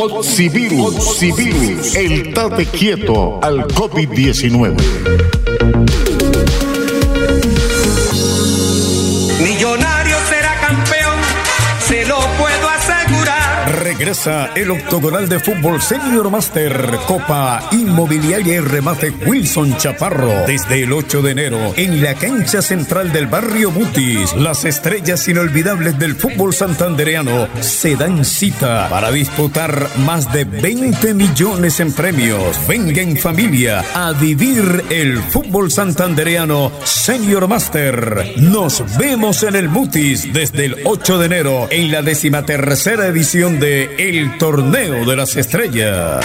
Oxivirus, Oxivirus, el tate quieto al COVID-19. Regresa el octogonal de fútbol Senior Master Copa Inmobiliaria y Remate Wilson Chaparro desde el 8 de enero en la cancha central del barrio Mutis. Las estrellas inolvidables del fútbol santandereano se dan cita para disputar más de 20 millones en premios. Venga en familia a vivir el fútbol santandereano Senior Master. Nos vemos en el Mutis desde el 8 de enero en la decimatercera edición de El Torneo de las Estrellas.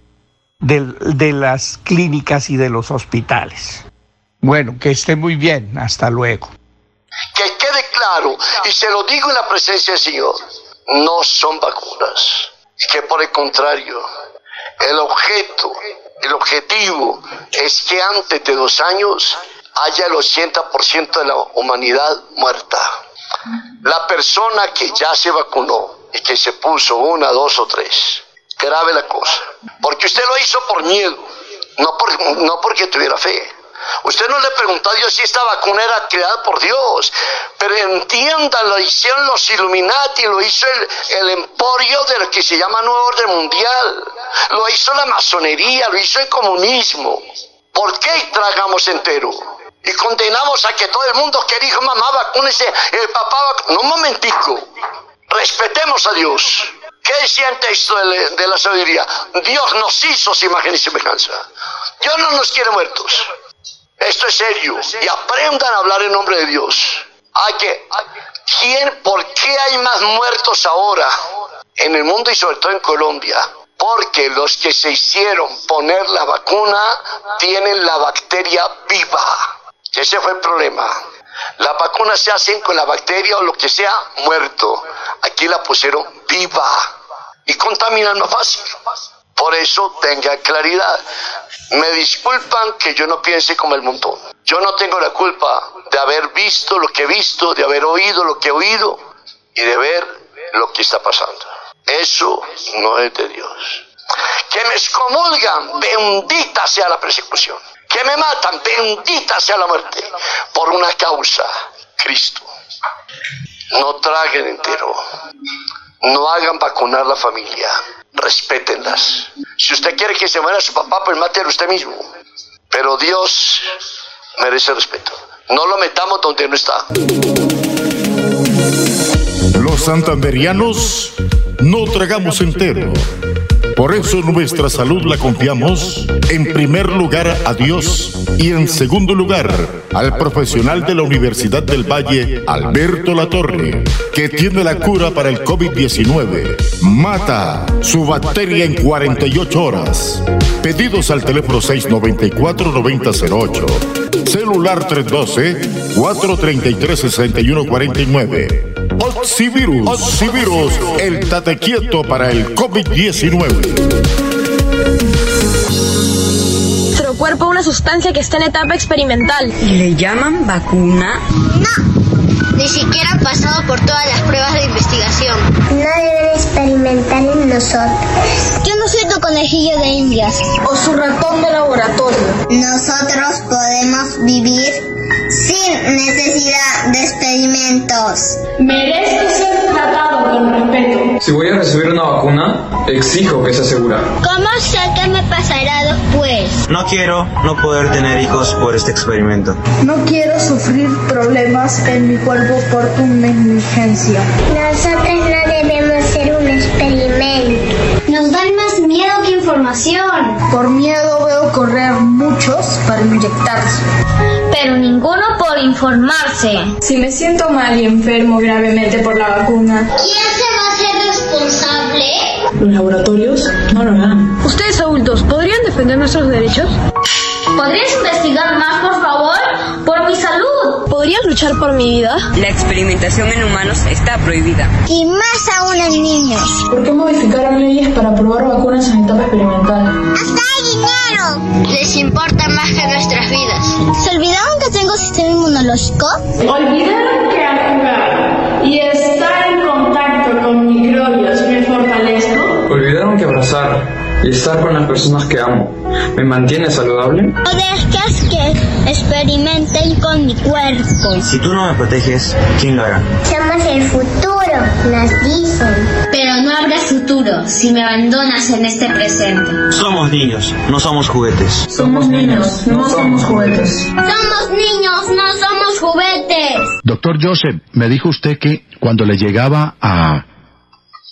de, de las clínicas y de los hospitales. Bueno, que esté muy bien, hasta luego. Que quede claro, y se lo digo en la presencia del Señor, no son vacunas, que por el contrario, el objeto, el objetivo es que antes de dos años haya el 80% de la humanidad muerta. La persona que ya se vacunó y que se puso una, dos o tres, grave la cosa. Porque usted lo hizo por miedo, no, por, no porque tuviera fe. Usted no le preguntó a Dios si esta vacuna era creada por Dios, pero entiendan, lo hicieron los Illuminati, lo hizo el, el emporio de lo que se llama Nuevo Orden Mundial, lo hizo la masonería, lo hizo el comunismo. ¿Por qué tragamos entero? Y condenamos a que todo el mundo que dijo mamá vacúnese, el papá No, un momentico. Respetemos a Dios. ¿Qué el texto de, de la sabiduría? Dios nos hizo su imagen y semejanza. Dios no nos quiere muertos. Esto es serio. Y aprendan a hablar en nombre de Dios. Hay que, ¿quién, ¿Por qué hay más muertos ahora en el mundo y sobre todo en Colombia? Porque los que se hicieron poner la vacuna tienen la bacteria viva. Ese fue el problema. Las vacunas se hacen con la bacteria o lo que sea muerto. Aquí la pusieron viva y contaminan más fácil. Por eso tenga claridad. Me disculpan que yo no piense como el montón. Yo no tengo la culpa de haber visto lo que he visto, de haber oído lo que he oído y de ver lo que está pasando. Eso no es de Dios. Que me excomulgan, bendita sea la persecución que me matan, bendita sea la muerte, por una causa, Cristo. No traguen entero, no hagan vacunar la familia, respétenlas. Si usted quiere que se muera su papá, pues mátelo usted mismo. Pero Dios merece respeto. No lo metamos donde no está. Los santanderianos no tragamos entero por eso nuestra salud la confiamos en primer lugar a Dios y en segundo lugar al profesional de la Universidad del Valle, Alberto Latorre, que tiene la cura para el COVID-19. Mata su bacteria en 48 horas. Pedidos al teléfono 694-9008. Celular 312-433-6149. Oxivirus. Oxivirus, el tate quieto para el COVID-19. Nuestro cuerpo una sustancia que está en etapa experimental. ¿Y le llaman vacuna? No ni siquiera han pasado por todas las pruebas de investigación. No deben experimentar en nosotros. Yo no soy tu conejillo de indias. O su ratón de laboratorio. Nosotros podemos vivir sin necesidad de experimentos. Merezco ser tratado con respeto. Si voy a recibir una vacuna, exijo que sea segura. ¿Cómo sé qué me pasará después? No quiero no poder tener hijos por este experimento. No quiero sufrir problemas en mi cuerpo por tu negligencia. Nosotros no debemos ser un experimento. Nos dan más miedo que información. Por miedo veo correr muchos para inyectarse. Pero ninguno por informarse. Si me siento mal y enfermo gravemente por la vacuna, ¿quién se va a hacer responsable? Los laboratorios no lo harán. Ustedes adultos, ¿podrían defender nuestros derechos? ¿Podrías investigar más, por favor? Por mi salud. ¿Podrías luchar por mi vida? La experimentación en humanos está prohibida. Y más aún en niños. ¿Por qué modificaron leyes para probar vacunas en etapa experimental? ¡Hasta hay dinero! Les importa más que nuestras vidas. ¿Se olvidaron que tengo sistema inmunológico? Olvidaron que al jugar y estar en contacto con microbios que abrazar y estar con las personas que amo me mantiene saludable. No dejes que experimenten con mi cuerpo. Si tú no me proteges, ¿quién lo hará? Somos el futuro, nos dicen. Pero no habrá futuro si me abandonas en este presente. Somos niños, no somos juguetes. Somos niños, no somos juguetes. Somos niños, no somos juguetes. Doctor Joseph, me dijo usted que cuando le llegaba a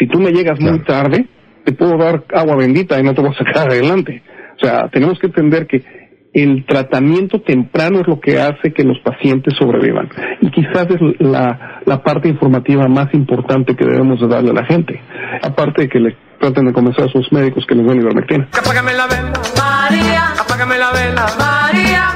Si tú me llegas muy tarde, te puedo dar agua bendita y no te voy a sacar adelante. O sea, tenemos que entender que el tratamiento temprano es lo que hace que los pacientes sobrevivan. Y quizás es la, la parte informativa más importante que debemos de darle a la gente. Aparte de que le traten de convencer a sus médicos que les den ivermectina. Apágame la vela, María. Apágame la vela, María.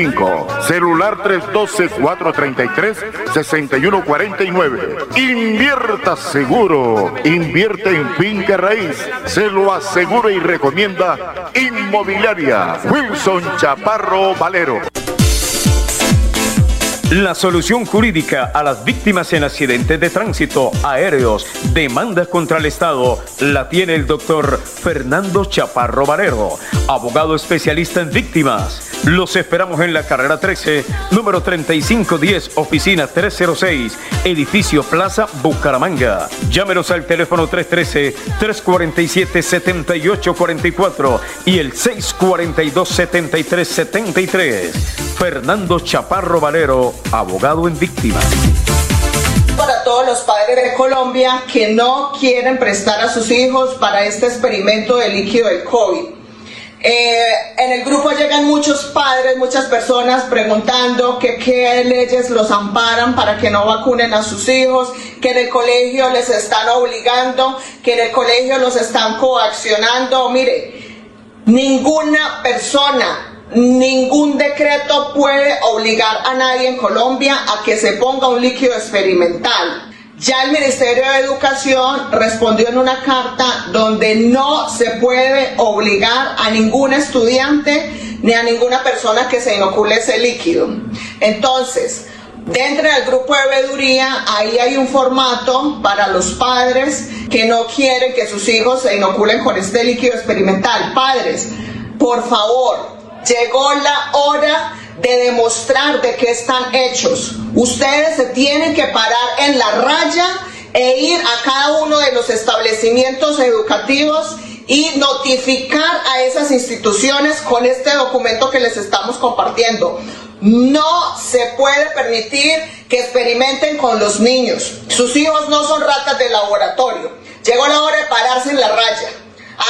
683-4785, celular 312-433-6149. Invierta seguro, invierte en finca raíz, se lo asegura y recomienda Inmobiliaria Wilson Chaparro Valero. La solución jurídica a las víctimas en accidentes de tránsito, aéreos, demandas contra el Estado, la tiene el doctor Fernando Chaparro Valero, abogado especialista en víctimas. Los esperamos en la carrera 13, número 3510, oficina 306, edificio Plaza Bucaramanga. Llámenos al teléfono 313-347-7844 y el 642-7373. Fernando Chaparro Valero, abogado en víctimas para todos los padres de Colombia que no quieren prestar a sus hijos para este experimento de líquido del COVID. Eh, en el grupo llegan muchos padres, muchas personas preguntando que qué leyes los amparan para que no vacunen a sus hijos, que en el colegio les están obligando, que en el colegio los están coaccionando. Mire, ninguna persona, ningún decreto puede obligar a nadie en Colombia a que se ponga un líquido experimental. Ya el Ministerio de Educación respondió en una carta donde no se puede obligar a ningún estudiante ni a ninguna persona que se inocule ese líquido. Entonces, Dentro del grupo de veeduría, ahí hay un formato para los padres que no quieren que sus hijos se inoculen con este líquido experimental. Padres, por favor, llegó la hora de demostrar de qué están hechos. Ustedes se tienen que parar en la raya e ir a cada uno de los establecimientos educativos y notificar a esas instituciones con este documento que les estamos compartiendo. No se puede permitir que experimenten con los niños. Sus hijos no son ratas de laboratorio. Llegó la hora de pararse en la raya.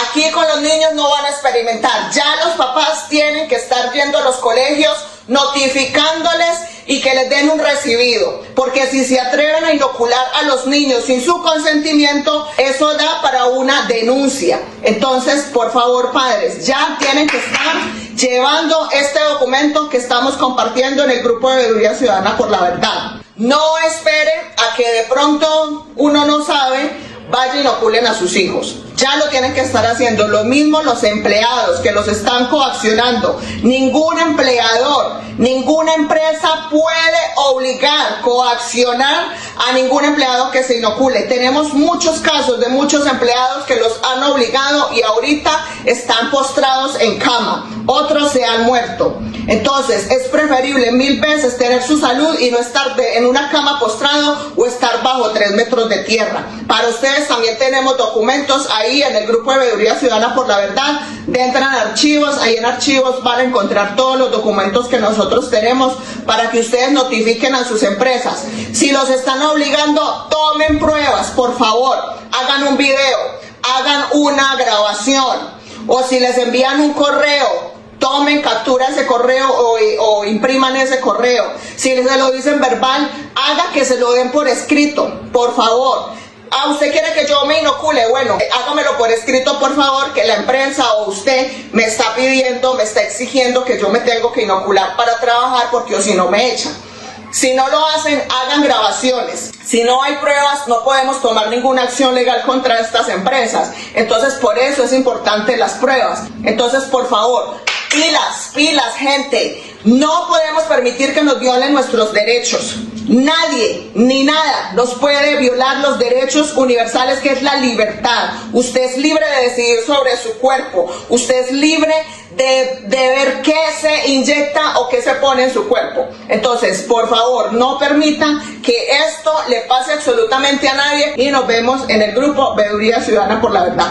Aquí con los niños no van a experimentar. Ya los papás tienen que estar yendo a los colegios notificándoles y que les den un recibido. Porque si se atreven a inocular a los niños sin su consentimiento, eso da para una denuncia. Entonces, por favor, padres, ya tienen que estar llevando este documento que estamos compartiendo en el grupo de Veeduría Ciudadana por la Verdad. No esperen a que de pronto uno no sabe, vaya y inoculen a sus hijos ya lo tienen que estar haciendo. Lo mismo los empleados que los están coaccionando. Ningún empleador, ninguna empresa puede obligar, coaccionar a ningún empleado que se inocule. Tenemos muchos casos de muchos empleados que los han obligado y ahorita están postrados en cama. Otros se han muerto. Entonces es preferible mil veces tener su salud y no estar en una cama postrado o estar bajo tres metros de tierra. Para ustedes también tenemos documentos ahí en el grupo de Veeduría Ciudadana por la Verdad, entran archivos, ahí en archivos van a encontrar todos los documentos que nosotros tenemos para que ustedes notifiquen a sus empresas. Si los están obligando, tomen pruebas, por favor, hagan un video, hagan una grabación, o si les envían un correo, tomen captura ese correo o, o, impriman ese correo. Si se lo dicen verbal, haga que se lo den por escrito, por favor. Ah, usted quiere que yo me inocule. Bueno, hágamelo por escrito, por favor, que la empresa o usted me está pidiendo, me está exigiendo que yo me tengo que inocular para trabajar porque o si no me echan. Si no lo hacen, hagan grabaciones. Si no hay pruebas, no podemos tomar ninguna acción legal contra estas empresas. Entonces, por eso es importante las pruebas. Entonces, por favor, pilas, pilas, gente. No podemos permitir que nos violen nuestros derechos. Nadie ni nada nos puede violar los derechos universales que es la libertad. Usted es libre de decidir sobre su cuerpo. Usted es libre de, de, ver qué se inyecta o qué se pone en su cuerpo. Entonces, por favor, no permita que esto le pase absolutamente a nadie y nos vemos en el grupo Veeduría Ciudadana por la Verdad.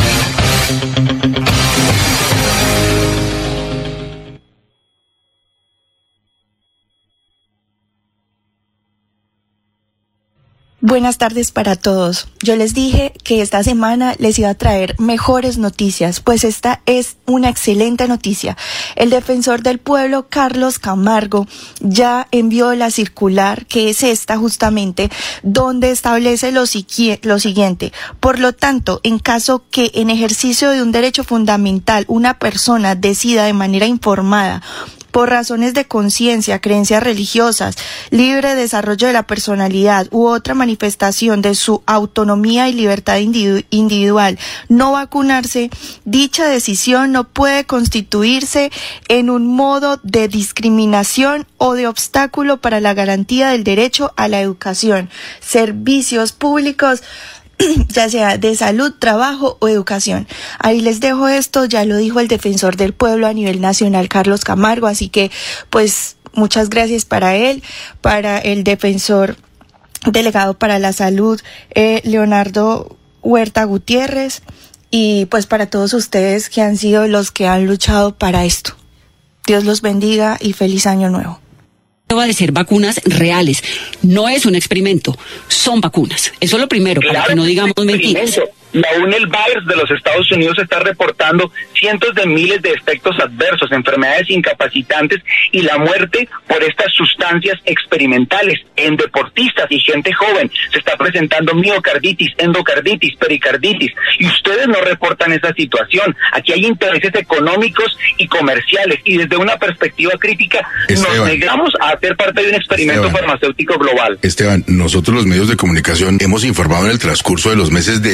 Buenas tardes para todos. Yo les dije que esta semana les iba a traer mejores noticias, pues esta es una excelente noticia. El defensor del pueblo, Carlos Camargo, ya envió la circular, que es esta justamente, donde establece lo, lo siguiente. Por lo tanto, en caso que en ejercicio de un derecho fundamental una persona decida de manera informada por razones de conciencia, creencias religiosas, libre desarrollo de la personalidad u otra manifestación de su autonomía y libertad individual, no vacunarse, dicha decisión no puede constituirse en un modo de discriminación o de obstáculo para la garantía del derecho a la educación, servicios públicos, ya sea de salud, trabajo o educación. Ahí les dejo esto, ya lo dijo el defensor del pueblo a nivel nacional, Carlos Camargo, así que pues muchas gracias para él, para el defensor delegado para la salud, eh, Leonardo Huerta Gutiérrez, y pues para todos ustedes que han sido los que han luchado para esto. Dios los bendiga y feliz año nuevo de ser vacunas reales. No es un experimento, son vacunas. Eso es lo primero, para que no digamos mentiras. La UNEL Virus de los Estados Unidos está reportando cientos de miles de efectos adversos, enfermedades incapacitantes y la muerte por estas sustancias experimentales en deportistas y gente joven. Se está presentando miocarditis, endocarditis, pericarditis y ustedes no reportan esa situación. Aquí hay intereses económicos y comerciales y desde una perspectiva crítica nos negamos a hacer parte de un experimento farmacéutico global. Esteban, nosotros los medios de comunicación hemos informado en el transcurso de los meses de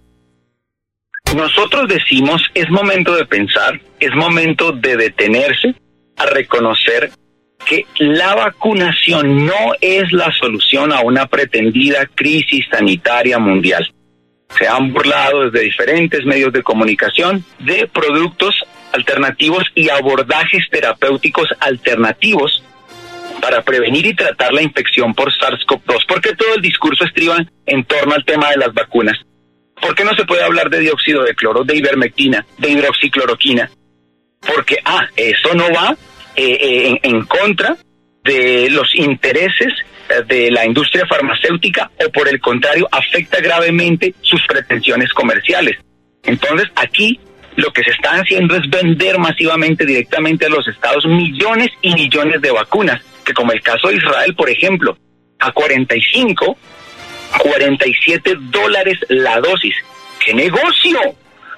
Nosotros decimos, es momento de pensar, es momento de detenerse a reconocer que la vacunación no es la solución a una pretendida crisis sanitaria mundial. Se han burlado desde diferentes medios de comunicación de productos alternativos y abordajes terapéuticos alternativos para prevenir y tratar la infección por SARS-CoV-2, porque todo el discurso estriba en torno al tema de las vacunas. ¿Por qué no se puede hablar de dióxido de cloro, de ivermectina, de hidroxicloroquina? Porque, ah, eso no va eh, eh, en, contra de los intereses eh, de la industria farmacéutica o por el contrario afecta gravemente sus pretensiones comerciales. Entonces aquí lo que se está haciendo es vender masivamente directamente a los estados millones y millones de vacunas, que como el caso de Israel, por ejemplo, a 45 47 dólares la dosis. ¡Qué negocio!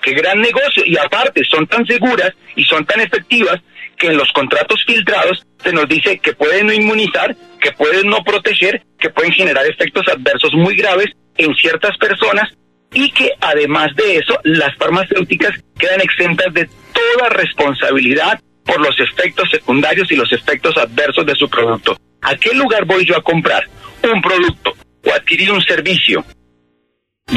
¡Qué gran negocio! Y aparte, son tan seguras y son tan efectivas que en los contratos filtrados se nos dice que pueden no inmunizar, que pueden no proteger, que pueden generar efectos adversos muy graves en ciertas personas y que además de eso las farmacéuticas quedan exentas de toda responsabilidad por los efectos secundarios y los efectos adversos de su producto. ¿A qué lugar voy yo a comprar un producto o adquirir un servicio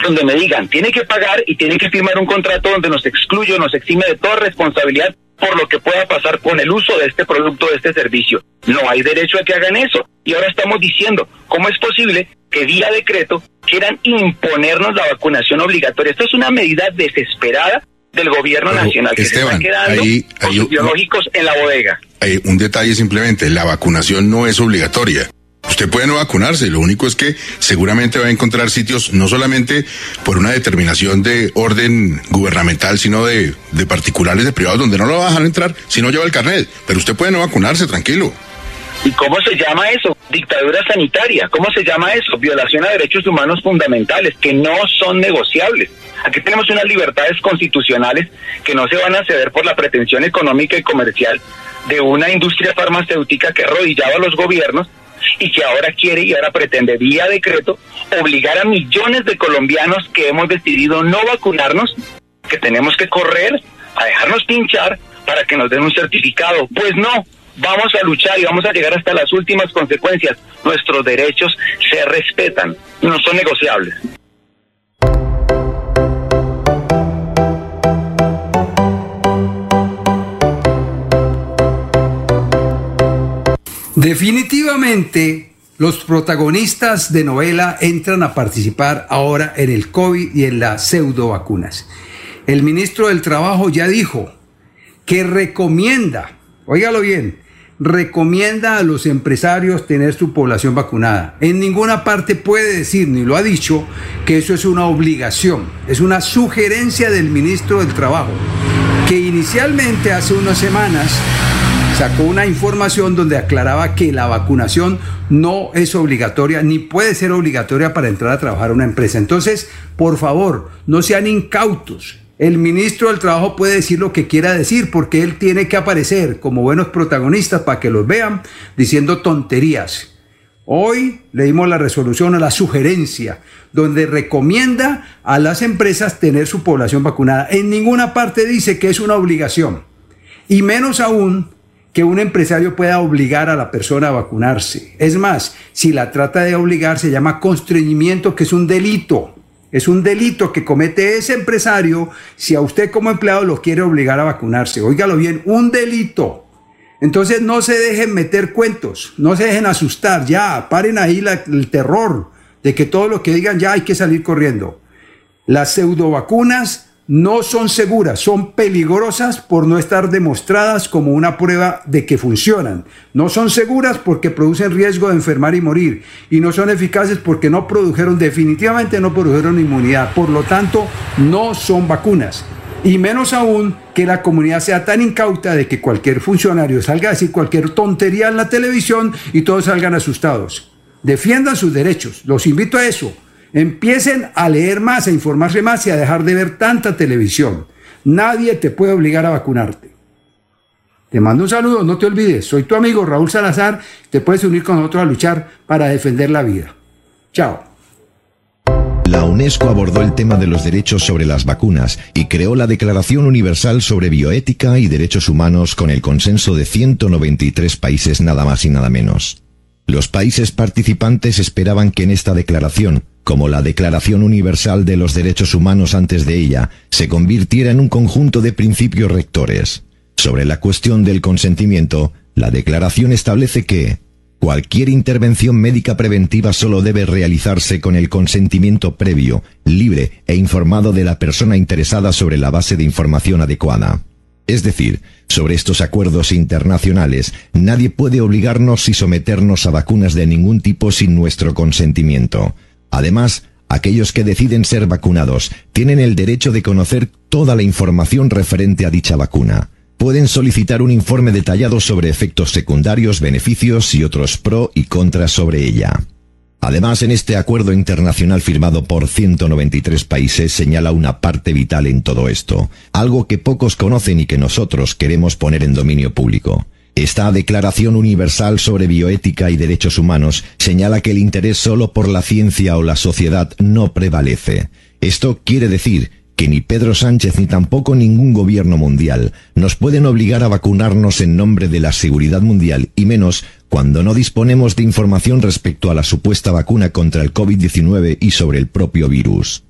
donde me digan, tiene que pagar y tiene que firmar un contrato donde nos excluye o nos exime de toda responsabilidad por lo que pueda pasar con el uso de este producto, de este servicio. No hay derecho a que hagan eso. Y ahora estamos diciendo, ¿cómo es posible que vía decreto quieran imponernos la vacunación obligatoria? Esto es una medida desesperada del gobierno nacional que se está quedando biológicos en la bodega. Hay un detalle simplemente, la vacunación no es obligatoria. Usted puede no vacunarse, lo único es que seguramente va a encontrar sitios no solamente por una determinación de orden gubernamental, sino de, de particulares, de privados, donde no lo va a dejar entrar si no lleva el carnet. Pero usted puede no vacunarse, tranquilo. ¿Y cómo se llama eso? Dictadura sanitaria. ¿Cómo se llama eso? Violación a derechos humanos fundamentales que no son negociables. Aquí tenemos unas libertades constitucionales que no se van a ceder por la pretensión económica y comercial de una industria farmacéutica que arrodillaba a los gobiernos y que ahora quiere y ahora pretende vía decreto obligar a millones de colombianos que hemos decidido no vacunarnos, que tenemos que correr a dejarnos pinchar para que nos den un certificado. Pues no, vamos a luchar y vamos a llegar hasta las últimas consecuencias. Nuestros derechos se respetan, no son negociables. Definitivamente, los protagonistas de novela entran a participar ahora en el COVID y en las pseudo vacunas. El ministro del Trabajo ya dijo que recomienda, óigalo bien, recomienda a los empresarios tener su población vacunada. En ninguna parte puede decir, ni lo ha dicho, que eso es una obligación, es una sugerencia del ministro del Trabajo, que inicialmente hace unas semanas sacó una información donde aclaraba que la vacunación no es obligatoria ni puede ser obligatoria para entrar a trabajar una empresa. Entonces, por favor, no sean incautos. El ministro del Trabajo puede decir lo que quiera decir porque él tiene que aparecer como buenos protagonistas para que los vean diciendo tonterías. Hoy le dimos la resolución a la sugerencia, donde recomienda a las empresas tener su población vacunada. En ninguna parte dice que es una obligación, y menos aún que un empresario pueda obligar a la persona a vacunarse. Es más, si la trata de obligar, se llama constreñimiento, que es un delito. Es un delito que comete ese empresario si a usted como empleado lo quiere obligar a vacunarse. Óigalo bien, un delito. Entonces no se dejen meter cuentos, no se dejen asustar, ya, paren ahí el terror de que todo lo que digan ya hay que salir corriendo. Las pseudovacunas no son seguras, son peligrosas por no estar demostradas como una prueba de que funcionan. No son seguras porque producen riesgo de enfermar y morir. Y no son eficaces porque no produjeron, definitivamente no produjeron inmunidad. Por lo tanto, no son vacunas. Y menos aún que la comunidad sea tan incauta de que cualquier funcionario salga a decir cualquier tontería en la televisión y todos salgan asustados. Defiendan sus derechos. Los invito a eso. Empiecen a leer más, a informarse más y a dejar de ver tanta televisión. Nadie te puede obligar a vacunarte. Te mando un saludo, no te olvides. Soy tu amigo Raúl Salazar. Te puedes unir con nosotros a luchar para defender la vida. Chao. La UNESCO abordó el tema de los derechos sobre las vacunas y creó la Declaración Universal sobre Bioética y Derechos Humanos con el consenso de 193 países nada más y nada menos. Los países participantes esperaban que en esta declaración, como la Declaración Universal de los Derechos Humanos antes de ella, se convirtiera en un conjunto de principios rectores. Sobre la cuestión del consentimiento, la declaración establece que Cualquier intervención médica preventiva solo debe realizarse con el consentimiento previo, libre e informado de la persona interesada sobre la base de información adecuada. Es decir, sobre estos acuerdos internacionales, nadie puede obligarnos y someternos a vacunas de ningún tipo sin nuestro consentimiento. Además, aquellos que deciden ser vacunados tienen el derecho de conocer toda la información referente a dicha vacuna pueden solicitar un informe detallado sobre efectos secundarios, beneficios y otros pro y contras sobre ella. Además, en este acuerdo internacional firmado por 193 países señala una parte vital en todo esto, algo que pocos conocen y que nosotros queremos poner en dominio público. Esta Declaración Universal sobre Bioética y Derechos Humanos señala que el interés solo por la ciencia o la sociedad no prevalece. Esto quiere decir que ni Pedro Sánchez ni tampoco ningún gobierno mundial nos pueden obligar a vacunarnos en nombre de la seguridad mundial y menos cuando no disponemos de información respecto a la supuesta vacuna contra el COVID-19 y sobre el propio virus.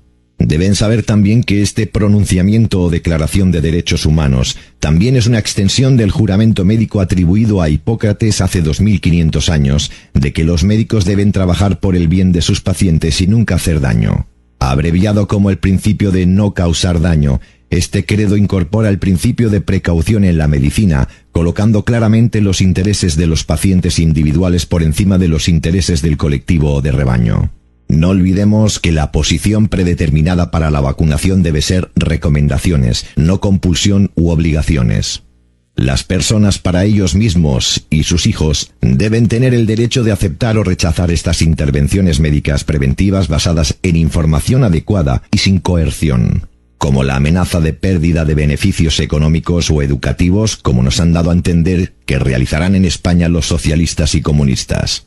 Deben saber también que este pronunciamiento o declaración de derechos humanos también es una extensión del juramento médico atribuido a Hipócrates hace 2500 años de que los médicos deben trabajar por el bien de sus pacientes y nunca hacer daño. Abreviado como el principio de no causar daño, este credo incorpora el principio de precaución en la medicina, colocando claramente los intereses de los pacientes individuales por encima de los intereses del colectivo o de rebaño. No olvidemos que la posición predeterminada para la vacunación debe ser recomendaciones, no compulsión u obligaciones. Las personas para ellos mismos y sus hijos deben tener el derecho de aceptar o rechazar estas intervenciones médicas preventivas basadas en información adecuada y sin coerción, como la amenaza de pérdida de beneficios económicos o educativos, como nos han dado a entender que realizarán en España los socialistas y comunistas.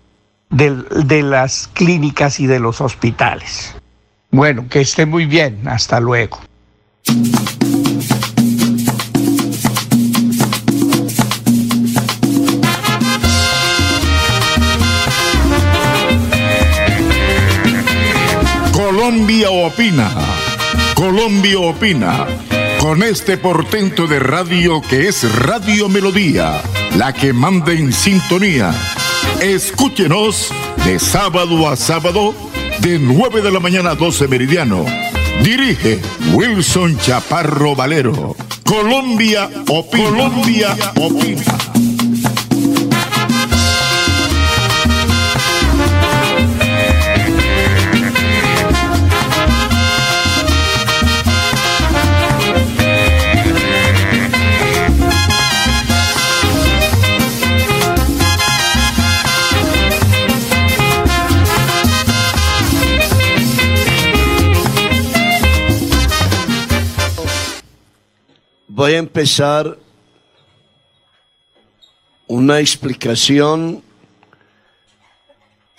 de, de las clínicas y de los hospitales. Bueno, que esté muy bien. Hasta luego. Colombia opina. Colombia opina. Con este portento de radio que es Radio Melodía, la que manda en sintonía. Escúchenos de sábado a sábado, de 9 de la mañana a 12 meridiano. Dirige Wilson Chaparro Valero. Colombia opina. Colombia opina. Voy a empezar una explicación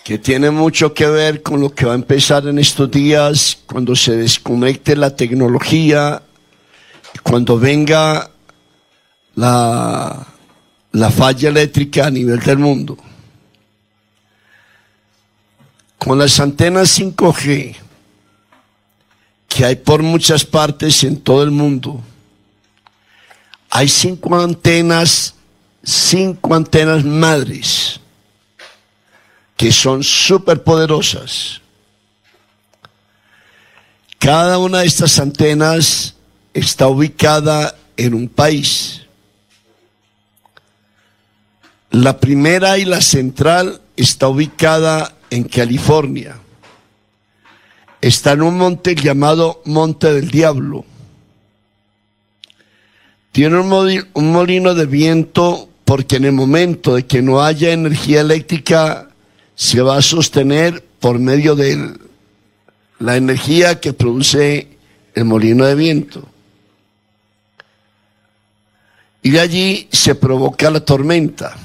que tiene mucho que ver con lo que va a empezar en estos días, cuando se desconecte la tecnología, cuando venga la, la falla eléctrica a nivel del mundo. Con las antenas 5G que hay por muchas partes en todo el mundo, hay cinco antenas, cinco antenas madres que son súper poderosas. Cada una de estas antenas está ubicada en un país. La primera y la central está ubicada en California. Está en un monte llamado Monte del Diablo. Tiene un, molino de viento porque en el momento de que no haya energía eléctrica se va a sostener por medio de la energía que produce el molino de viento. Y de allí se provoca la tormenta.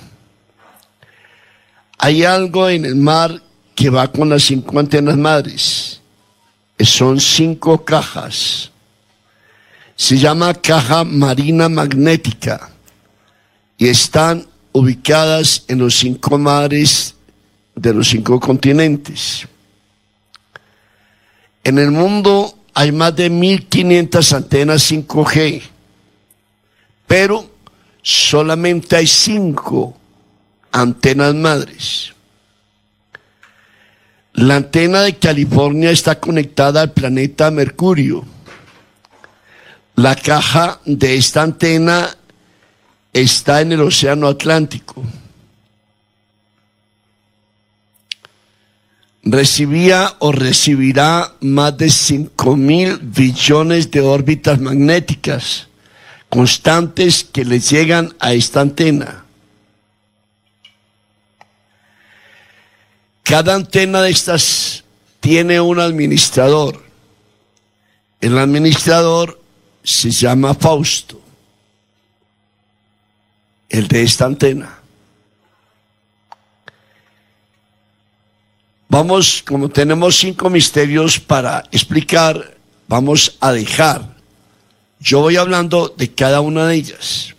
Hay algo en el mar que va con las cinco antenas madres. Son cinco cajas. Se llama caja marina magnética y están ubicadas en los cinco mares de los cinco continentes. En el mundo hay más de 1500 antenas 5G, pero solamente hay cinco antenas madres. La antena de California está conectada al planeta Mercurio. La caja de esta antena está en el Océano Atlántico. Recibía o recibirá más de 5 mil billones de órbitas magnéticas constantes que le llegan a esta antena. Cada antena de estas tiene un administrador. El administrador se llama Fausto, el de esta antena. Vamos, como tenemos cinco misterios para explicar, vamos a dejar. Yo voy hablando de cada una de ellas.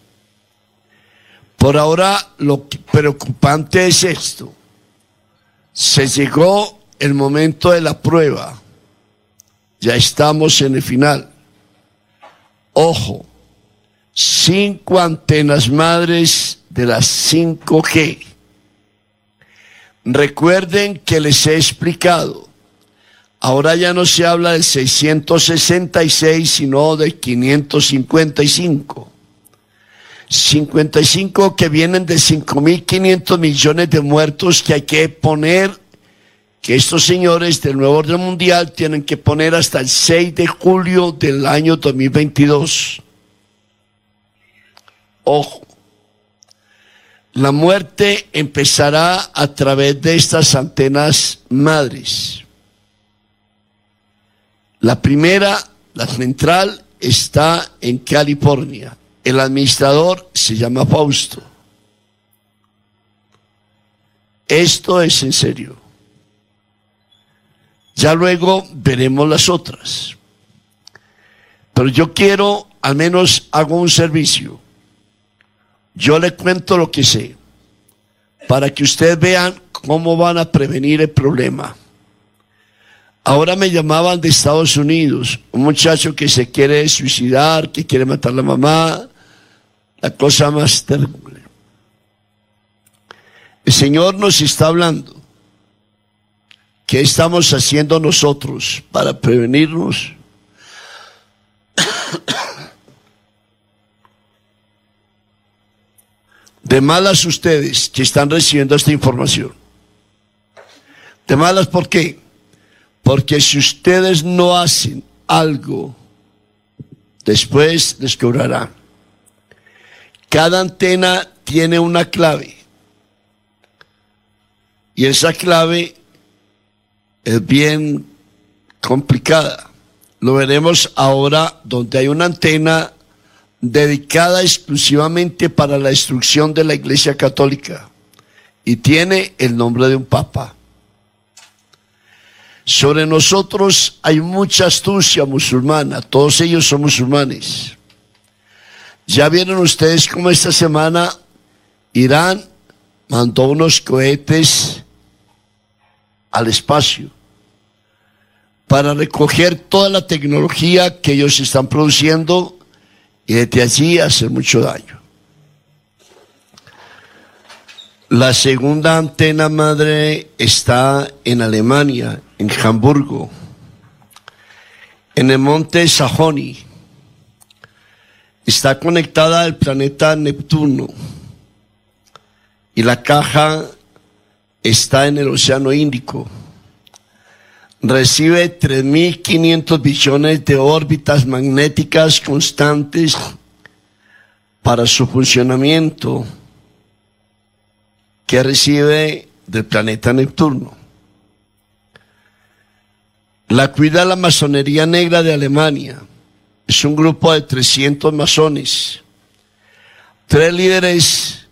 Por ahora lo preocupante es esto se llegó el momento de la prueba. Ya estamos en el final. Ojo, cinco antenas madres de las 5G. Recuerden que les he explicado. Ahora ya no se habla del 666, sino del 555. 55 que vienen de 5.500 millones de muertos que hay que poner, que estos señores del nuevo orden mundial tienen que poner hasta el 6 de julio del año 2022. Ojo, la muerte empezará a través de estas antenas madres. La primera, la central, está en California. El administrador se llama Fausto. Esto es en serio. Ya luego veremos las otras. Pero yo quiero, al menos hago un servicio. Yo le cuento lo que sé, para que ustedes vean cómo van a prevenir el problema. Ahora me llamaban de Estados Unidos, un muchacho que se quiere suicidar, que quiere matar a la mamá, la cosa más terrible. El Señor nos está hablando. ¿Qué estamos haciendo nosotros para prevenirnos? De malas ustedes que están recibiendo esta información. De malas, ¿por qué? Porque si ustedes no hacen algo, después les cobrarán. Cada antena tiene una clave. Y esa clave es bien complicada. Lo veremos ahora donde hay una antena dedicada exclusivamente para la destrucción de la Iglesia Católica y tiene el nombre de un papa. Sobre nosotros hay mucha astucia musulmana, todos ellos son musulmanes. Ya vieron ustedes cómo esta semana Irán mandó unos cohetes al espacio para recoger toda la tecnología que ellos están produciendo y desde allí hacer mucho daño. La segunda antena madre está en Alemania, en Hamburgo, en el monte Sajoni. Está conectada al planeta Neptuno y la caja está en el Océano Índico recibe 3.500 billones de órbitas magnéticas constantes para su funcionamiento que recibe del planeta Neptuno. La cuida la masonería negra de Alemania. Es un grupo de 300 masones. Tres líderes,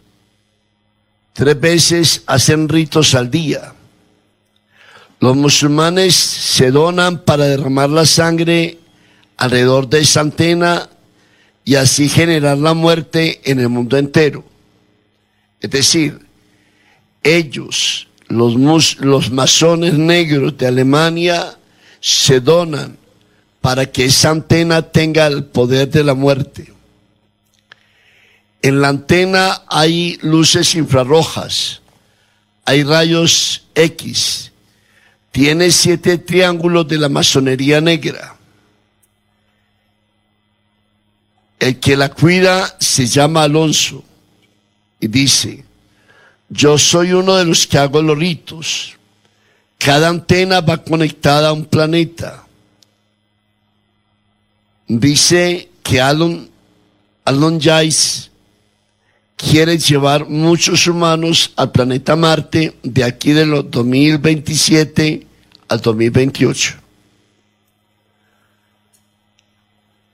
tres veces hacen ritos al día los musulmanes se donan para derramar la sangre alrededor de esa antena y así generar la muerte en el mundo entero. Es decir, ellos, los, los masones negros de Alemania, se donan para que esa antena tenga el poder de la muerte. En la antena hay luces infrarrojas, hay rayos X, tiene siete triángulos de la masonería negra. El que la cuida se llama Alonso y dice, yo soy uno de los que hago los ritos. Cada antena va conectada a un planeta. Dice que Alon, Alon Jais quiere llevar muchos humanos al planeta Marte de aquí de los 2027 al 2028.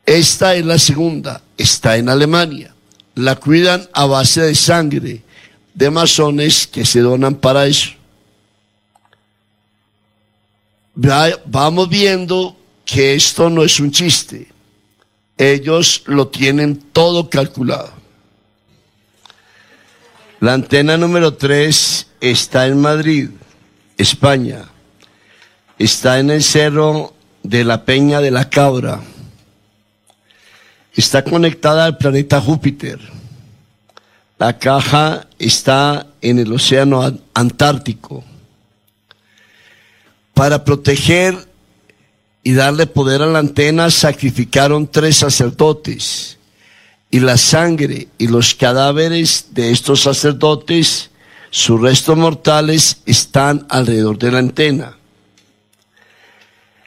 Esta es la segunda, está en Alemania. La cuidan a base de sangre de masones que se donan para eso. Vamos viendo que esto no es un chiste. Ellos lo tienen todo calculado. La antena número 3 está en Madrid, España. Está en el cerro de la Peña de la Cabra. Está conectada al planeta Júpiter. La caja está en el océano Antártico. Para proteger y darle poder a la antena sacrificaron tres sacerdotes y la sangre y los cadáveres de estos sacerdotes, sus restos mortales están alrededor de la antena.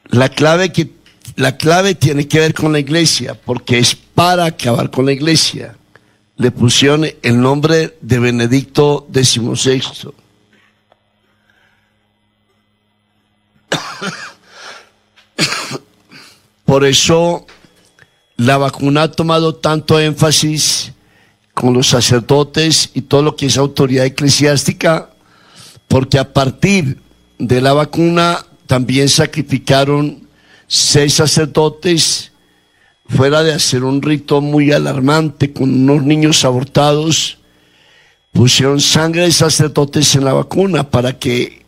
La clave, que, la clave tiene que ver con la iglesia, porque es para acabar con la iglesia. Le pusieron el nombre de Benedicto XVI. Por eso la vacuna ha tomado tanto énfasis con los sacerdotes y todo lo que es autoridad eclesiástica, porque a partir de la vacuna también sacrificaron seis sacerdotes fuera de hacer un rito muy alarmante con unos niños abortados, pusieron sangre de sacerdotes en la vacuna para que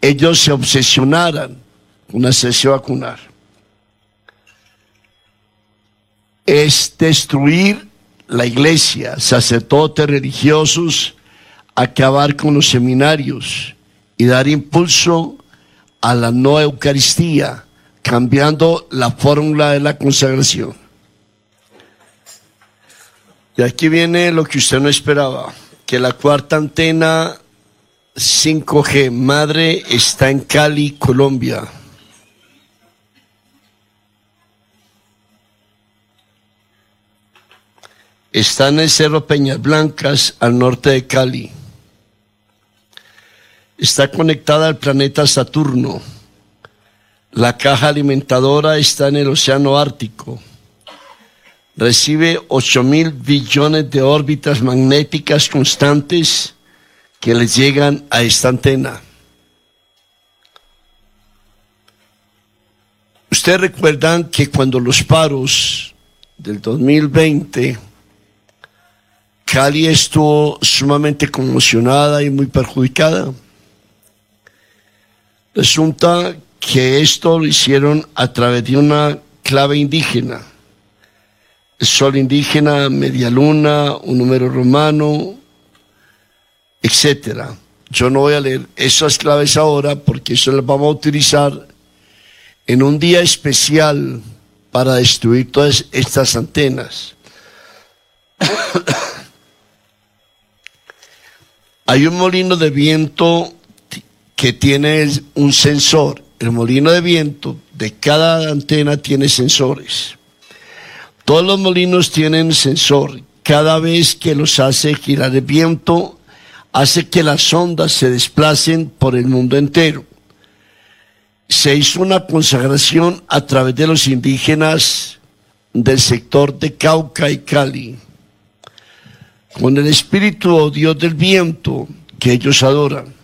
ellos se obsesionaran con hacerse vacunar. Es destruir la iglesia, sacerdotes religiosos, acabar con los seminarios y dar impulso a la no Eucaristía, cambiando la fórmula de la consagración. Y aquí viene lo que usted no esperaba, que la cuarta antena 5G madre está en Cali, Colombia. Está en el Cerro Peñas Blancas, al norte de Cali. Está conectada al planeta Saturno. La caja alimentadora está en el Océano Ártico. Recibe 8 mil billones de órbitas magnéticas constantes que le llegan a esta antena. Ustedes recuerdan que cuando los paros del 2020, Cali estuvo sumamente conmocionada y muy perjudicada. Resulta que esto lo hicieron a través de una clave indígena. Sol indígena, media luna, un número romano, etcétera. Yo no voy a leer esas claves ahora porque eso las vamos a utilizar en un día especial para destruir todas estas antenas. Hay un molino de viento que tiene un sensor. El molino de viento de cada antena tiene sensores. Todos los molinos tienen sensor. Cada vez que los hace girar el viento, hace que las ondas se desplacen por el mundo entero. Se hizo una consagración a través de los indígenas del sector de Cauca y Cali, con el espíritu o Dios del viento que ellos adoran.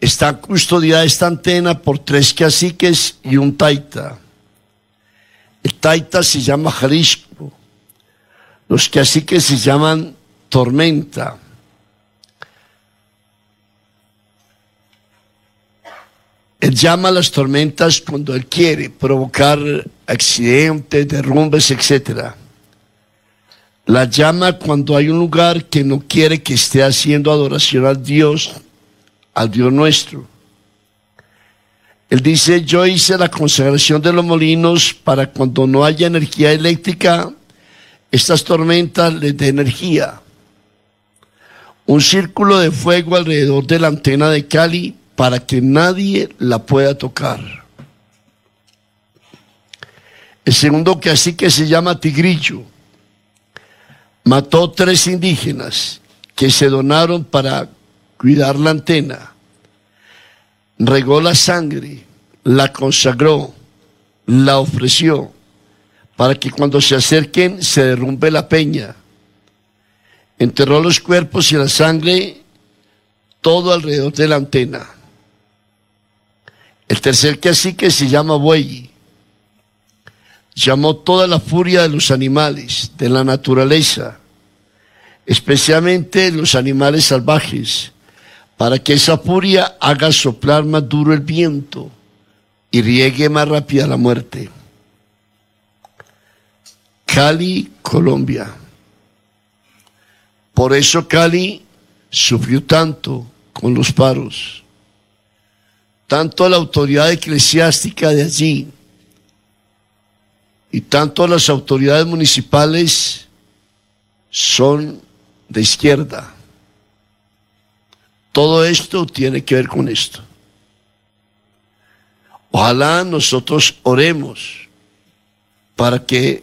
Está custodiada esta antena por tres caciques y un taita. El taita se llama Jalisco. Los caciques se llaman Tormenta. Él llama a las tormentas cuando él quiere provocar accidentes, derrumbes, etc. La llama cuando hay un lugar que no quiere que esté haciendo adoración al Dios, al Dios nuestro. Él dice, yo hice la consagración de los molinos para cuando no haya energía eléctrica, estas tormentas les dé energía. Un círculo de fuego alrededor de la antena de Cali para que nadie la pueda tocar. El segundo que así que se llama Tigrillo mató tres indígenas que se donaron para cuidar la antena. Regó la sangre, la consagró, la ofreció para que cuando se acerquen se derrumbe la peña. Enterró los cuerpos y la sangre todo alrededor de la antena. El tercer cacique se llama Buey. Llamó toda la furia de los animales, de la naturaleza, especialmente los animales salvajes, para que esa furia haga soplar más duro el viento y riegue más rápida la muerte. Cali, Colombia. Por eso Cali sufrió tanto con los paros tanto la autoridad eclesiástica de allí y tanto las autoridades municipales son de izquierda. Todo esto tiene que ver con esto. Ojalá nosotros oremos para que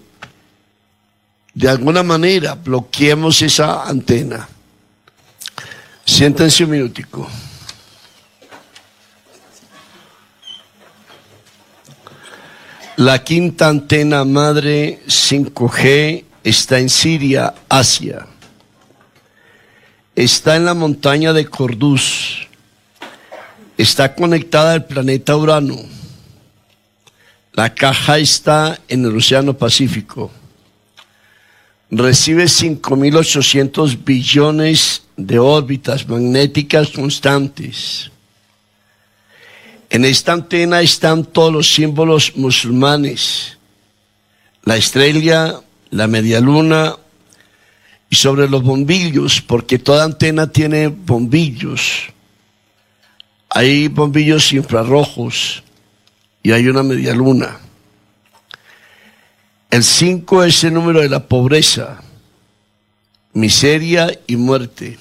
de alguna manera bloqueemos esa antena. Siéntense un minutico. La quinta antena madre 5G está en Siria, Asia. Está en la montaña de Corduz. Está conectada al planeta Urano. La caja está en el Océano Pacífico. Recibe 5.800 billones de órbitas magnéticas constantes en esta antena están todos los símbolos musulmanes, la estrella, la media luna y sobre los bombillos, porque toda antena tiene bombillos. Hay bombillos infrarrojos y hay una media luna. El 5 es el número de la pobreza, miseria y muerte.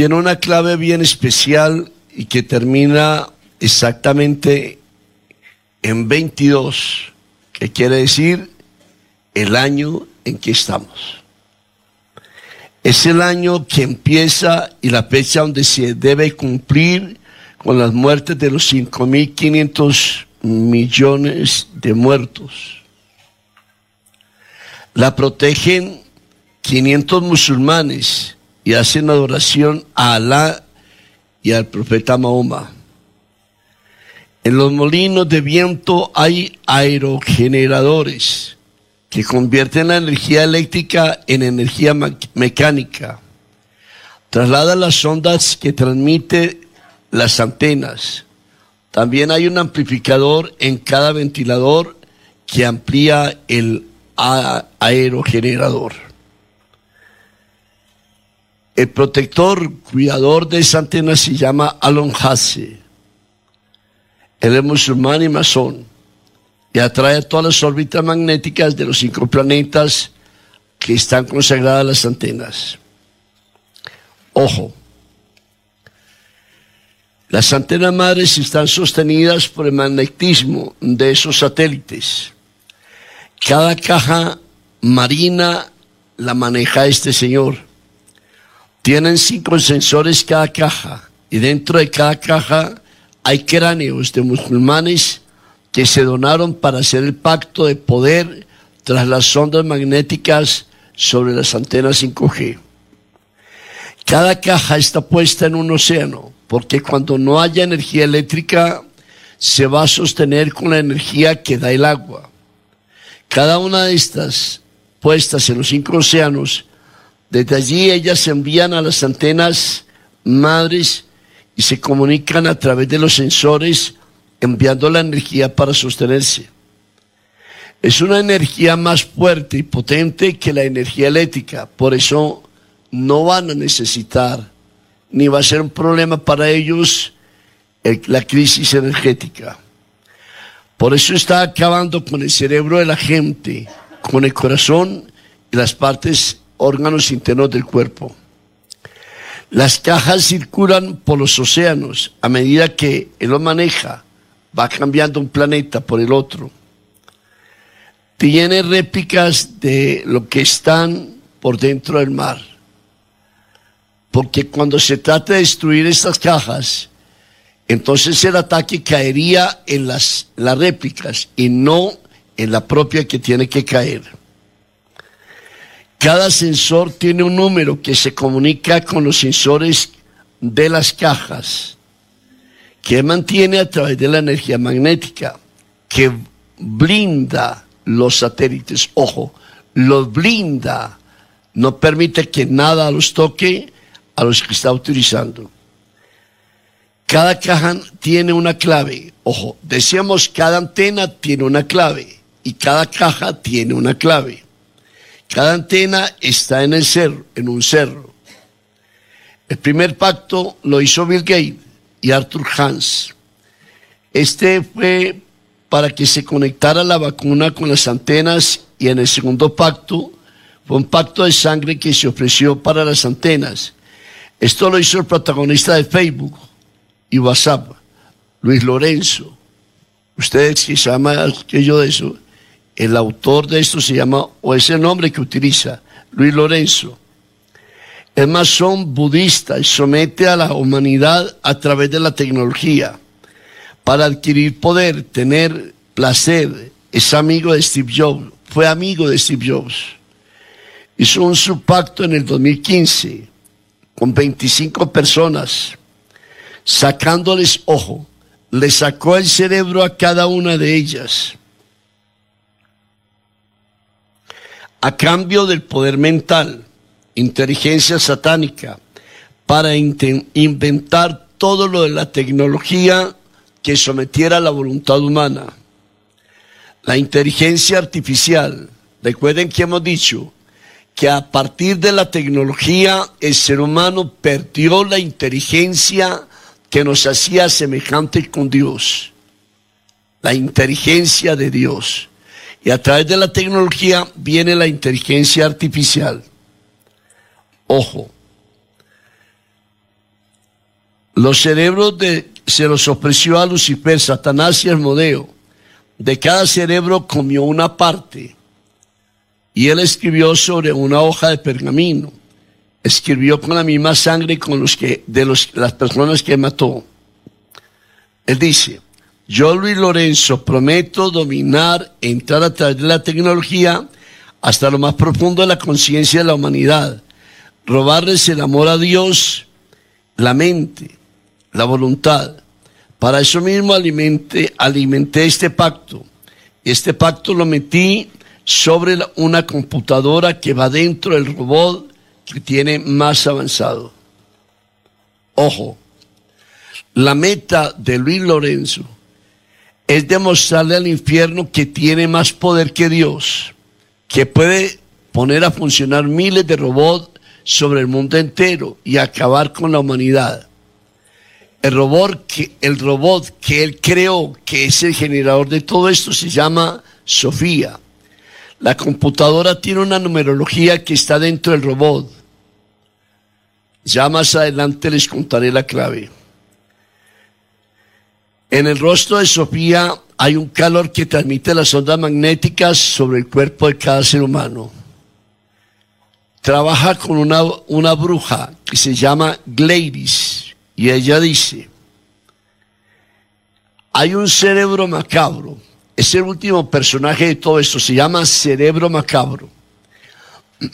Tiene una clave bien especial y que termina exactamente en 22, que quiere decir el año en que estamos. Es el año que empieza y la fecha donde se debe cumplir con las muertes de los 5.500 millones de muertos. La protegen 500 musulmanes y hacen adoración a Alá y al profeta Mahoma. En los molinos de viento hay aerogeneradores que convierten la energía eléctrica en energía mecánica. Traslada las ondas que transmite las antenas. También hay un amplificador en cada ventilador que amplía el aerogenerador. El protector cuidador de esa antena se llama Alon Hasse. Él es musulmán y masón y atrae todas las órbitas magnéticas de los cinco planetas que están consagradas a las antenas. Ojo, las antenas madres están sostenidas por el magnetismo de esos satélites. Cada caja marina la maneja este señor. Tienen cinco sensores cada caja y dentro de cada caja hay cráneos de musulmanes que se donaron para hacer el pacto de poder tras las ondas magnéticas sobre las antenas 5G. Cada caja está puesta en un océano, porque cuando no haya energía eléctrica, se va a sostener con la energía que da el agua. Cada una de estas puestas en los cinco océanos, desde allí ellas se envían a las antenas madres y se comunican a través de los sensores enviando la energía para sostenerse. Es una energía más fuerte y potente que la energía eléctrica, por eso no van a necesitar, ni va a ser un problema para ellos la crisis energética. Por eso está acabando con el cerebro de la gente, con el corazón y las partes, órganos internos del cuerpo. Las cajas circulan por los océanos a medida que él lo maneja va cambiando un planeta por el otro. Tiene réplicas de lo que están por dentro del mar. Porque cuando se trata de destruir estas cajas, entonces el ataque caería en las, las réplicas y no en la propia que tiene que caer. Cada sensor tiene un número que se comunica con los sensores de las cajas que mantiene a través de la energía magnética, que blinda los satélites. Ojo, los blinda, no permite que nada los toque a los que está utilizando. Cada caja tiene una clave. Ojo, decíamos cada antena tiene una clave y cada caja tiene una clave. Cada antena está en el cerro, en un cerro. El primer pacto lo hizo Bill Gates y Arthur Hans. Este fue para que se conectara la vacuna con las antenas y en el segundo pacto fue un pacto de sangre que se ofreció para las antenas. Esto lo hizo el protagonista de Facebook y WhatsApp, Luis Lorenzo. Ustedes que saben yo de eso, el autor de esto se llama, o es el nombre que utiliza, Luis Lorenzo es masón budista y somete a la humanidad a través de la tecnología para adquirir poder, tener placer. Es amigo de Steve Jobs, fue amigo de Steve Jobs. Hizo un subpacto en el 2015 con 25 personas, sacándoles ojo, le sacó el cerebro a cada una de ellas. A cambio del poder mental inteligencia satánica, para inventar todo lo de la tecnología que sometiera a la voluntad humana. La inteligencia artificial, recuerden que hemos dicho que a partir de la tecnología el ser humano perdió la inteligencia que nos hacía semejante con Dios, la inteligencia de Dios. Y a través de la tecnología viene la inteligencia artificial. Ojo. Los cerebros de, se los ofreció a Lucifer, Satanás y Hermodeo. De cada cerebro comió una parte. Y él escribió sobre una hoja de pergamino. Escribió con la misma sangre con los que, de los, las personas que mató. Él dice, yo Luis Lorenzo prometo dominar, entrar a través de la tecnología hasta lo más profundo de la conciencia de la humanidad robarles el amor a Dios, la mente, la voluntad. Para eso mismo alimenté, alimenté este pacto. Este pacto lo metí sobre una computadora que va dentro del robot que tiene más avanzado. Ojo, la meta de Luis Lorenzo es demostrarle al infierno que tiene más poder que Dios, que puede poner a funcionar miles de robots sobre el mundo entero y acabar con la humanidad. El robot, que, el robot que él creó, que es el generador de todo esto, se llama Sofía. La computadora tiene una numerología que está dentro del robot. Ya más adelante les contaré la clave. En el rostro de Sofía hay un calor que transmite las ondas magnéticas sobre el cuerpo de cada ser humano. Trabaja con una, una bruja que se llama Gladys y ella dice, hay un cerebro macabro, es el último personaje de todo esto, se llama cerebro macabro.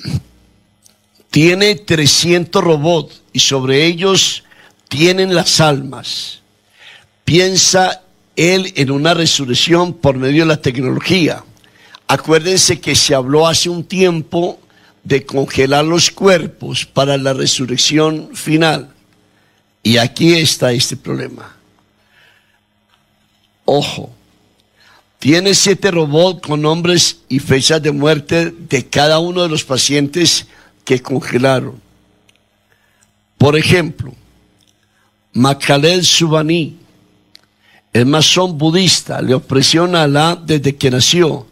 Tiene 300 robots y sobre ellos tienen las almas piensa él en una resurrección por medio de la tecnología. Acuérdense que se habló hace un tiempo de congelar los cuerpos para la resurrección final. Y aquí está este problema. Ojo, tiene siete robots con nombres y fechas de muerte de cada uno de los pacientes que congelaron. Por ejemplo, Makalel Subani, el masón budista, le opresiona a Alá desde que nació.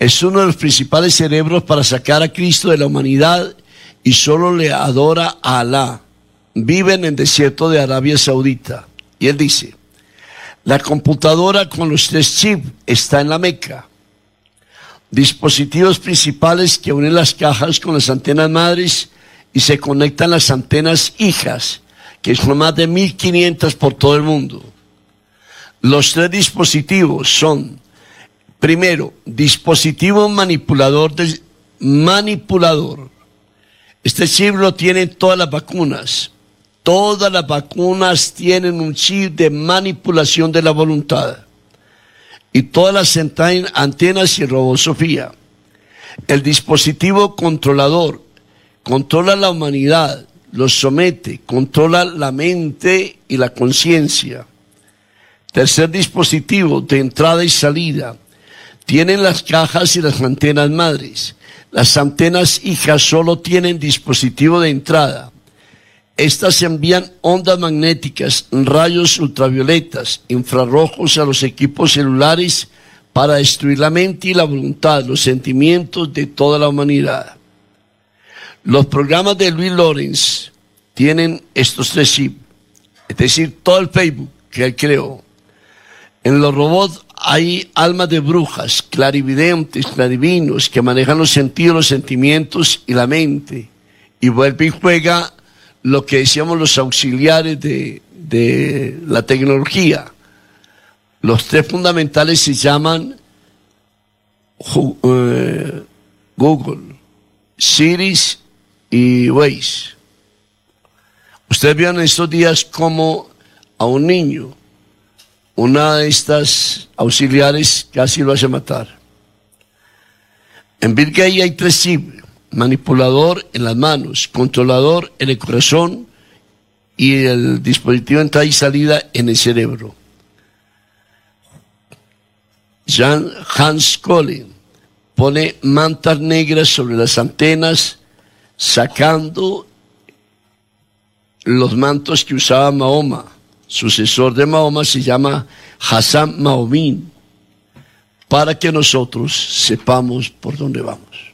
Es uno de los principales cerebros para sacar a Cristo de la humanidad y solo le adora a Alá. Vive en el desierto de Arabia Saudita. Y él dice, la computadora con los tres chips está en la Meca. Dispositivos principales que unen las cajas con las antenas madres y se conectan las antenas hijas, que son más de 1500 por todo el mundo. Los tres dispositivos son, primero, dispositivo manipulador, de, manipulador. Este chip lo tienen todas las vacunas. Todas las vacunas tienen un chip de manipulación de la voluntad. Y todas las antenas y robosofía. El dispositivo controlador controla la humanidad, los somete, controla la mente y la conciencia. Tercer dispositivo de entrada y salida. Tienen las cajas y las antenas madres. Las antenas hijas solo tienen dispositivo de entrada. Estas envían ondas magnéticas, rayos ultravioletas, infrarrojos a los equipos celulares para destruir la mente y la voluntad, los sentimientos de toda la humanidad. Los programas de Luis Lorenz tienen estos tres chips, es decir, todo el Facebook que él creó, en los robots hay almas de brujas, clarividentes, clarivinos, que manejan los sentidos, los sentimientos y la mente. Y vuelve y juega lo que decíamos los auxiliares de, la tecnología. Los tres fundamentales se llaman eh, Google, Siris y Waze. Ustedes vieron estos días como a un niño una de estas auxiliares casi lo hace matar. En Birgay hay tres chips, manipulador en las manos, controlador en el corazón y el dispositivo de entrada y salida en el cerebro. Jean Hans Collin pone mantas negras sobre las antenas, sacando los mantos que usaba Mahoma sucesor de Mahoma, se llama Hassan Mahomín, para que nosotros sepamos por dónde vamos.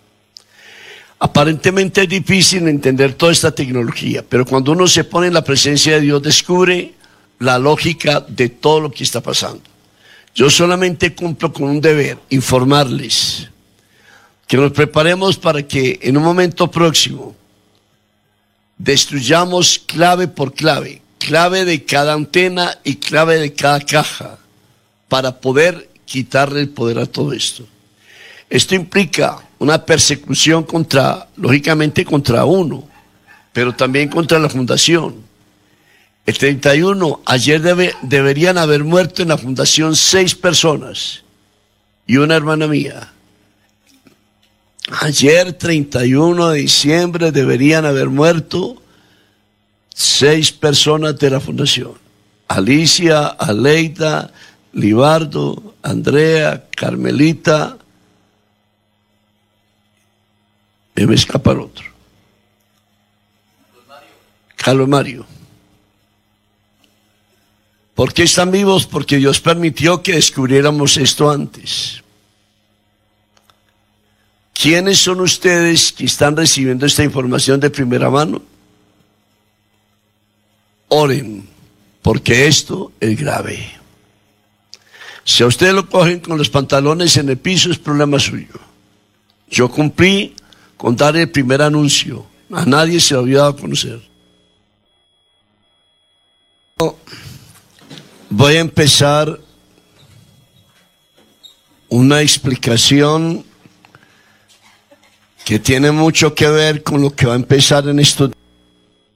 Aparentemente es difícil entender toda esta tecnología, pero cuando uno se pone en la presencia de Dios descubre la lógica de todo lo que está pasando. Yo solamente cumplo con un deber, informarles, que nos preparemos para que en un momento próximo destruyamos clave por clave clave de cada antena y clave de cada caja para poder quitarle el poder a todo esto. Esto implica una persecución contra, lógicamente contra uno, pero también contra la fundación. El 31, ayer debe, deberían haber muerto en la fundación seis personas y una hermana mía. Ayer, 31 de diciembre, deberían haber muerto seis personas de la fundación. Alicia, Aleida, Libardo, Andrea, Carmelita. Y me escapa el otro. Carlos Mario. ¿Por qué están vivos? Porque Dios permitió que descubriéramos esto antes. ¿Quiénes son ustedes que están recibiendo esta información de primera mano? Oren, porque esto es grave. Si a ustedes lo cogen con los pantalones en el piso, es problema suyo. Yo cumplí con dar el primer anuncio. A nadie se lo había dado a conocer. Voy a empezar una explicación que tiene mucho que ver con lo que va a empezar en estos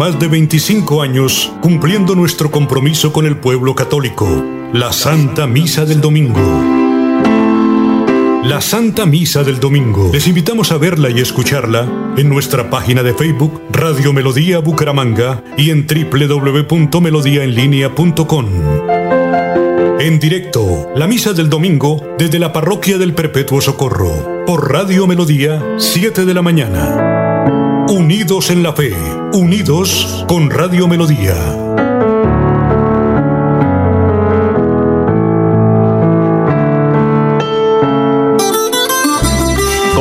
Más de 25 años cumpliendo nuestro compromiso con el pueblo católico, la Santa Misa del Domingo. La Santa Misa del Domingo. Les invitamos a verla y escucharla en nuestra página de Facebook Radio Melodía Bucaramanga y en www.melodiaenlinea.com. En directo, la Misa del Domingo desde la Parroquia del Perpetuo Socorro, por Radio Melodía, 7 de la mañana. Unidos en la fe, unidos con Radio Melodía.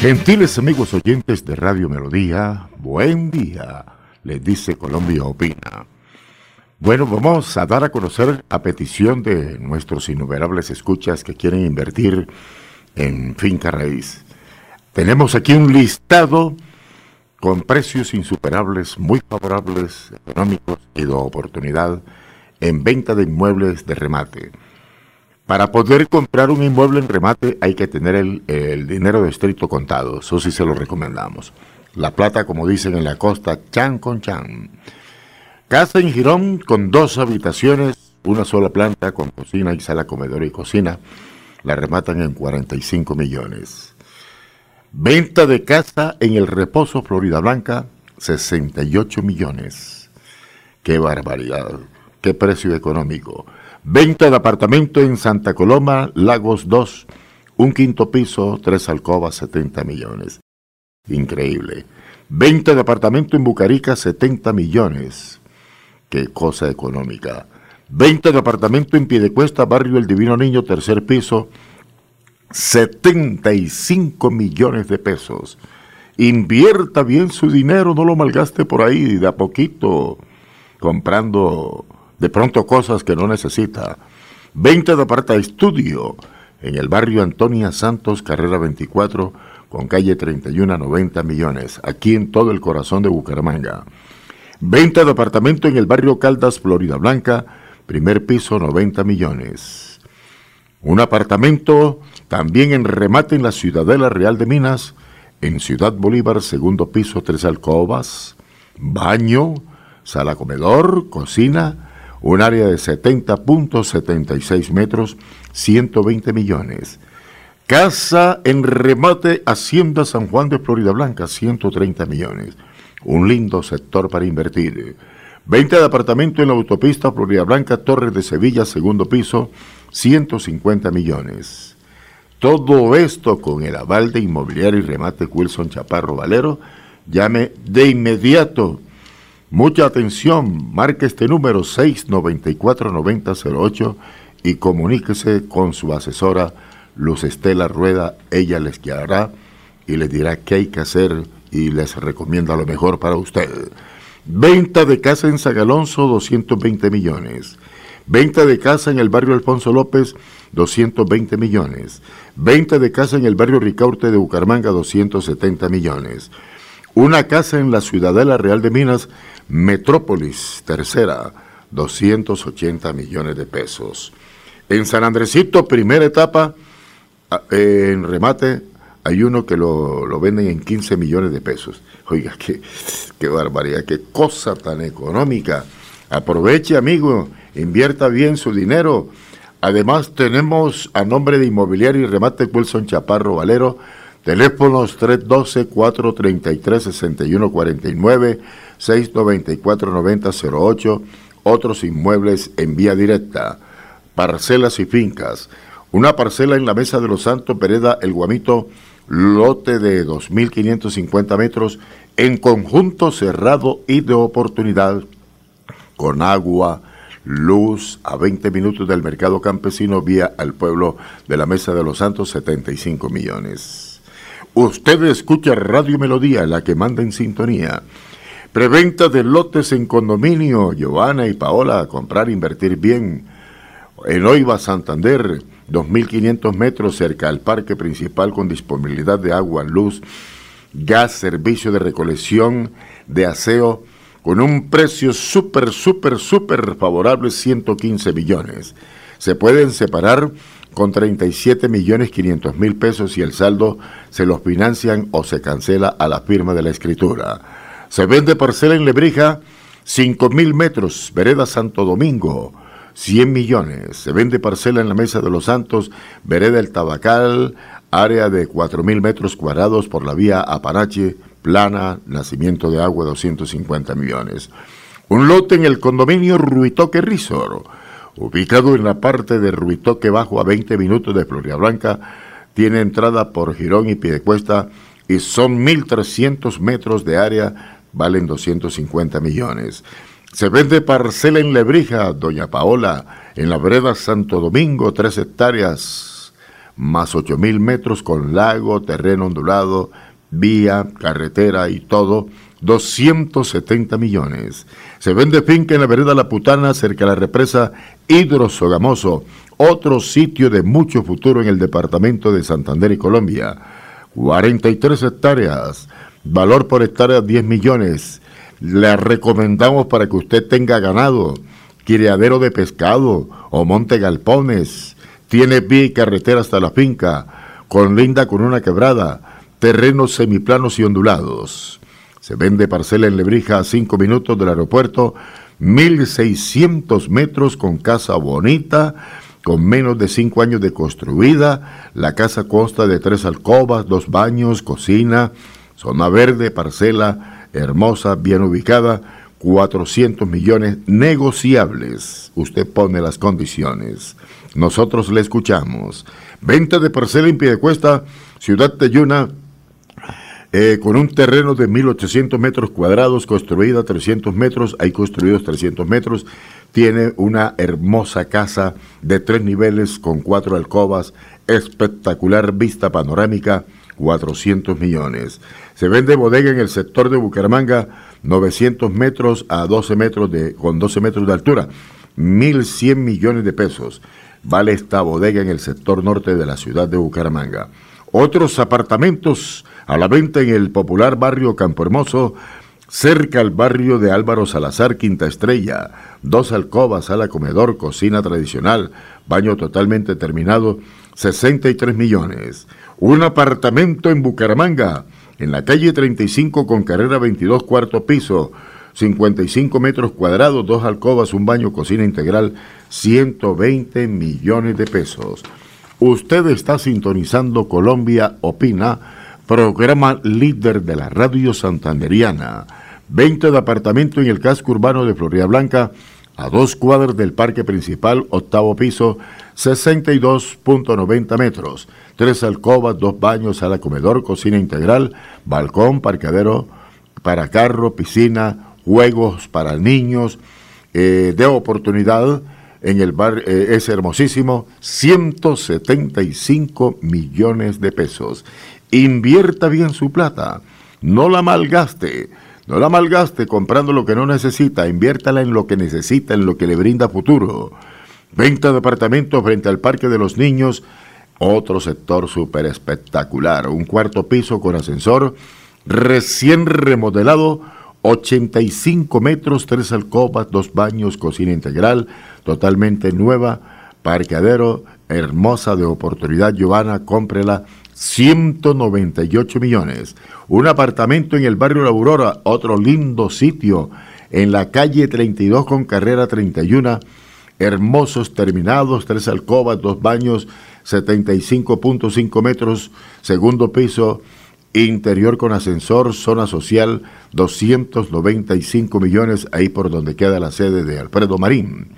Gentiles amigos oyentes de Radio Melodía, buen día, les dice Colombia Opina. Bueno, vamos a dar a conocer a petición de nuestros innumerables escuchas que quieren invertir en finca raíz. Tenemos aquí un listado con precios insuperables, muy favorables, económicos y de oportunidad en venta de inmuebles de remate. Para poder comprar un inmueble en remate hay que tener el, el, dinero de estricto contado, eso sí se lo recomendamos. La plata, como dicen en la costa, chan con chan. Casa en Girón con dos habitaciones, una sola planta con cocina y sala, comedor y cocina. La rematan en 45 millones. Venta de casa en el Reposo Florida Blanca, 68 millones. ¡Qué barbaridad! ¡Qué precio económico! Venta de apartamento en Santa Coloma, Lagos 2, un quinto piso, tres alcobas, 70 millones. Increíble. Venta de apartamento en Bucarica, 70 millones. Qué cosa económica. Venta de apartamento en Piedecuesta, barrio El Divino Niño, tercer piso, 75 millones de pesos. Invierta bien su dinero, no lo malgaste por ahí de a poquito, comprando de pronto cosas que no necesita. Venta de aparta estudio en el barrio Antonia Santos, carrera 24, con calle 31 a 90 millones, aquí en todo el corazón de Bucaramanga. Venta de apartamento en el barrio Caldas, Florida Blanca, primer piso 90 millones. Un apartamento también en remate en la Ciudadela Real de Minas, en Ciudad Bolívar, segundo piso, tres alcobas, baño, sala comedor, cocina, un área de 70.76 metros, 120 millones. Casa en remate Hacienda San Juan de Florida Blanca, 130 millones. Un lindo sector para invertir. Venta de apartamento en la autopista Florida Blanca, Torres de Sevilla, segundo piso, 150 millones. Todo esto con el aval de inmobiliario y remate Wilson Chaparro Valero. Llame de inmediato. Mucha atención, marque este número 694-9008 y comuníquese con su asesora Luz Estela Rueda. Ella les guiará y les dirá qué hay que hacer y les recomienda lo mejor para usted. Venta de casa en Zagalonso, 220 millones. Venta de casa en el barrio Alfonso López, 220 millones. Venta de casa en el barrio Ricaurte de Bucaramanga, 270 millones. Una casa en la Ciudadela Real de Minas, Metrópolis, tercera, 280 millones de pesos. En San Andresito, primera etapa, en remate, hay uno que lo, lo, venden en 15 millones de pesos. Oiga, qué, qué barbaridad, qué cosa tan económica. Aproveche, amigo, invierta bien su dinero. Además, tenemos a nombre de Inmobiliario y Remate Wilson Chaparro Valero, teléfonos 312-433-6149, 694-9008, otros inmuebles en vía directa, parcelas y fincas. Una parcela en la Mesa de los Santos, Pereda, El Guamito, lote de 2.550 metros, en conjunto cerrado y de oportunidad, con agua, luz, a 20 minutos del mercado campesino, vía al pueblo de la Mesa de los Santos, 75 millones. Usted escucha Radio Melodía, la que manda en sintonía. Preventa de lotes en condominio, Giovanna y Paola, comprar, invertir bien. En Oiva, Santander, 2.500 metros cerca al parque principal con disponibilidad de agua, luz, gas, servicio de recolección, de aseo, con un precio súper, súper, súper favorable, 115 millones. Se pueden separar con 37 millones 500 mil pesos y el saldo se los financian o se cancela a la firma de la escritura. Se vende parcela en Lebrija, 5 mil metros, vereda Santo Domingo, 100 millones. Se vende parcela en la Mesa de los Santos, vereda El Tabacal, área de 4 mil metros cuadrados por la vía Aparache, plana, nacimiento de agua 250 millones. Un lote en el condominio Ruitoque Resort, ubicado en la parte de Ruitoque Bajo a 20 minutos de Florida Blanca, tiene entrada por Girón y Piedecuesta y son 1.300 metros de área, valen 250 millones. Se vende parcela en Lebrija, Doña Paola, en la vereda Santo Domingo, tres hectáreas, más 8.000 metros con lago, terreno ondulado, vía, carretera y todo, 270 millones. Se vende finca en la vereda La Putana, cerca de la represa Hidrosogamoso, otro sitio de mucho futuro en el departamento de Santander y Colombia. 43 hectáreas, valor por hectárea 10 millones. Le recomendamos para que usted tenga ganado, criadero de pescado o monte galpones. Tiene vía y carretera hasta la finca, con linda con una quebrada, terrenos semiplanos y ondulados. Se vende parcela en Lebrija a 5 minutos del aeropuerto, 1.600 metros con casa bonita, con menos de cinco años de construida. La casa consta de tres alcobas, dos baños, cocina, zona verde, parcela hermosa, bien ubicada, 400 millones negociables. Usted pone las condiciones. Nosotros le escuchamos. Venta de parcela en cuesta, Ciudad de Yuna, eh, con un terreno de 1.800 metros cuadrados, construida 300 metros, hay construidos 300 metros, tiene una hermosa casa de tres niveles con cuatro alcobas, espectacular vista panorámica, 400 millones. Se vende bodega en el sector de Bucaramanga, 900 metros a 12 metros de, con 12 metros de altura, 1.100 millones de pesos. Vale esta bodega en el sector norte de la ciudad de Bucaramanga. Otros apartamentos a la venta en el popular barrio Campo Hermoso, cerca al barrio de Álvaro Salazar, Quinta Estrella. Dos alcobas, sala comedor, cocina tradicional, baño totalmente terminado, 63 millones. Un apartamento en Bucaramanga, en la calle 35 con carrera 22, cuarto piso, 55 metros cuadrados, dos alcobas, un baño, cocina integral, 120 millones de pesos. Usted está sintonizando Colombia Opina, programa líder de la radio santanderiana. 20 de apartamento en el casco urbano de Florida Blanca, a dos cuadras del parque principal, octavo piso, 62.90 metros. Tres alcobas, dos baños, sala comedor, cocina integral, balcón, parqueadero para carro, piscina, juegos para niños, eh, de oportunidad en el bar, eh, es hermosísimo, 175 millones de pesos. Invierta bien su plata, no la malgaste, no la malgaste comprando lo que no necesita, inviértala en lo que necesita, en lo que le brinda futuro. Venta de apartamentos frente al Parque de los Niños, otro sector súper espectacular, un cuarto piso con ascensor, recién remodelado, 85 metros, tres alcobas, dos baños, cocina integral, totalmente nueva, parqueadero, hermosa de oportunidad, Giovanna, cómprela, 198 millones. Un apartamento en el barrio La Aurora, otro lindo sitio, en la calle 32 con carrera 31, hermosos terminados, tres alcobas, dos baños, 75.5 metros, segundo piso, interior con ascensor, zona social, 295 millones, ahí por donde queda la sede de Alfredo Marín.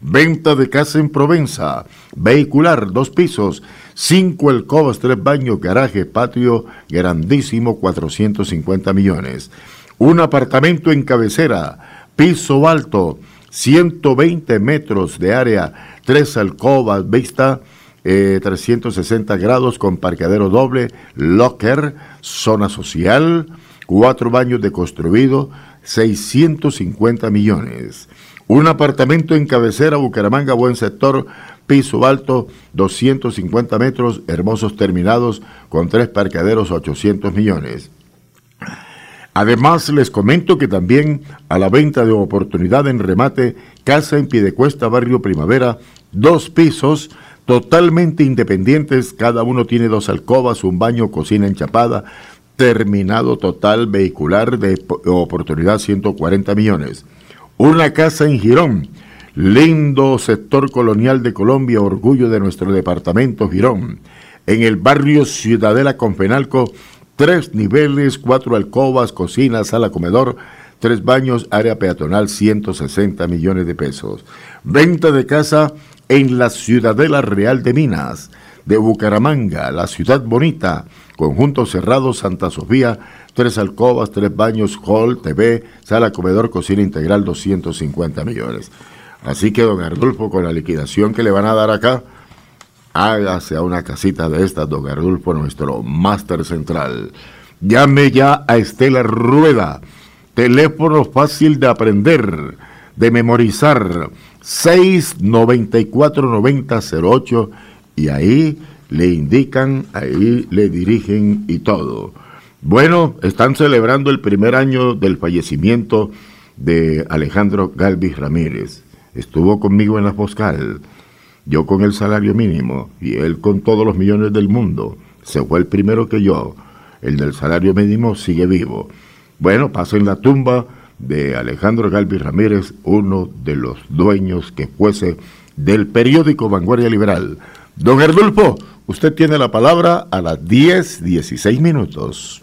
Venta de casa en Provenza, vehicular, dos pisos, cinco alcobas, tres baños, garaje, patio, grandísimo, 450 millones. Un apartamento en cabecera, piso alto, 120 metros de área, tres alcobas, vista, 360 eh, grados con parqueadero doble, locker, zona social, cuatro baños de construido, 650 millones. Un apartamento en cabecera, Bucaramanga, buen sector, piso alto, 250 metros, hermosos terminados, con tres parqueaderos, 800 millones. Además, les comento que también a la venta de oportunidad en remate, casa en Piedecuesta, barrio Primavera, dos pisos, totalmente independientes, cada uno tiene dos alcobas, un baño, cocina enchapada, terminado total vehicular de oportunidad 140 millones. Una casa en Girón, lindo sector colonial de Colombia, orgullo de nuestro departamento Girón. En el barrio Ciudadela Confenalco, tres niveles, cuatro alcobas, cocina, sala, comedor, tres baños, área peatonal, 160 millones de pesos. Venta de casa en la Ciudadela Real de Minas, de Bucaramanga, la ciudad bonita, conjunto cerrado Santa Sofía, tres alcobas, tres baños, hall, TV, sala, comedor, cocina integral, 250 millones. Así que, don Ardulfo, con la liquidación que le van a dar acá, hágase a una casita de estas, don Ardulfo, nuestro máster central. Llame ya a Estela Rueda, teléfono fácil de aprender, de memorizar, 694-9008 y ahí le indican, ahí le dirigen y todo. Bueno, están celebrando el primer año del fallecimiento de Alejandro Galvis Ramírez. Estuvo conmigo en la Foscal, yo con el salario mínimo y él con todos los millones del mundo. Se fue el primero que yo. El del salario mínimo sigue vivo. Bueno, pasen la tumba de Alejandro Galvi Ramírez, uno de los dueños que fuese del periódico Vanguardia Liberal. Don Erdulfo, usted tiene la palabra a las 10, 16 minutos.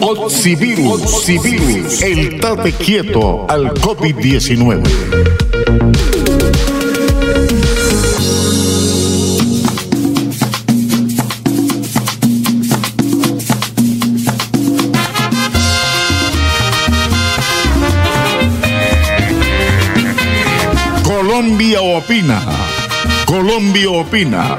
Oxivirus, Oxivirus, el tate quieto al COVID-19. Colombia opina. Colombia opina.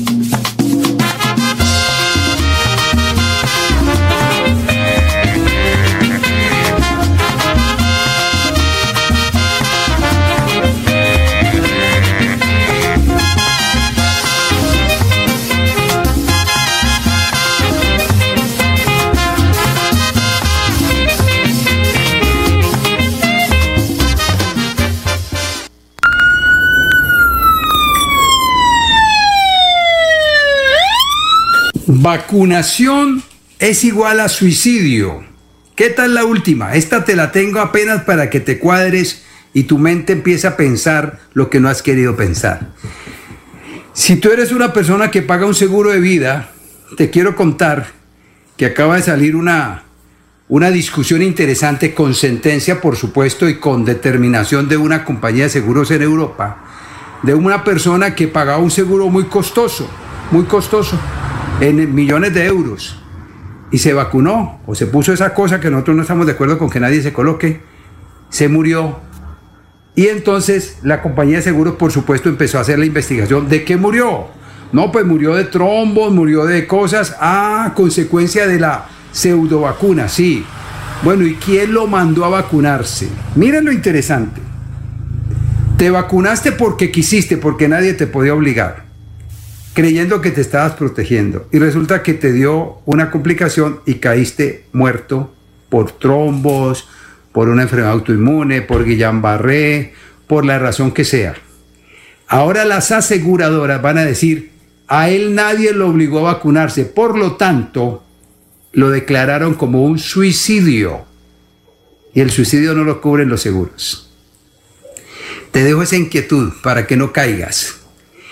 Vacunación es igual a suicidio. ¿Qué tal la última? Esta te la tengo apenas para que te cuadres y tu mente empiece a pensar lo que no has querido pensar. Si tú eres una persona que paga un seguro de vida, te quiero contar que acaba de salir una, una discusión interesante con sentencia, por supuesto, y con determinación de una compañía de seguros en Europa, de una persona que pagaba un seguro muy costoso, muy costoso en millones de euros y se vacunó o se puso esa cosa que nosotros no estamos de acuerdo con que nadie se coloque, se murió. Y entonces la compañía de seguros, por supuesto, empezó a hacer la investigación de qué murió. No, pues murió de trombos, murió de cosas, a consecuencia de la pseudo vacuna, sí. Bueno, ¿y quién lo mandó a vacunarse? Miren lo interesante. Te vacunaste porque quisiste, porque nadie te podía obligar creyendo que te estabas protegiendo y resulta que te dio una complicación y caíste muerto por trombos, por una enfermedad autoinmune, por Guillain-Barré, por la razón que sea. Ahora las aseguradoras van a decir, a él nadie lo obligó a vacunarse, por lo tanto, lo declararon como un suicidio. Y el suicidio no lo cubren los seguros. Te dejo esa inquietud para que no caigas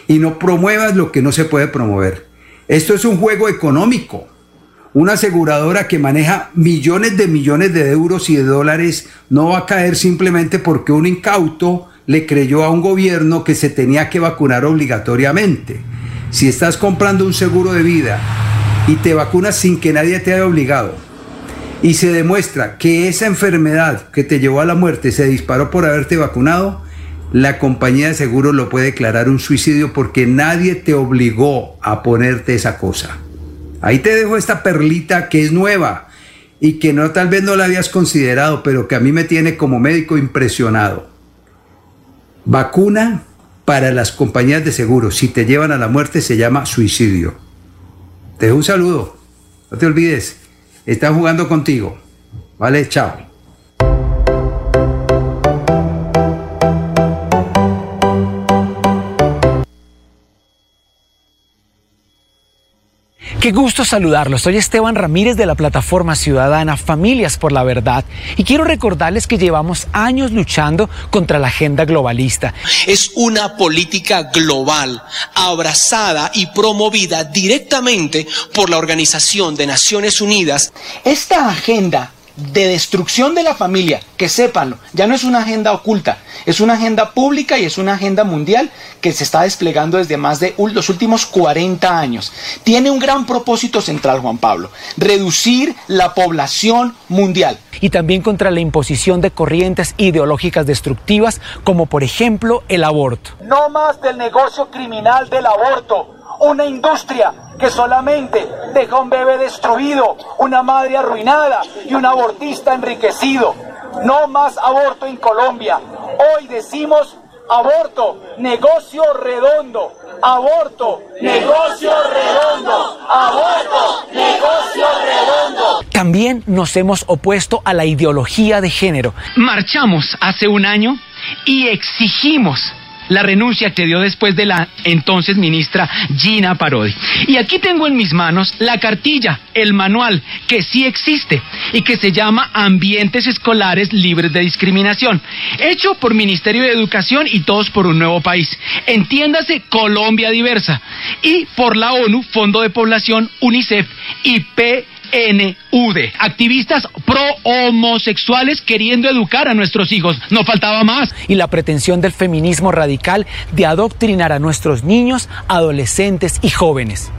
y no promuevas lo que no se puede promover. Esto es un juego económico. Una aseguradora que maneja millones de millones de euros y de dólares no va a caer simplemente porque un incauto le creyó a un gobierno que se tenía que vacunar obligatoriamente. Si estás comprando un seguro de vida y te vacunas sin que nadie te haya obligado y se demuestra que esa enfermedad que te llevó a la muerte se disparó por haberte vacunado, la compañía de seguros lo puede declarar un suicidio porque nadie te obligó a ponerte esa cosa. Ahí te dejo esta perlita que es nueva y que no tal vez no la habías considerado, pero que a mí me tiene como médico impresionado. Vacuna para las compañías de seguros, si te llevan a la muerte se llama suicidio. Te dejo un saludo. No te olvides, están jugando contigo. Vale, chao. Qué gusto saludarlos. Soy Esteban Ramírez de la plataforma ciudadana Familias por la Verdad y quiero recordarles que llevamos años luchando contra la agenda globalista. Es una política global, abrazada y promovida directamente por la Organización de Naciones Unidas. Esta agenda de destrucción de la familia, que sépanlo, ya no es una agenda oculta, es una agenda pública y es una agenda mundial que se está desplegando desde más de los últimos 40 años. Tiene un gran propósito central, Juan Pablo, reducir la población mundial. Y también contra la imposición de corrientes ideológicas destructivas, como por ejemplo el aborto. No más del negocio criminal del aborto, una industria que solamente deja un bebé destruido, una madre arruinada y un abortista enriquecido. No más aborto en Colombia. Hoy decimos aborto, negocio redondo. Aborto, negocio redondo. Aborto, negocio redondo. También nos hemos opuesto a la ideología de género. Marchamos hace un año y exigimos la renuncia que dio después de la entonces ministra Gina Parodi. Y aquí tengo en mis manos la cartilla, el manual, que sí existe y que se llama Ambientes Escolares Libres de Discriminación, hecho por Ministerio de Educación y Todos por un Nuevo País. Entiéndase Colombia Diversa y por la ONU, Fondo de Población, UNICEF y P NUD. Activistas pro homosexuales queriendo educar a nuestros hijos. No faltaba más. Y la pretensión del feminismo radical de adoctrinar a nuestros niños, adolescentes y jóvenes.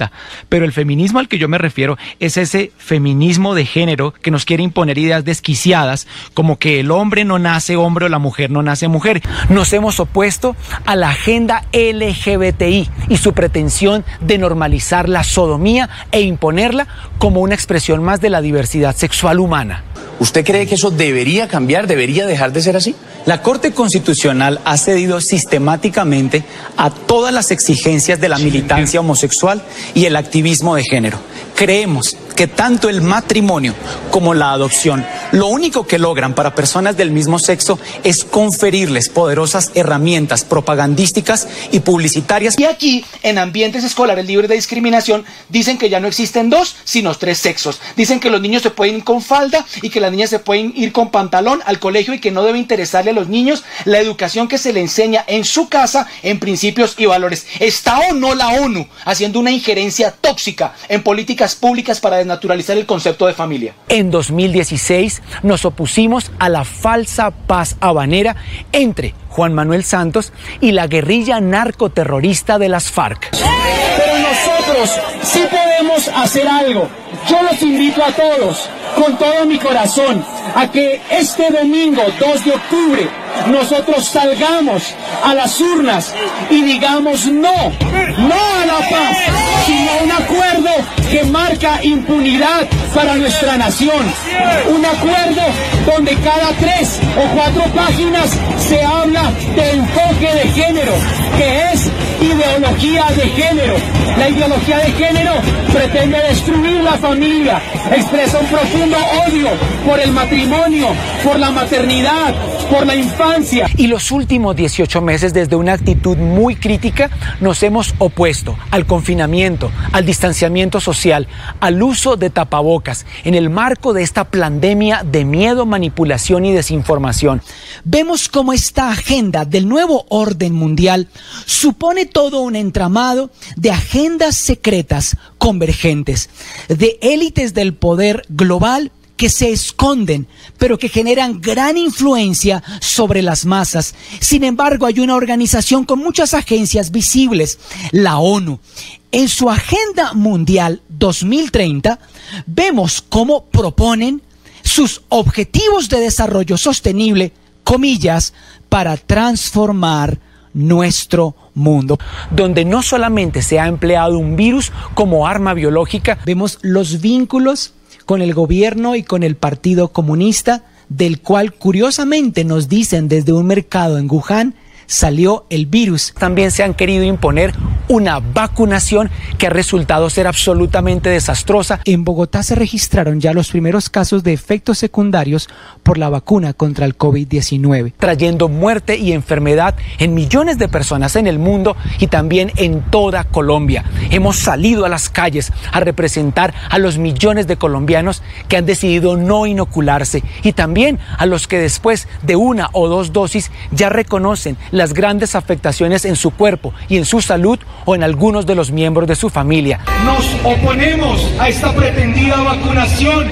Pero el feminismo al que yo me refiero es ese feminismo de género que nos quiere imponer ideas desquiciadas como que el hombre no nace hombre o la mujer no nace mujer. Nos hemos opuesto a la agenda LGBTI y su pretensión de normalizar la sodomía e imponerla como una expresión más de la diversidad sexual humana. ¿Usted cree que eso debería cambiar, debería dejar de ser así? La Corte Constitucional ha cedido sistemáticamente a todas las exigencias de la militancia homosexual y el activismo de género. Creemos que tanto el matrimonio como la adopción, lo único que logran para personas del mismo sexo es conferirles poderosas herramientas propagandísticas y publicitarias. Y aquí, en ambientes escolares libres de discriminación, dicen que ya no existen dos, sino tres sexos. Dicen que los niños se pueden ir con falda y que las niñas se pueden ir con pantalón al colegio y que no debe interesarle a los niños la educación que se le enseña en su casa en principios y valores. ¿Está o no la ONU haciendo una injerencia tóxica en políticas públicas para desnaturalizar el concepto de familia? En 2016 nos opusimos a la falsa paz habanera entre Juan Manuel Santos y la guerrilla narcoterrorista de las FARC. Pero nosotros sí podemos hacer algo. Yo los invito a todos, con todo mi corazón, a que este domingo 2 de octubre nosotros salgamos a las urnas y digamos no, no a la paz, sino un acuerdo que marca impunidad para nuestra nación. Un acuerdo donde cada tres o cuatro páginas se habla de enfoque de género, que es ideología de género. La ideología de género pretende destruir la familia, expresa un profundo odio por el matrimonio, por la maternidad, por la infancia. Y los últimos 18 meses, desde una actitud muy crítica, nos hemos opuesto al confinamiento, al distanciamiento social, al uso de tapabocas, en el marco de esta pandemia de miedo, manipulación y desinformación. Vemos cómo esta agenda del nuevo orden mundial supone todo un entramado de agendas secretas convergentes, de élites del poder global que se esconden, pero que generan gran influencia sobre las masas. Sin embargo, hay una organización con muchas agencias visibles, la ONU. En su Agenda Mundial 2030, vemos cómo proponen sus objetivos de desarrollo sostenible, comillas, para transformar nuestro mundo, donde no solamente se ha empleado un virus como arma biológica, vemos los vínculos con el gobierno y con el Partido Comunista, del cual curiosamente nos dicen desde un mercado en Wuhan salió el virus. También se han querido imponer una vacunación que ha resultado ser absolutamente desastrosa. En Bogotá se registraron ya los primeros casos de efectos secundarios por la vacuna contra el COVID-19, trayendo muerte y enfermedad en millones de personas en el mundo y también en toda Colombia. Hemos salido a las calles a representar a los millones de colombianos que han decidido no inocularse y también a los que después de una o dos dosis ya reconocen las grandes afectaciones en su cuerpo y en su salud o en algunos de los miembros de su familia. Nos oponemos a esta pretendida vacunación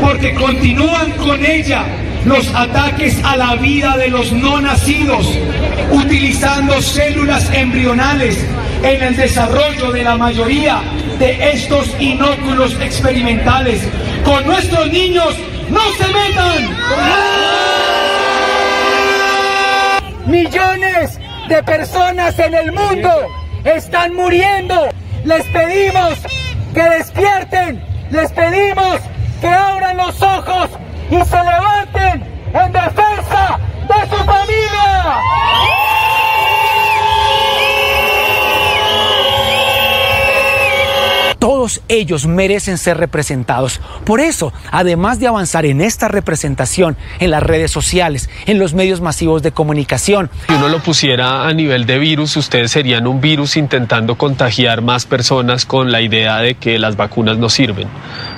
porque continúan con ella los ataques a la vida de los no nacidos, utilizando células embrionales en el desarrollo de la mayoría de estos inóculos experimentales. Con nuestros niños, no se metan. Millones de personas en el mundo están muriendo. Les pedimos que despierten. Les pedimos que abran los ojos y se levanten en defensa de su familia. Todos ellos merecen ser representados. Por eso, además de avanzar en esta representación en las redes sociales, en los medios masivos de comunicación, Si uno lo pusiera a nivel de virus, ustedes serían un virus intentando contagiar más personas con la idea de que las vacunas no sirven.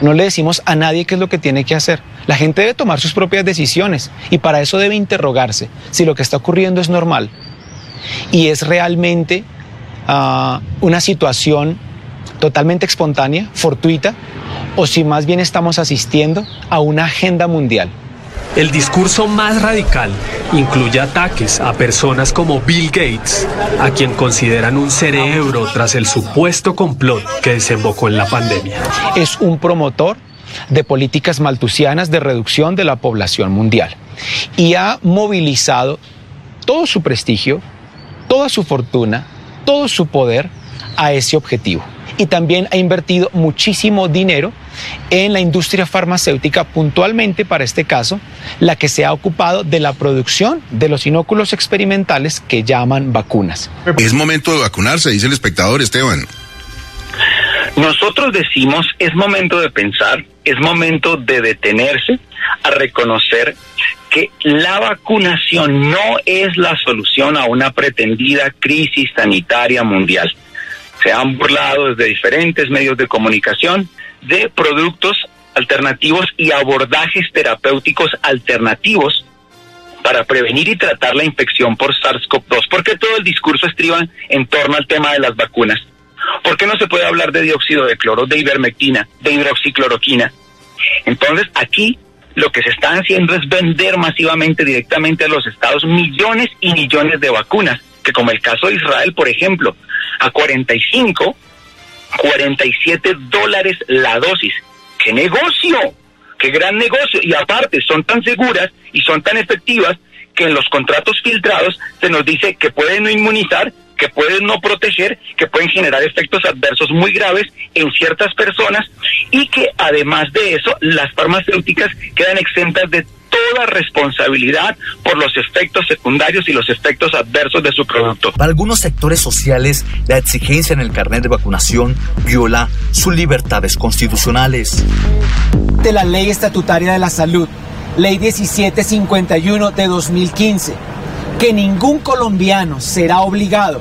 no le decimos a nadie qué es lo que tiene que hacer. La gente debe tomar sus propias decisiones y para eso debe interrogarse si lo que está ocurriendo es normal y es realmente ah, una situación totalmente espontánea, fortuita, o si más bien estamos asistiendo a una agenda mundial. El discurso más radical incluye ataques a personas como Bill Gates, a quien consideran un cerebro tras el supuesto complot que desembocó en la pandemia. Es un promotor de políticas maltusianas de reducción de la población mundial y ha movilizado todo su prestigio, toda su fortuna, todo su poder a ese objetivo. Y también ha invertido muchísimo dinero en la industria farmacéutica, puntualmente para este caso, la que se ha ocupado de la producción de los inóculos experimentales que llaman vacunas. Es momento de vacunarse, dice el espectador Esteban. Nosotros decimos, es momento de pensar, es momento de detenerse a reconocer que la vacunación no es la solución a una pretendida crisis sanitaria mundial. Se han burlado desde diferentes medios de comunicación de productos alternativos y abordajes terapéuticos alternativos para prevenir y tratar la infección por SARS-CoV-2. ¿Por qué todo el discurso estriba en torno al tema de las vacunas? ¿Por qué no se puede hablar de dióxido de cloro, de ivermectina, de hidroxicloroquina? Entonces, aquí lo que se está haciendo es vender masivamente directamente a los estados millones y millones de vacunas, que como el caso de Israel, por ejemplo, a 45, 47 dólares la dosis. ¡Qué negocio! ¡Qué gran negocio! Y aparte, son tan seguras y son tan efectivas que en los contratos filtrados se nos dice que pueden no inmunizar, que pueden no proteger, que pueden generar efectos adversos muy graves en ciertas personas y que además de eso las farmacéuticas quedan exentas de toda responsabilidad por los efectos secundarios y los efectos adversos de su producto. Para algunos sectores sociales, la exigencia en el carnet de vacunación viola sus libertades constitucionales. de la Ley Estatutaria de la Salud, Ley 1751 de 2015, que ningún colombiano será obligado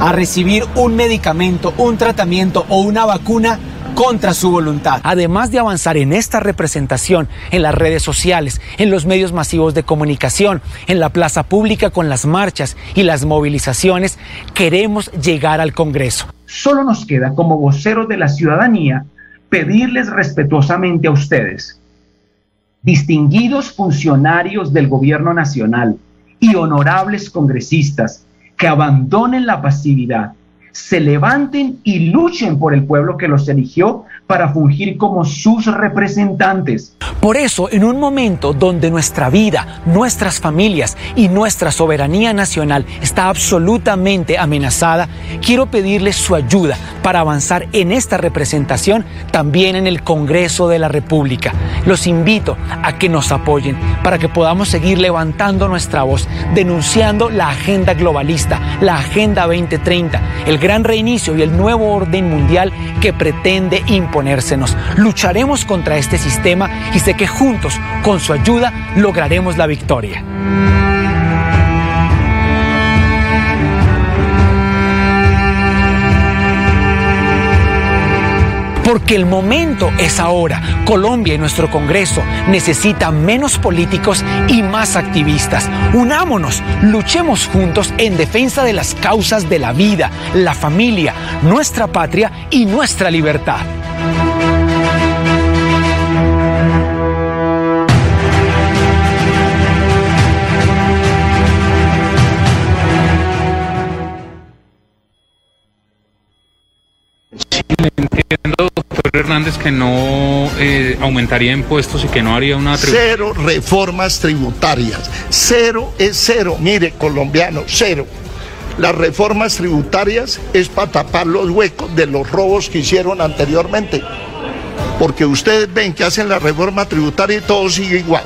a recibir un medicamento, un tratamiento o una vacuna contra su voluntad. Además de avanzar en esta representación en las redes sociales, en los medios masivos de comunicación, en la plaza pública con las marchas y las movilizaciones, queremos llegar al Congreso. Solo nos queda como voceros de la ciudadanía pedirles respetuosamente a ustedes, distinguidos funcionarios del gobierno nacional y honorables congresistas, que abandonen la pasividad, se levanten y luchen por el pueblo que los eligió para fungir como sus representantes. Por eso, en un momento donde nuestra vida, nuestras familias y nuestra soberanía nacional está absolutamente amenazada, quiero pedirles su ayuda para avanzar en esta representación también en el Congreso de la República. Los invito a que nos apoyen para que podamos seguir levantando nuestra voz, denunciando la agenda globalista, la Agenda 2030, el gran reinicio y el nuevo orden mundial que pretende Lucharemos contra este sistema y sé que juntos, con su ayuda, lograremos la victoria. Porque el momento es ahora. Colombia y nuestro Congreso necesitan menos políticos y más activistas. Unámonos, luchemos juntos en defensa de las causas de la vida, la familia, nuestra patria y nuestra libertad. Hernández que no eh, aumentaría impuestos y que no haría una Cero reformas tributarias. Cero es cero. Mire, colombiano, cero. Las reformas tributarias es para tapar los huecos de los robos que hicieron anteriormente. Porque ustedes ven que hacen la reforma tributaria y todo sigue igual.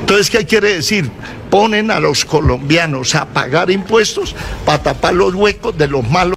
Entonces, ¿qué quiere decir? Ponen a los colombianos a pagar impuestos para tapar los huecos de los malos.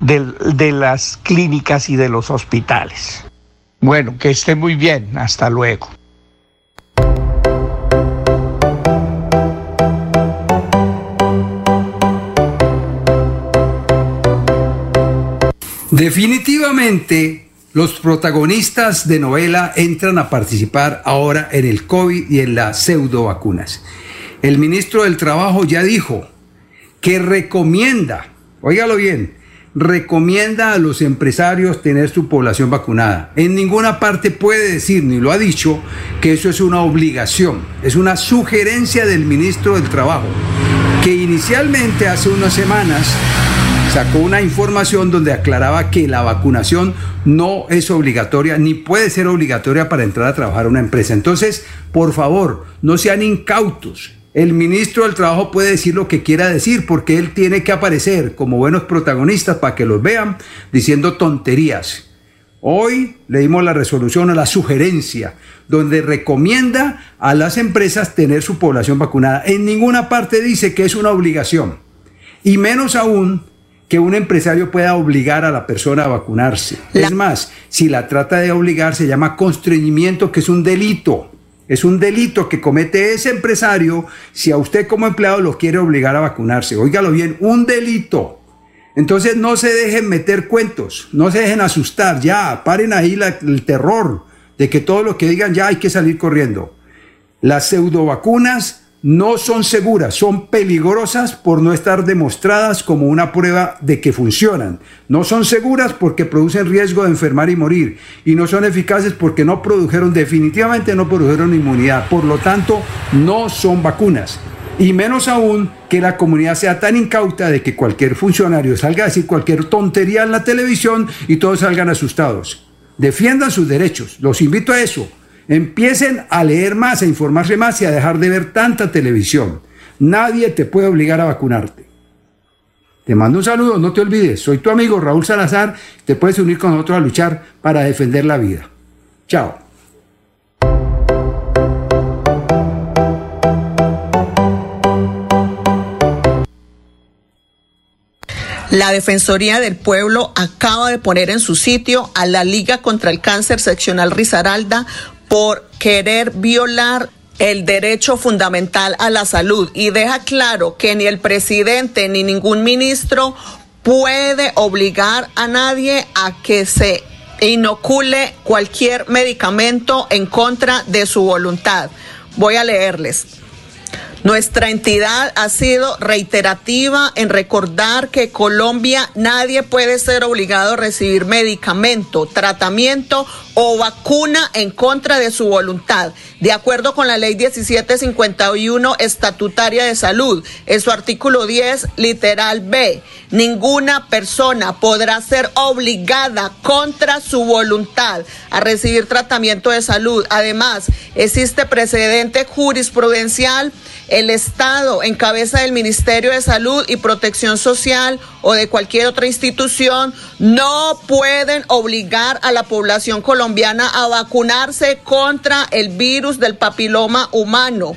de, las clínicas y de los hospitales. Bueno, que esté muy bien. Hasta luego. Definitivamente, los protagonistas de novela entran a participar ahora en el COVID y en las pseudo vacunas. El ministro del Trabajo ya dijo que recomienda, óigalo bien, recomienda a los empresarios tener su población vacunada. En ninguna parte puede decir, ni lo ha dicho, que eso es una obligación, es una sugerencia del ministro del Trabajo, que inicialmente hace unas semanas sacó una información donde aclaraba que la vacunación no es obligatoria ni puede ser obligatoria para entrar a trabajar a una empresa. Entonces, por favor, no sean incautos. El ministro del Trabajo puede decir lo que quiera decir porque él tiene que aparecer como buenos protagonistas para que los vean diciendo tonterías. Hoy le dimos la resolución a la sugerencia donde recomienda a las empresas tener su población vacunada. En ninguna parte dice que es una obligación. Y menos aún que un empresario pueda obligar a la persona a vacunarse. Es más, si la trata de obligar se llama constreñimiento, que es un delito. Es un delito que comete ese empresario si a usted como empleado lo quiere obligar a vacunarse. Óigalo bien, un delito. Entonces no se dejen meter cuentos, no se dejen asustar, ya, paren ahí el terror de que todo lo que digan ya hay que salir corriendo. Las pseudo vacunas no son seguras, son peligrosas por no estar demostradas como una prueba de que funcionan. No son seguras porque producen riesgo de enfermar y morir. Y no son eficaces porque no produjeron, definitivamente no produjeron inmunidad. Por lo tanto, no son vacunas. Y menos aún que la comunidad sea tan incauta de que cualquier funcionario salga a decir cualquier tontería en la televisión y todos salgan asustados. Defiendan sus derechos. Los invito a eso. Empiecen a leer más, a informarse más y a dejar de ver tanta televisión. Nadie te puede obligar a vacunarte. Te mando un saludo, no te olvides. Soy tu amigo Raúl Salazar. Te puedes unir con nosotros a luchar para defender la vida. Chao. La Defensoría del Pueblo acaba de poner en su sitio a la Liga contra el Cáncer Seccional Risaralda por querer violar el derecho fundamental a la salud y deja claro que ni el presidente ni ningún ministro puede obligar a nadie a que se inocule cualquier medicamento en contra de su voluntad. Voy a leerles. Nuestra entidad ha sido reiterativa en recordar que Colombia nadie puede ser obligado a recibir medicamento, tratamiento o vacuna en contra de su voluntad, de acuerdo con la ley 1751 estatutaria de salud, en su artículo 10, literal B. Ninguna persona podrá ser obligada contra su voluntad a recibir tratamiento de salud. Además, existe precedente jurisprudencial el Estado, en cabeza del Ministerio de Salud y Protección Social o de cualquier otra institución, no pueden obligar a la población colombiana a vacunarse contra el virus del papiloma humano.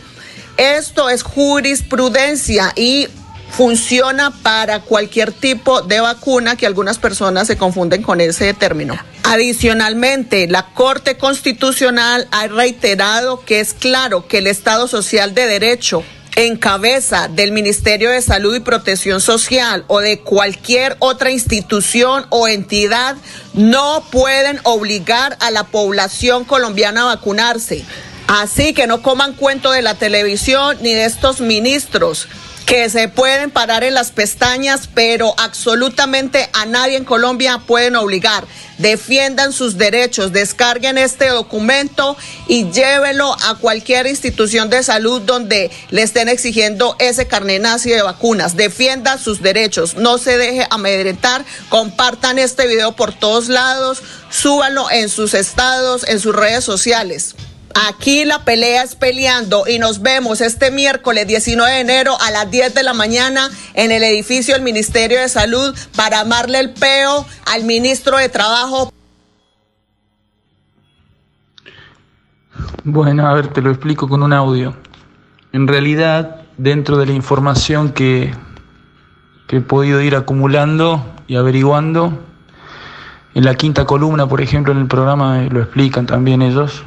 Esto es jurisprudencia y funciona para cualquier tipo de vacuna que algunas personas se confunden con ese término. Adicionalmente, la Corte Constitucional ha reiterado que es claro que el Estado Social de Derecho en cabeza del Ministerio de Salud y Protección Social o de cualquier otra institución o entidad no pueden obligar a la población colombiana a vacunarse. Así que no coman cuento de la televisión ni de estos ministros que se pueden parar en las pestañas, pero absolutamente a nadie en Colombia pueden obligar. Defiendan sus derechos, descarguen este documento y llévenlo a cualquier institución de salud donde le estén exigiendo ese carnet nazi de vacunas. Defiendan sus derechos, no se deje amedrentar, compartan este video por todos lados, súbanlo en sus estados, en sus redes sociales. Aquí la pelea es peleando y nos vemos este miércoles 19 de enero a las 10 de la mañana en el edificio del Ministerio de Salud para amarle el peo al ministro de Trabajo. Bueno, a ver, te lo explico con un audio. En realidad, dentro de la información que, que he podido ir acumulando y averiguando, En la quinta columna, por ejemplo, en el programa lo explican también ellos.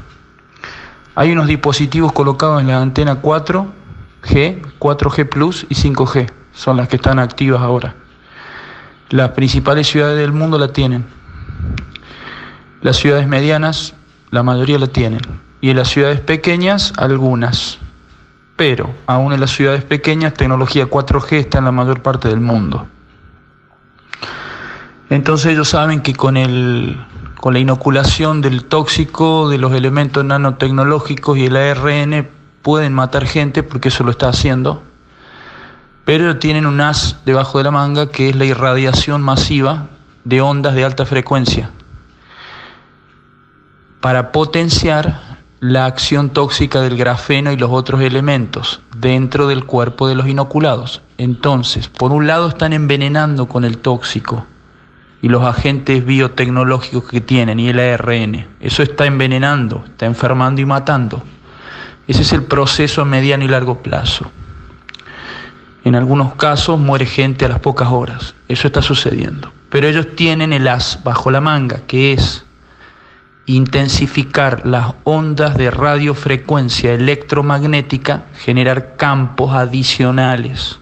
Hay unos dispositivos colocados en la antena 4G, 4G Plus y 5G. Son las que están activas ahora. Las principales ciudades del mundo la tienen. Las ciudades medianas, la mayoría la tienen. Y en las ciudades pequeñas, algunas. Pero aún en las ciudades pequeñas, tecnología 4G está en la mayor parte del mundo. Entonces ellos saben que con, el, con la inoculación del tóxico, de los elementos nanotecnológicos y el ARN pueden matar gente porque eso lo está haciendo. Pero tienen un as debajo de la manga que es la irradiación masiva de ondas de alta frecuencia para potenciar la acción tóxica del grafeno y los otros elementos dentro del cuerpo de los inoculados. Entonces, por un lado están envenenando con el tóxico y los agentes biotecnológicos que tienen y el ARN. Eso está envenenando, está enfermando y matando. Ese es el proceso a mediano y largo plazo. En algunos casos muere gente a las pocas horas. Eso está sucediendo. Pero ellos tienen el as bajo la manga, que es intensificar las ondas de radiofrecuencia electromagnética, generar campos adicionales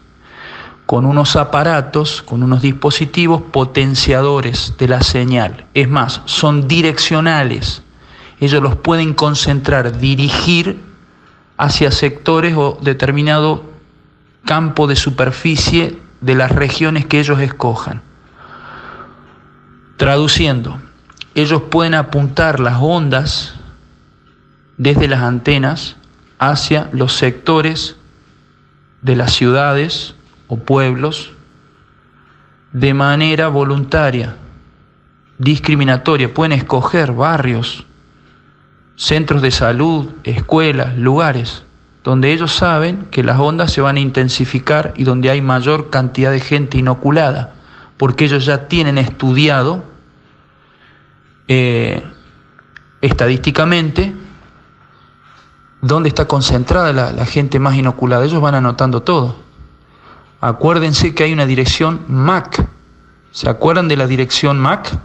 con unos aparatos, con unos dispositivos potenciadores de la señal. Es más, son direccionales. Ellos los pueden concentrar, dirigir hacia sectores o determinado campo de superficie de las regiones que ellos escojan. Traduciendo, ellos pueden apuntar las ondas desde las antenas hacia los sectores de las ciudades o pueblos de manera voluntaria, discriminatoria. Pueden escoger barrios, centros de salud, escuelas, lugares, donde ellos saben que las ondas se van a intensificar y donde hay mayor cantidad de gente inoculada, porque ellos ya tienen estudiado eh, estadísticamente dónde está concentrada la, gente más inoculada. Ellos van anotando todo. Acuérdense que hay una dirección MAC. ¿Se acuerdan de la dirección MAC?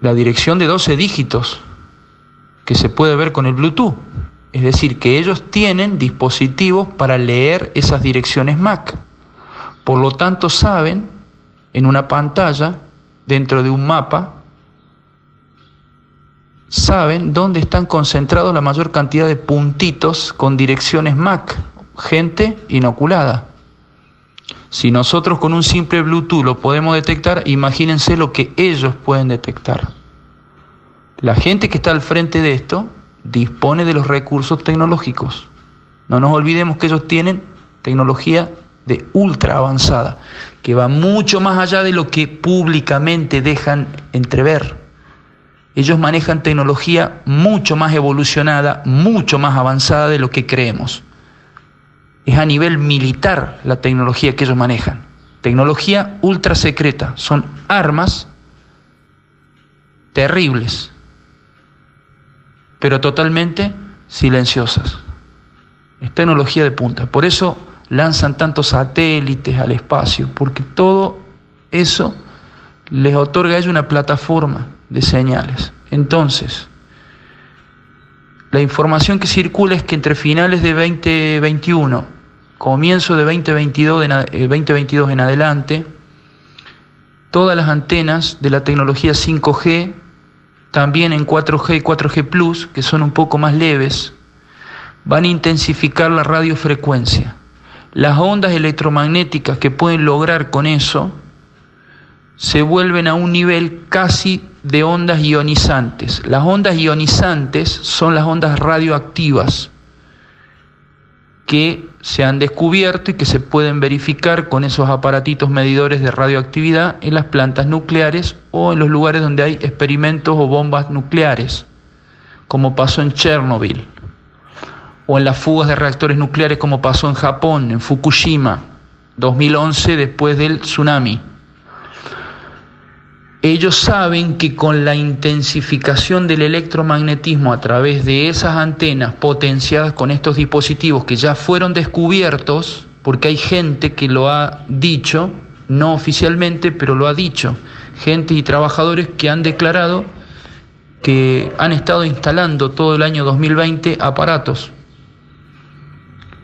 La dirección de 12 dígitos que se puede ver con el Bluetooth. Es decir, que ellos tienen dispositivos para leer esas direcciones MAC. Por lo tanto, saben en una pantalla dentro de un mapa, saben dónde están concentrados la mayor cantidad de puntitos con direcciones MAC, gente inoculada. Si nosotros con un simple Bluetooth lo podemos detectar, imagínense lo que ellos pueden detectar. La gente que está al frente de esto dispone de los recursos tecnológicos. No nos olvidemos que ellos tienen tecnología de ultra avanzada, que va mucho más allá de lo que públicamente dejan entrever. Ellos manejan tecnología mucho más evolucionada, mucho más avanzada de lo que creemos. Es a nivel militar la tecnología que ellos manejan. Tecnología ultra secreta. Son armas terribles, pero totalmente silenciosas. Es tecnología de punta. Por eso lanzan tantos satélites al espacio, porque todo eso les otorga a ellos una plataforma de señales. Entonces, la información que circula es que entre finales de 2021, comienzo de 2022, 2022 en adelante, todas las antenas de la tecnología 5G, también en 4G y 4G Plus, que son un poco más leves, van a intensificar la radiofrecuencia. Las ondas electromagnéticas que pueden lograr con eso se vuelven a un nivel casi de ondas ionizantes. Las ondas ionizantes son las ondas radioactivas que se han descubierto y que se pueden verificar con esos aparatitos medidores de radioactividad en las plantas nucleares o en los lugares donde hay experimentos o bombas nucleares, como pasó en Chernobyl o en las fugas de reactores nucleares como pasó en Japón, en Fukushima, 2011 después del tsunami. Ellos saben que con la intensificación del electromagnetismo a través de esas antenas potenciadas con estos dispositivos que ya fueron descubiertos, porque hay gente que lo ha dicho, no oficialmente, pero lo ha dicho, gente y trabajadores que han declarado que han estado instalando todo el año 2020 aparatos.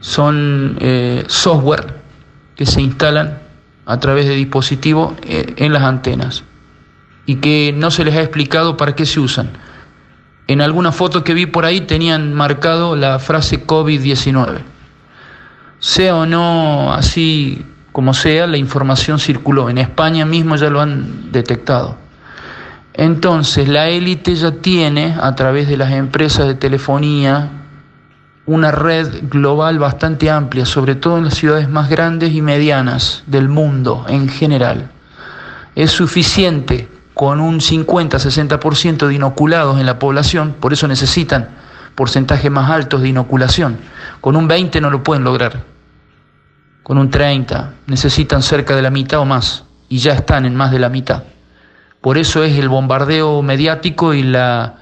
Son eh, software que se instalan a través de dispositivos eh, en las antenas y que no se les ha explicado para qué se usan. En alguna foto que vi por ahí tenían marcado la frase COVID-19. Sea o no así como sea, la información circuló. En España mismo ya lo han detectado. Entonces, la élite ya tiene, a través de las empresas de telefonía, una red global bastante amplia, sobre todo en las ciudades más grandes y medianas del mundo en general. Es suficiente con un 50-60% de inoculados en la población, por eso necesitan porcentajes más altos de inoculación. Con un 20 no lo pueden lograr. Con un 30 necesitan cerca de la mitad o más, y ya están en más de la mitad. Por eso es el bombardeo mediático y la,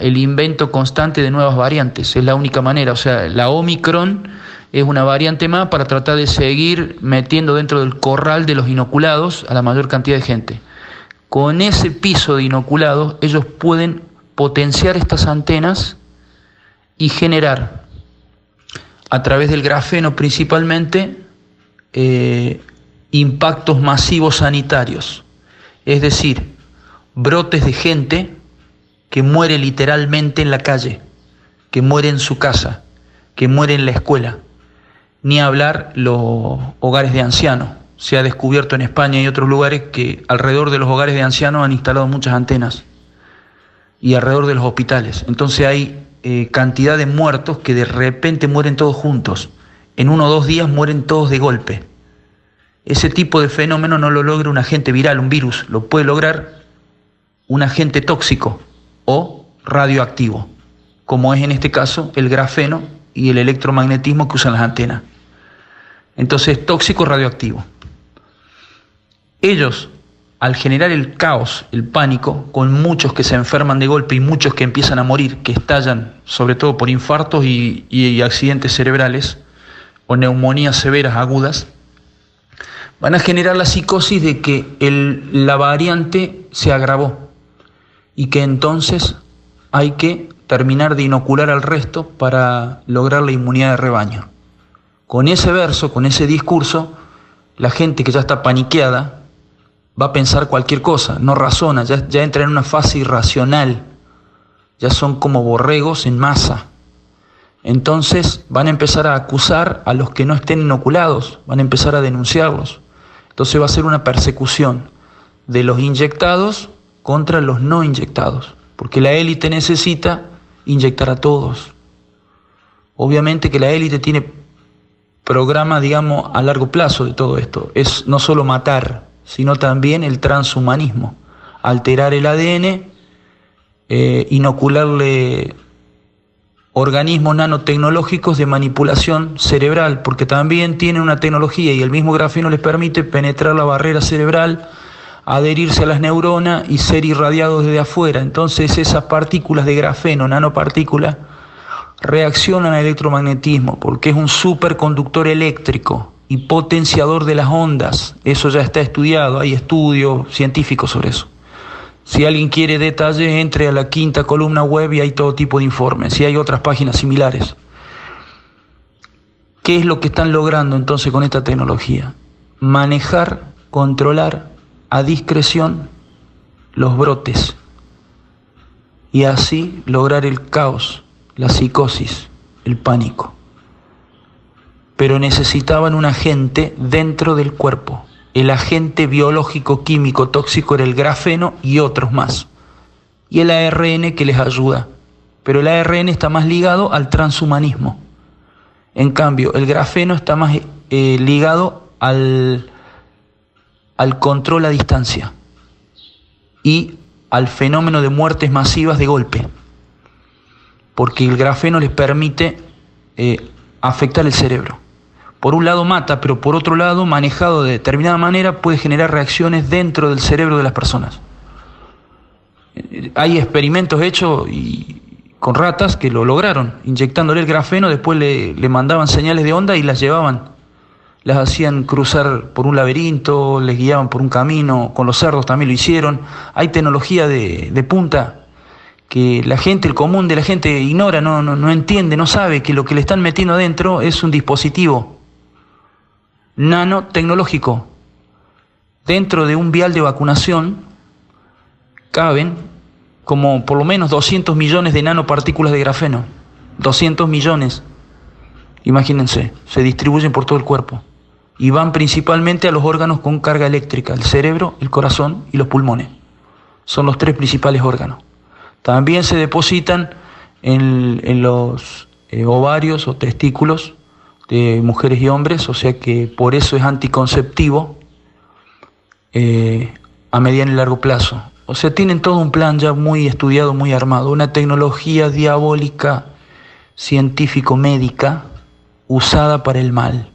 el invento constante de nuevas variantes. Es la única manera. O sea, la Omicron es una variante más para tratar de seguir metiendo dentro del corral de los inoculados a la mayor cantidad de gente. Con ese piso de inoculados, ellos pueden potenciar estas antenas y generar, a través del grafeno principalmente, eh, impactos masivos sanitarios. Es decir, brotes de gente que muere literalmente en la calle, que muere en su casa, que muere en la escuela. Ni hablar los hogares de ancianos. Se ha descubierto en España y otros lugares que alrededor de los hogares de ancianos han instalado muchas antenas y alrededor de los hospitales. Entonces hay eh, cantidad de muertos que de repente mueren todos juntos. En uno o dos días mueren todos de golpe. Ese tipo de fenómeno no lo logra un agente viral, un virus, lo puede lograr un agente tóxico o radioactivo, como es en este caso el grafeno y el electromagnetismo que usan las antenas. Entonces, tóxico radioactivo. Ellos, al generar el caos, el pánico, con muchos que se enferman de golpe y muchos que empiezan a morir, que estallan sobre todo por infartos y, accidentes cerebrales o neumonías severas agudas, van a generar la psicosis de que la variante se agravó y que entonces hay que terminar de inocular al resto para lograr la inmunidad de rebaño. Con ese verso, con ese discurso, la gente que ya está paniqueada va a pensar cualquier cosa, no razona, ya, ya entra en una fase irracional, ya son como borregos en masa. Entonces van a empezar a acusar a los que no estén inoculados, van a empezar a denunciarlos. Entonces va a ser una persecución de los inyectados contra los no inyectados, porque la élite necesita inyectar a todos. Obviamente que la élite tiene programa, digamos, a largo plazo de todo esto. Es no solo matar, sino también el transhumanismo, alterar el ADN, eh, inocularle organismos nanotecnológicos de manipulación cerebral, porque también tienen una tecnología y el mismo grafeno les permite penetrar la barrera cerebral, adherirse a las neuronas y ser irradiados desde afuera. Entonces esas partículas de grafeno, nanopartículas, reaccionan al electromagnetismo porque es un superconductor eléctrico y potenciador de las ondas. Eso ya está estudiado, hay estudios científicos sobre eso. Si alguien quiere detalles, entre a la quinta columna web y hay todo tipo de informes. Y hay otras páginas similares. ¿Qué es lo que están logrando entonces con esta tecnología? Manejar, controlar a discreción los brotes y así lograr el caos, la psicosis, el pánico. Pero necesitaban un agente dentro del cuerpo. El agente biológico, químico, tóxico era el grafeno y otros más. Y el ARN que les ayuda. Pero el ARN está más ligado al transhumanismo. En cambio, el grafeno está más eh, ligado al, al control a distancia y al fenómeno de muertes masivas de golpe, porque el grafeno les permite eh, afectar el cerebro. Por un lado mata, pero por otro lado, manejado de determinada manera, puede generar reacciones dentro del cerebro de las personas. Hay experimentos hechos con ratas que lo lograron, inyectándole el grafeno, después le, le mandaban señales de onda y las llevaban las hacían cruzar por un laberinto, les guiaban por un camino, con los cerdos también lo hicieron. Hay tecnología de, de punta que la gente, el común de la gente ignora, no, no, no entiende, no sabe que lo que le están metiendo adentro es un dispositivo nanotecnológico. Dentro de un vial de vacunación caben como por lo menos 200 millones de nanopartículas de grafeno. 200 millones. Imagínense, se distribuyen por todo el cuerpo y van principalmente a los órganos con carga eléctrica, el cerebro, el corazón y los pulmones. Son los tres principales órganos. También se depositan en, los eh, ovarios o testículos de mujeres y hombres, o sea que por eso es anticonceptivo eh, a mediano y largo plazo. O sea, tienen todo un plan ya muy estudiado, muy armado, una tecnología diabólica, científico-médica, usada para el mal.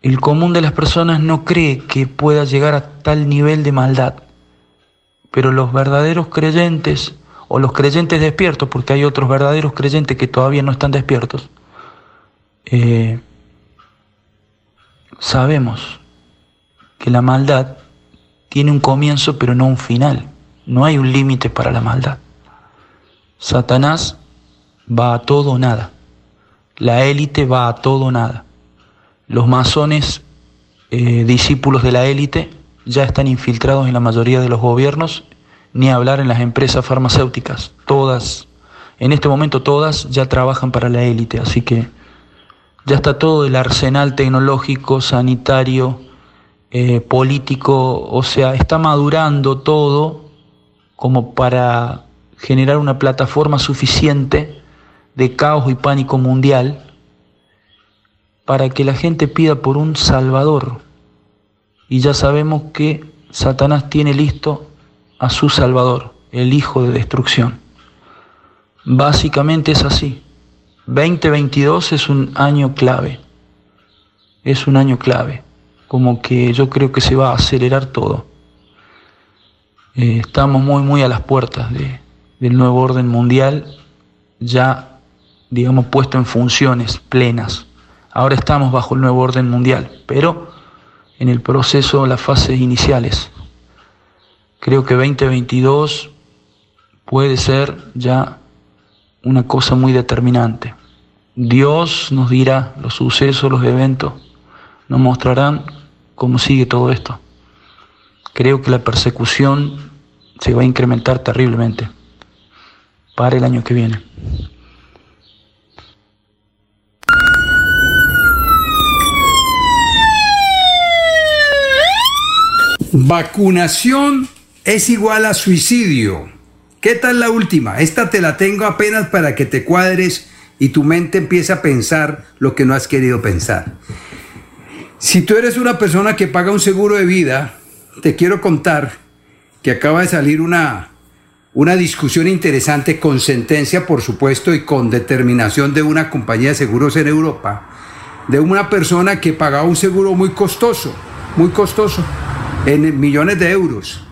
El común de las personas no cree que pueda llegar a tal nivel de maldad, pero los verdaderos creyentes, o los creyentes despiertos, porque hay otros verdaderos creyentes que todavía no están despiertos, eh, sabemos que la maldad tiene un comienzo pero no un final. No hay un límite para la maldad. Satanás va a todo o nada. La élite va a todo o nada. Los masones, eh, discípulos de la élite, ya están infiltrados en la mayoría de los gobiernos, ni hablar en las empresas farmacéuticas. Todas, en este momento todas ya trabajan para la élite, así que ya está todo el arsenal tecnológico, sanitario, eh, político, o sea, está madurando todo como para generar una plataforma suficiente de caos y pánico mundial para que la gente pida por un Salvador. Y ya sabemos que Satanás tiene listo a su Salvador, el Hijo de Destrucción. Básicamente es así. 2022 es un año clave. Es un año clave. Como que yo creo que se va a acelerar todo. Eh, estamos muy, muy a las puertas de, del nuevo orden mundial, ya, digamos, puesto en funciones plenas. Ahora estamos bajo el nuevo orden mundial, pero en el proceso, las fases iniciales. Creo que 2022 puede ser ya una cosa muy determinante. Dios nos dirá los sucesos, los eventos, nos mostrarán cómo sigue todo esto. Creo que la persecución se va a incrementar terriblemente para el año que viene. Vacunación es igual a suicidio. ¿Qué tal la última? Esta te la tengo apenas para que te cuadres y tu mente empiece a pensar lo que no has querido pensar. Si tú eres una persona que paga un seguro de vida, te quiero contar que acaba de salir una, una discusión interesante con sentencia, por supuesto, y con determinación de una compañía de seguros en Europa, de una persona que pagaba un seguro muy costoso, muy costoso en millones de euros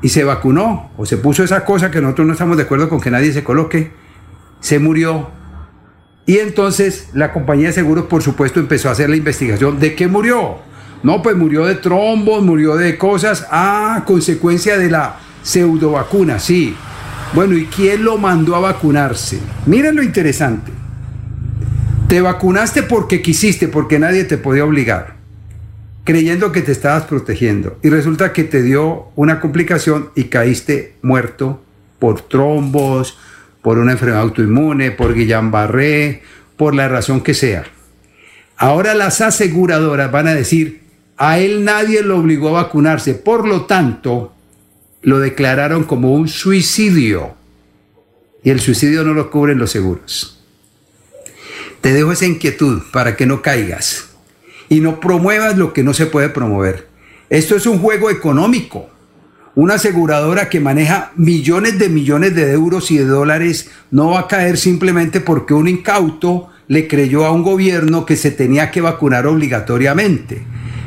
y se vacunó o se puso esa cosa que nosotros no estamos de acuerdo con que nadie se coloque, se murió. Y entonces la compañía de seguros, por supuesto, empezó a hacer la investigación de qué murió. No, pues murió de trombos, murió de cosas, a consecuencia de la pseudo vacuna, sí. Bueno, ¿y quién lo mandó a vacunarse? Miren lo interesante. Te vacunaste porque quisiste, porque nadie te podía obligar creyendo que te estabas protegiendo y resulta que te dio una complicación y caíste muerto por trombos, por una enfermedad autoinmune, por Guillain-Barré, por la razón que sea. Ahora las aseguradoras van a decir, a él nadie lo obligó a vacunarse, por lo tanto, lo declararon como un suicidio. Y el suicidio no lo cubren los seguros. Te dejo esa inquietud para que no caigas y no promuevas lo que no se puede promover. Esto es un juego económico. Una aseguradora que maneja millones de millones de euros y de dólares no va a caer simplemente porque un incauto le creyó a un gobierno que se tenía que vacunar obligatoriamente.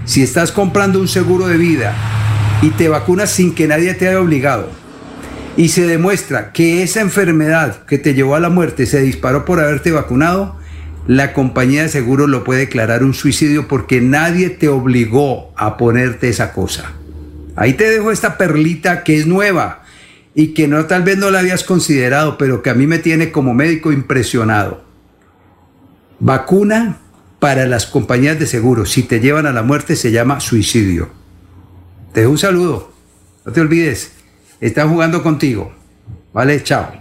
Si estás comprando un seguro de vida y te vacunas sin que nadie te haya obligado y se demuestra que esa enfermedad que te llevó a la muerte se disparó por haberte vacunado, la compañía de seguro lo puede declarar un suicidio porque nadie te obligó a ponerte esa cosa. Ahí te dejo esta perlita que es nueva y que no tal vez no la habías considerado, pero que a mí me tiene como médico impresionado. Vacuna para las compañías de seguro. Si te llevan a la muerte se llama suicidio. Te dejo un saludo. No te olvides. Están jugando contigo. Vale, chao.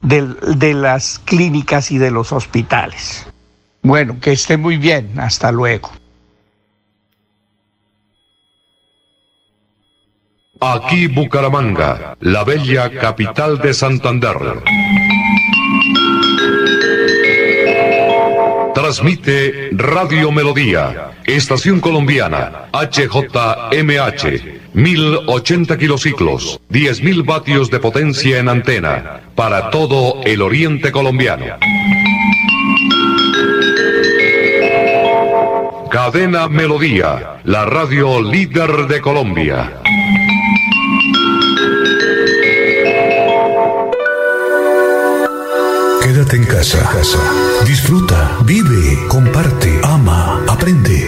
de, las clínicas y de los hospitales. Bueno, que esté muy bien. Hasta luego. Aquí Bucaramanga, la bella capital de Santander. Transmite Radio Melodía, Estación Colombiana, HJMH. 1080 kilociclos, 10.000 vatios de potencia en antena, para todo el oriente colombiano. Cadena Melodía, la radio líder de Colombia. Quédate en casa. casa. Disfruta, vive, comparte,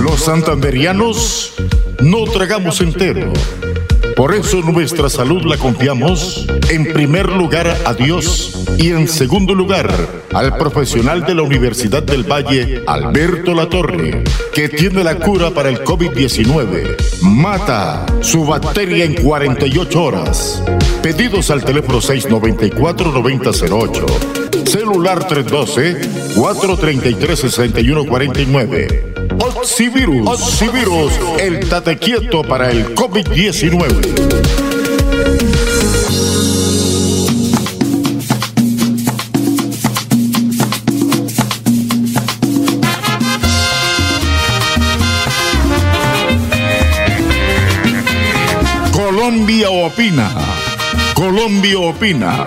Los santanderianos no tragamos entero. Por eso nuestra salud la confiamos en primer lugar a Dios y en segundo lugar al profesional de la Universidad del Valle, Alberto Latorre, que tiene la cura para el COVID-19. Mata su bacteria en 48 horas. Pedidos al teléfono 694-9008. Celular 312-433-6149. Oxivirus. Oxivirus, el tate quieto para el COVID-19. Colombia opina. Colombia opina.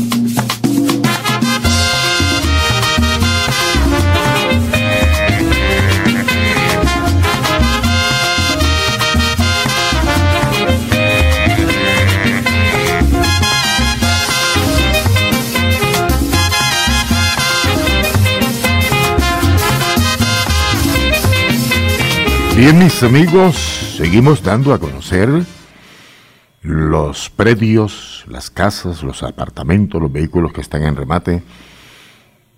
Bien, mis amigos, seguimos dando a conocer los predios, las casas, los apartamentos, los vehículos que están en remate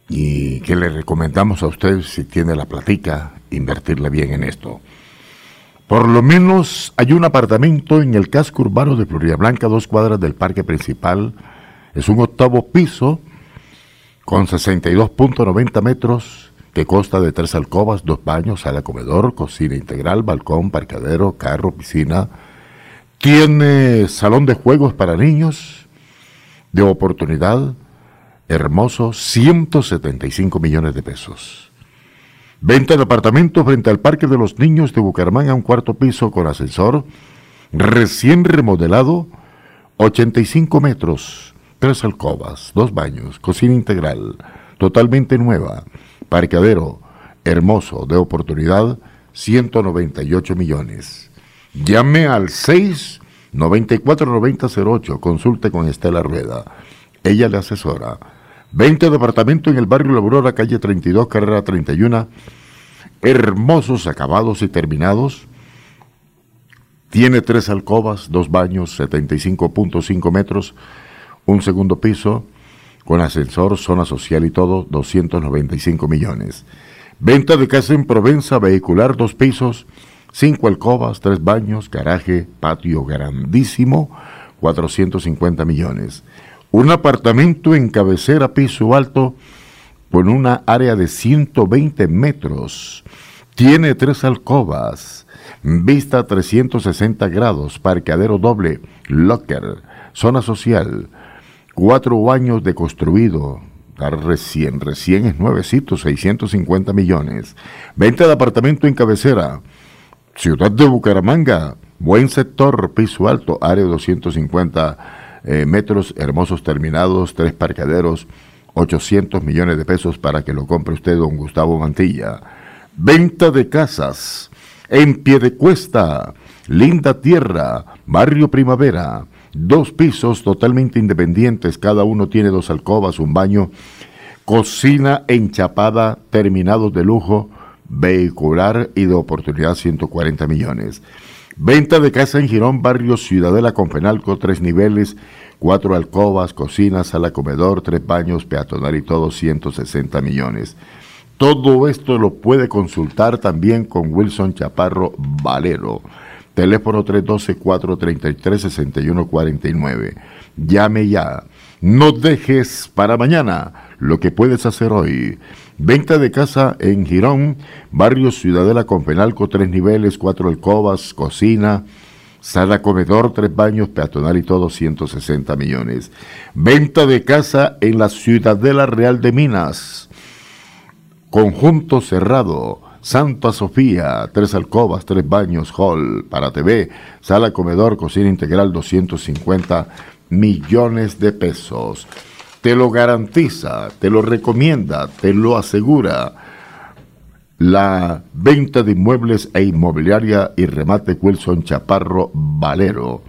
y que le recomendamos a usted, si tiene la platica, invertirle bien en esto. Por lo menos hay un apartamento en el casco urbano de Florida Blanca, dos cuadras del parque principal. Es un octavo piso con 62.90 metros que consta de tres alcobas, dos baños, sala comedor, cocina integral, balcón, parqueadero, carro, piscina. Tiene salón de juegos para niños de oportunidad hermoso, 175 millones de pesos. Venta de apartamento frente al Parque de los Niños de Bucaramanga, un cuarto piso con ascensor, recién remodelado, 85 metros, tres alcobas, dos baños, cocina integral, totalmente nueva Parqueadero, hermoso, de oportunidad, 198 millones. Llame al 694-9008, consulte con Estela Rueda. Ella le asesora. 20 departamento en el barrio La Aurora, calle 32, carrera 31. Hermosos acabados y terminados. Tiene tres alcobas, dos baños, 75.5 metros, un segundo piso, con ascensor, zona social y todo, 295 millones. Venta de casa en Provenza, vehicular, dos pisos, cinco alcobas, tres baños, garaje, patio grandísimo, 450 millones. Un apartamento en cabecera, piso alto, con una área de 120 metros. Tiene tres alcobas, vista 360 grados, parqueadero doble, locker, zona social, Cuatro años de construido, recién, recién es nuevecito, 650 millones. Venta de apartamento en cabecera, ciudad de Bucaramanga, buen sector, piso alto, área de 250 eh, metros, hermosos terminados, tres parqueaderos, 800 millones de pesos para que lo compre usted, don Gustavo Mantilla. Venta de casas en pie de cuesta, linda tierra, barrio primavera Dos pisos totalmente independientes, cada uno tiene dos alcobas, un baño, cocina enchapada, terminados de lujo, vehicular y de oportunidad 140 millones. Venta de casa en Girón, barrio Ciudadela con Fenalco, tres niveles, cuatro alcobas, cocina, sala comedor, tres baños, peatonal y todo 160 millones. Todo esto lo puede consultar también con Wilson Chaparro Valero. Teléfono 312-433-6149. Llame ya. No dejes para mañana lo que puedes hacer hoy. Venta de casa en Girón, barrio Ciudadela con Penalco, tres niveles, cuatro alcobas, cocina, sala comedor, tres baños, peatonal y todo, 160 millones. Venta de casa en la Ciudadela Real de Minas. Conjunto cerrado. Santa Sofía, tres alcobas, tres baños, hall para TV, sala comedor, cocina integral, 250 millones de pesos. Te lo garantiza, te lo recomienda, te lo asegura. La venta de inmuebles e inmobiliaria y remate Wilson Chaparro Valero,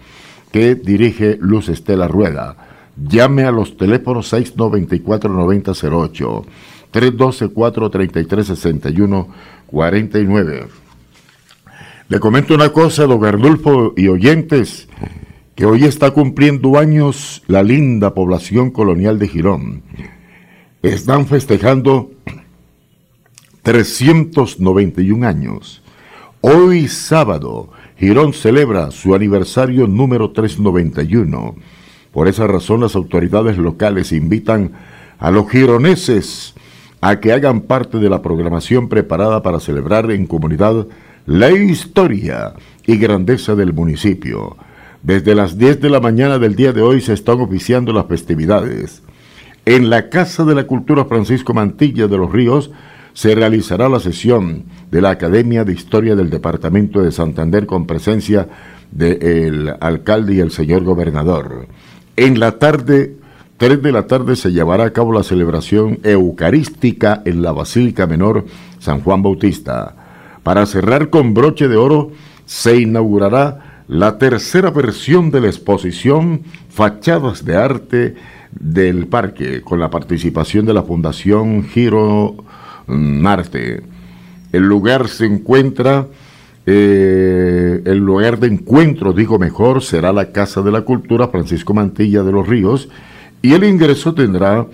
que dirige Luz Estela Rueda. Llame a los teléfonos 694-9008, 312-433-6149. Le comento una cosa, don Arnulfo y oyentes que hoy está cumpliendo años la linda población colonial de Girón. Están festejando 391 años. Hoy sábado, Girón celebra su aniversario número 391. Por esa razón las autoridades locales invitan a los gironeses a que hagan parte de la programación preparada para celebrar en comunidad la historia y grandeza del municipio. Desde las 10 de la mañana del día de hoy se están oficiando las festividades. En la Casa de la Cultura Francisco Mantilla de los Ríos se realizará la sesión de la Academia de Historia del Departamento de Santander con presencia del alcalde y el señor gobernador. En la tarde, 3 de la tarde, se llevará a cabo la celebración eucarística en la Basílica Menor San Juan Bautista. Para cerrar con broche de oro, se inaugurará la tercera versión de la exposición Fachadas de Arte del Parque, con la participación de la Fundación Giro Marte. El lugar se encuentra, eh, el lugar de encuentro, digo mejor, será la Casa de la Cultura Francisco Mantilla de los Ríos y el ingreso tendrá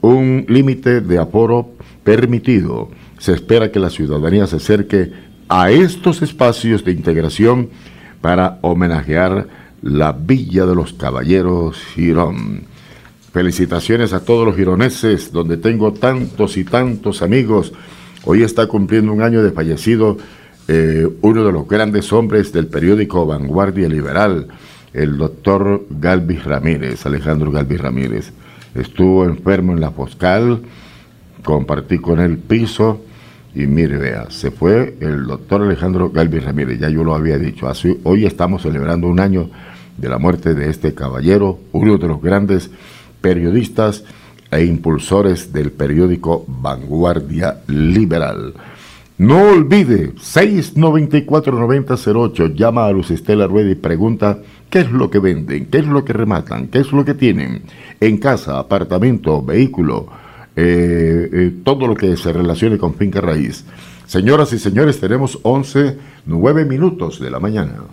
un límite de aforo permitido. Se espera que la ciudadanía se acerque a estos espacios de integración para homenajear la Villa de los Caballeros Girón. Felicitaciones a todos los gironeses, donde tengo tantos y tantos amigos. Hoy está cumpliendo un año de fallecido eh, uno de los grandes hombres del periódico Vanguardia Liberal, el doctor Galvis Ramírez, Alejandro Galvis Ramírez. Estuvo enfermo en la Foscal, compartí con él piso y mire, vea, se fue el doctor Alejandro Galvis Ramírez, ya yo lo había dicho, hoy estamos celebrando un año de la muerte de este caballero, uno de los grandes periodistas e impulsores del periódico Vanguardia Liberal. No olvide, 694-9008, llama a Luz Estela Rueda y pregunta qué es lo que venden, qué es lo que rematan, qué es lo que tienen en casa, apartamento, vehículo, eh, eh, todo lo que se relacione con finca raíz. Señoras y señores, tenemos 11, 9 minutos de la mañana.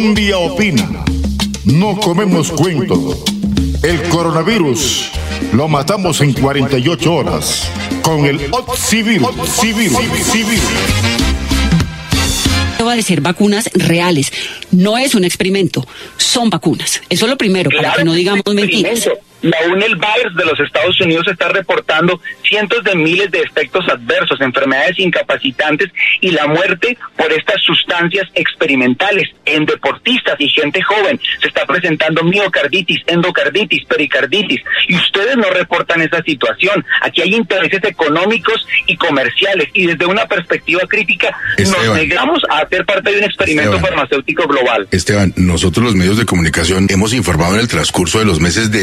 Colombia opina. No comemos cuento. El coronavirus lo matamos en 48 horas con el Oxivirus. Va de ser vacunas reales. No es un experimento, son vacunas. Eso es lo primero, para que no digamos mentiras. La UNEL Virus de los Estados Unidos está reportando cientos de miles de efectos adversos, enfermedades incapacitantes y la muerte por estas sustancias experimentales en deportistas y gente joven. Se está presentando miocarditis, endocarditis, pericarditis y ustedes no reportan esa situación. Aquí hay intereses económicos y comerciales y desde una perspectiva crítica nos negamos a hacer parte de un experimento farmacéutico global. Esteban, nosotros los medios de comunicación hemos informado en el transcurso de los meses de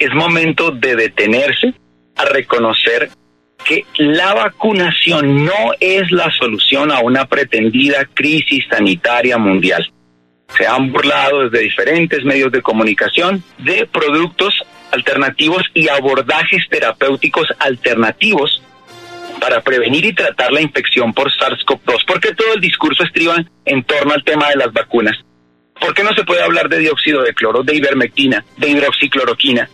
es momento de detenerse a reconocer que la vacunación no es la solución a una pretendida crisis sanitaria mundial. Se han burlado desde diferentes medios de comunicación de productos alternativos y abordajes terapéuticos alternativos para prevenir y tratar la infección por SARS-CoV-2, porque todo el discurso estriba en torno al tema de las vacunas. ¿Por qué no se puede hablar de dióxido de cloro, de ivermectina, de hidroxicloroquina?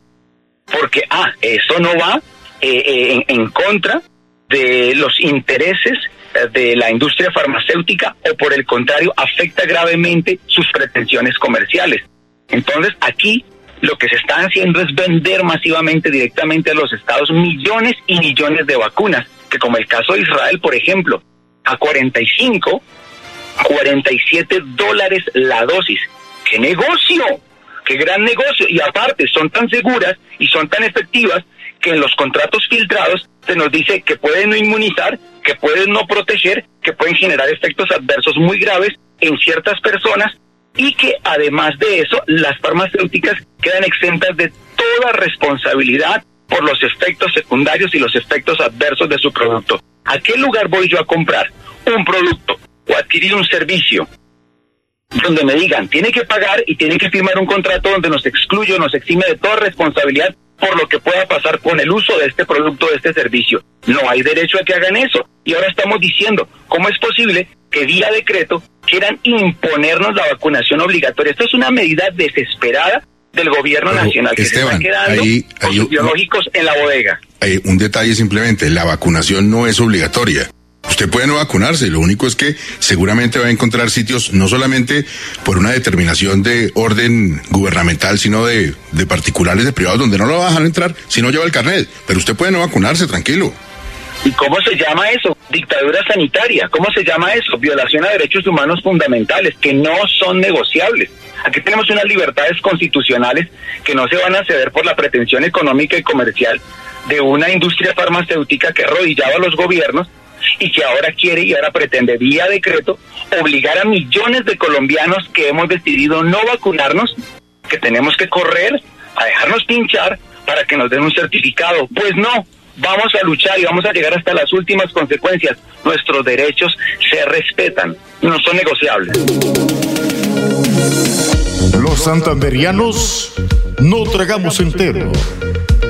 Porque, ah, eso no va eh, eh, en, contra de los intereses eh, de la industria farmacéutica o por el contrario afecta gravemente sus pretensiones comerciales. Entonces aquí lo que se está haciendo es vender masivamente directamente a los estados millones y millones de vacunas, que como el caso de Israel, por ejemplo, a 45, 47 dólares la dosis. ¡Qué negocio! ¡Qué gran negocio! Y aparte son tan seguras y son tan efectivas que en los contratos filtrados se nos dice que pueden no inmunizar, que pueden no proteger, que pueden generar efectos adversos muy graves en ciertas personas y que además de eso las farmacéuticas quedan exentas de toda responsabilidad por los efectos secundarios y los efectos adversos de su producto. ¿A qué lugar voy yo a comprar un producto o adquirir un servicio donde me digan, tiene que pagar y tiene que firmar un contrato donde nos excluye o nos exime de toda responsabilidad por lo que pueda pasar con el uso de este producto, de este servicio. No hay derecho a que hagan eso. Y ahora estamos diciendo, ¿cómo es posible que vía decreto quieran imponernos la vacunación obligatoria? Esto es una medida desesperada del gobierno nacional que se está quedando con biológicos en la bodega. Hay un detalle simplemente, la vacunación no es obligatoria. Usted puede no vacunarse, lo único es que seguramente va a encontrar sitios no solamente por una determinación de orden gubernamental, sino de, de particulares, de privados, donde no lo va a dejar entrar si no lleva el carnet. Pero usted puede no vacunarse, tranquilo. ¿Y cómo se llama eso? Dictadura sanitaria. ¿Cómo se llama eso? Violación a derechos humanos fundamentales que no son negociables. Aquí tenemos unas libertades constitucionales que no se van a ceder por la pretensión económica y comercial de una industria farmacéutica que arrodillaba a los gobiernos y que ahora quiere y ahora pretende vía decreto obligar a millones de colombianos que hemos decidido no vacunarnos, que tenemos que correr a dejarnos pinchar para que nos den un certificado. Pues no, vamos a luchar y vamos a llegar hasta las últimas consecuencias. Nuestros derechos se respetan, no son negociables. Los santanderianos no tragamos entero.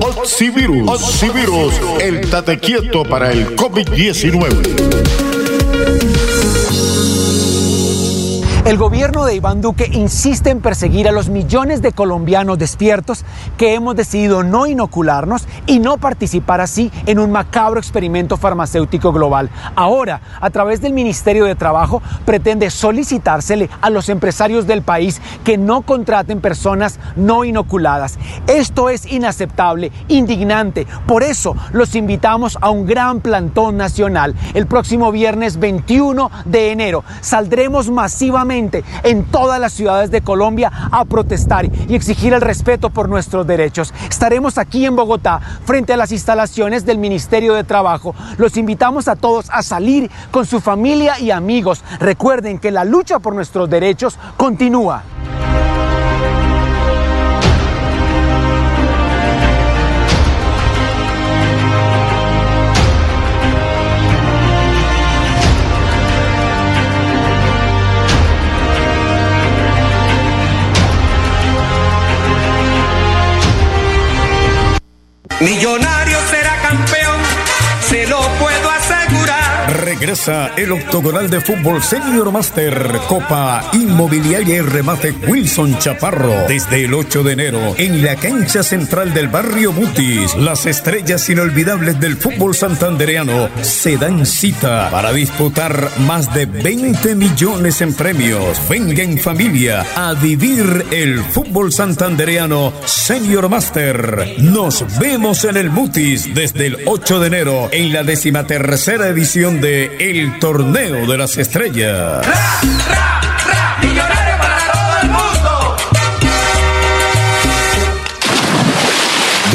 Oxivirus. Oxivirus, el tate quieto para el COVID-19. El gobierno de Iván Duque insiste en perseguir a los millones de colombianos despiertos que hemos decidido no inocularnos y no participar así en un macabro experimento farmacéutico global. Ahora, a través del Ministerio de Trabajo, pretende solicitársele a los empresarios del país que no contraten personas no inoculadas. Esto es inaceptable, indignante. Por eso los invitamos a un gran plantón nacional el próximo viernes 21 de enero. Saldremos masivamente en todas las ciudades de Colombia a protestar y exigir el respeto por nuestros derechos. Estaremos aquí en Bogotá frente a las instalaciones del Ministerio de Trabajo. Los invitamos a todos a salir con su familia y amigos. Recuerden que la lucha por nuestros derechos continúa. Millonario será campeón, se lo asegurar. Regresa el octogonal de fútbol Senior Master Copa Inmobiliaria y Remate Wilson Chaparro desde el 8 de enero en la cancha central del barrio Mutis. Las estrellas inolvidables del fútbol santandereano se dan cita para disputar más de 20 millones en premios. Venga en familia a vivir el fútbol santandereano Senior Master. Nos vemos en el Mutis desde el 8 de enero en la decimatercera edición de El Torneo de las Estrellas.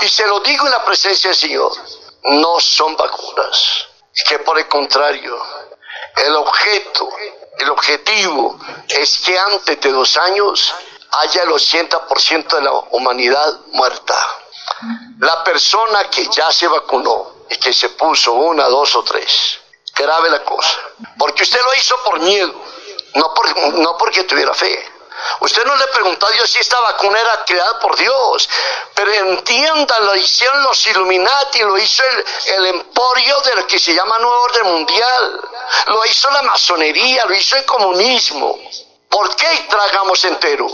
Y se lo digo en la presencia del Señor, no son vacunas. Que por el contrario, el objeto, el objetivo es que antes de dos años haya el 80% de la humanidad muerta. La persona que ya se vacunó y que se puso una, dos o tres, grave la cosa. Porque usted lo hizo por miedo, no, por, no porque tuviera fe. Usted no le preguntó a Dios si esta vacuna era creada por Dios, pero entienda, lo hicieron los Illuminati, lo hizo el, el emporio del que se llama Nuevo Orden Mundial, lo hizo la masonería, lo hizo el comunismo. ¿Por qué tragamos entero?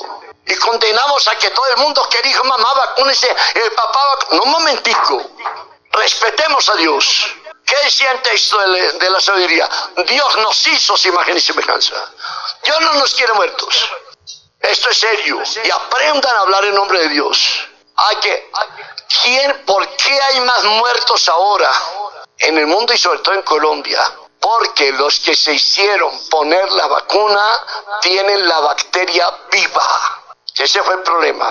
Y condenamos a que todo el mundo que dijo, mamá, vacúnese, el papá, no un momentico, respetemos a Dios. ¿Qué decía el texto de la sabiduría? Dios nos hizo su imagen y semejanza. Dios no nos quiere muertos. Esto es serio. Y aprendan a hablar en nombre de Dios. Hay que, ¿quién, ¿Por qué hay más muertos ahora en el mundo y sobre todo en Colombia? Porque los que se hicieron poner la vacuna tienen la bacteria viva. Ese fue el problema.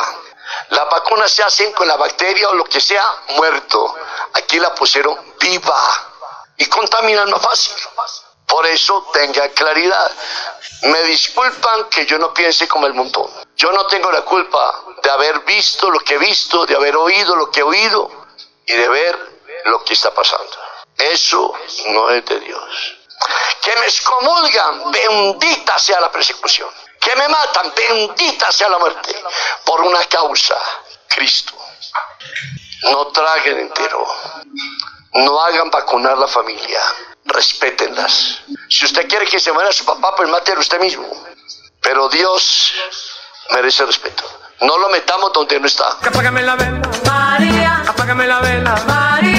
Las vacunas se hacen con la bacteria o lo que sea muerto. Aquí la pusieron viva y contaminan más fácil. Por eso tenga claridad. Me disculpan que yo no piense como el montón. Yo no tengo la culpa de haber visto lo que he visto, de haber oído lo que he oído y de ver lo que está pasando. Eso no es de Dios. Que me excomulgan, bendita sea la persecución. Que me matan, bendita sea la muerte. Por una causa, Cristo. No traguen entero. No hagan vacunar la familia respétenlas. Si usted quiere que se muera su papá, pues mátelo usted mismo. Pero Dios merece respeto. No lo metamos donde no está. Apágame la vela, María. Apágame la vela, María.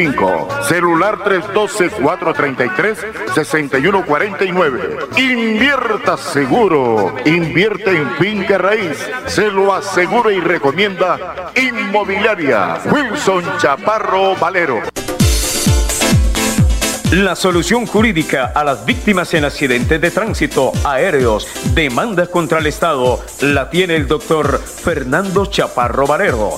celular 312 433 6149. Invierta seguro, invierte en finca raíz, se lo asegura y recomienda Inmobiliaria Wilson Chaparro Valero. La solución jurídica a las víctimas en accidentes de tránsito aéreos, demanda contra el Estado, la tiene el doctor Fernando Chaparro Valero,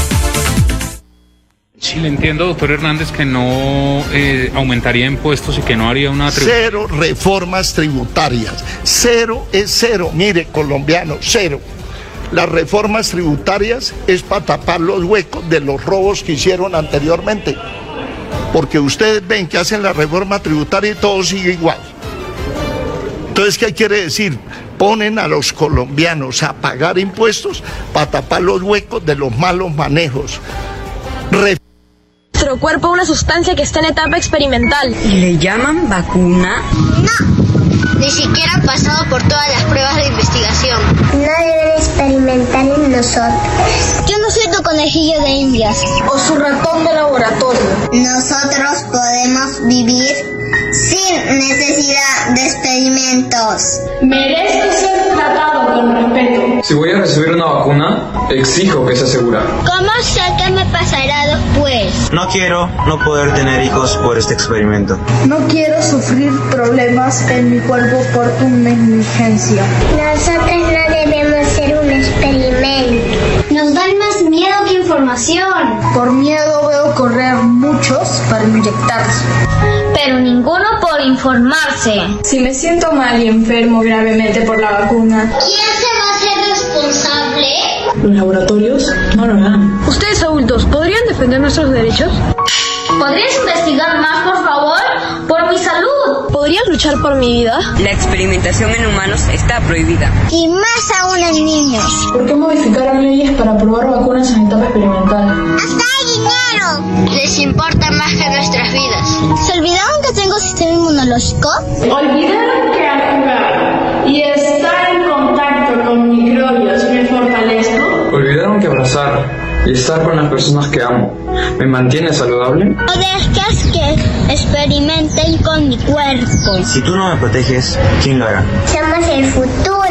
Sí, le entiendo, doctor Hernández, que no eh, aumentaría impuestos y que no haría una Cero reformas tributarias. Cero es cero. Mire, colombiano, cero. Las reformas tributarias es para tapar los huecos de los robos que hicieron anteriormente. Porque ustedes ven que hacen la reforma tributaria y todo sigue igual. Entonces, ¿qué quiere decir? ponen a los colombianos a pagar impuestos para tapar los huecos de los malos manejos. Nuestro cuerpo una sustancia que está en etapa experimental. ¿Y le llaman vacuna? No, ni siquiera han pasado por todas las pruebas de investigación. No deben experimentar en nosotros. Yo no soy tu conejillo de indias. O su ratón de laboratorio. Nosotros podemos vivir sin necesidad de experimentos. Merezco ser tratado con respeto. Si voy a recibir una vacuna, exijo que sea segura. ¿Cómo sé qué me pasará después? No quiero no poder tener hijos por este experimento. No quiero sufrir problemas en mi cuerpo por tu negligencia. Nosotros no debemos ser un experimento. Información. Por miedo veo correr muchos para inyectarse. Pero ninguno por informarse. Si me siento mal y enfermo gravemente por la vacuna. ¿Quién se va a hacer responsable? Los laboratorios no lo harán. Ustedes adultos, ¿podrían defender nuestros derechos? ¿Podrías investigar más, por favor? Por mi salud. ¿Podrías luchar por mi vida? La experimentación en humanos está prohibida. Y más aún en niños. ¿Por qué modificaron leyes para probar vacunas en etapa experimental? ¡Hasta hay dinero! Les importa más que nuestras vidas. ¿Se olvidaron que tengo sistema inmunológico? Olvidaron que jugar y estar estar con las personas que amo me mantiene saludable. No dejes que experimenten con mi cuerpo. Si tú no me proteges, ¿quién lo hará? Somos el futuro,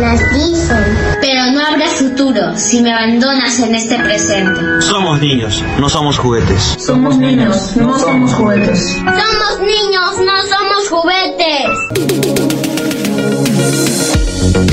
nos dicen. Pero no habrá futuro si me abandonas en este presente. Somos niños, no somos juguetes. Somos niños, no somos juguetes. Somos niños, no somos juguetes.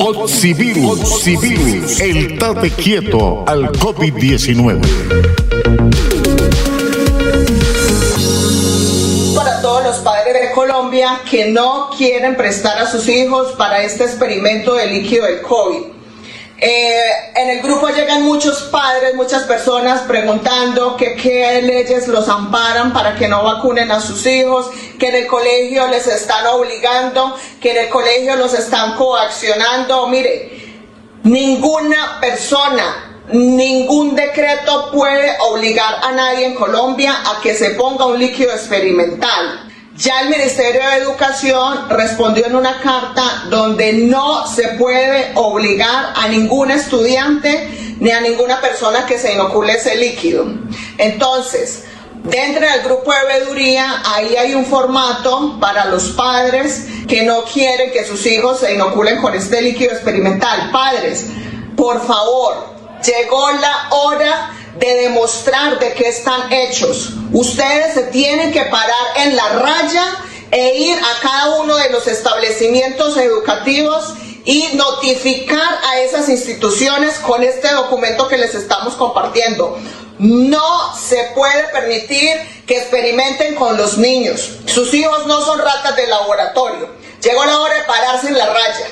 Oxivirus, Oxivirus, el tate quieto al COVID-19. Para todos los padres de Colombia que no quieren prestar a sus hijos para este experimento de líquido del COVID. Eh, en el grupo llegan muchos padres, muchas personas preguntando que qué leyes los amparan para que no vacunen a sus hijos, que en el colegio les están obligando, que en el colegio los están coaccionando. Mire, ninguna persona, ningún decreto puede obligar a nadie en Colombia a que se ponga un líquido experimental. Ya el Ministerio de Educación respondió en una carta donde no se puede obligar a ningún estudiante ni a ninguna persona que se inocule ese líquido. Entonces, dentro del grupo de veeduría, ahí hay un formato para los padres que no quieren que sus hijos se inoculen con este líquido experimental. Padres, por favor, llegó la hora de demostrar de qué están hechos. Ustedes se tienen que parar en la raya e ir a cada uno de los establecimientos educativos y notificar a esas instituciones con este documento que les estamos compartiendo. No se puede permitir que experimenten con los niños. Sus hijos no son ratas de laboratorio. Llegó la hora de pararse en la raya.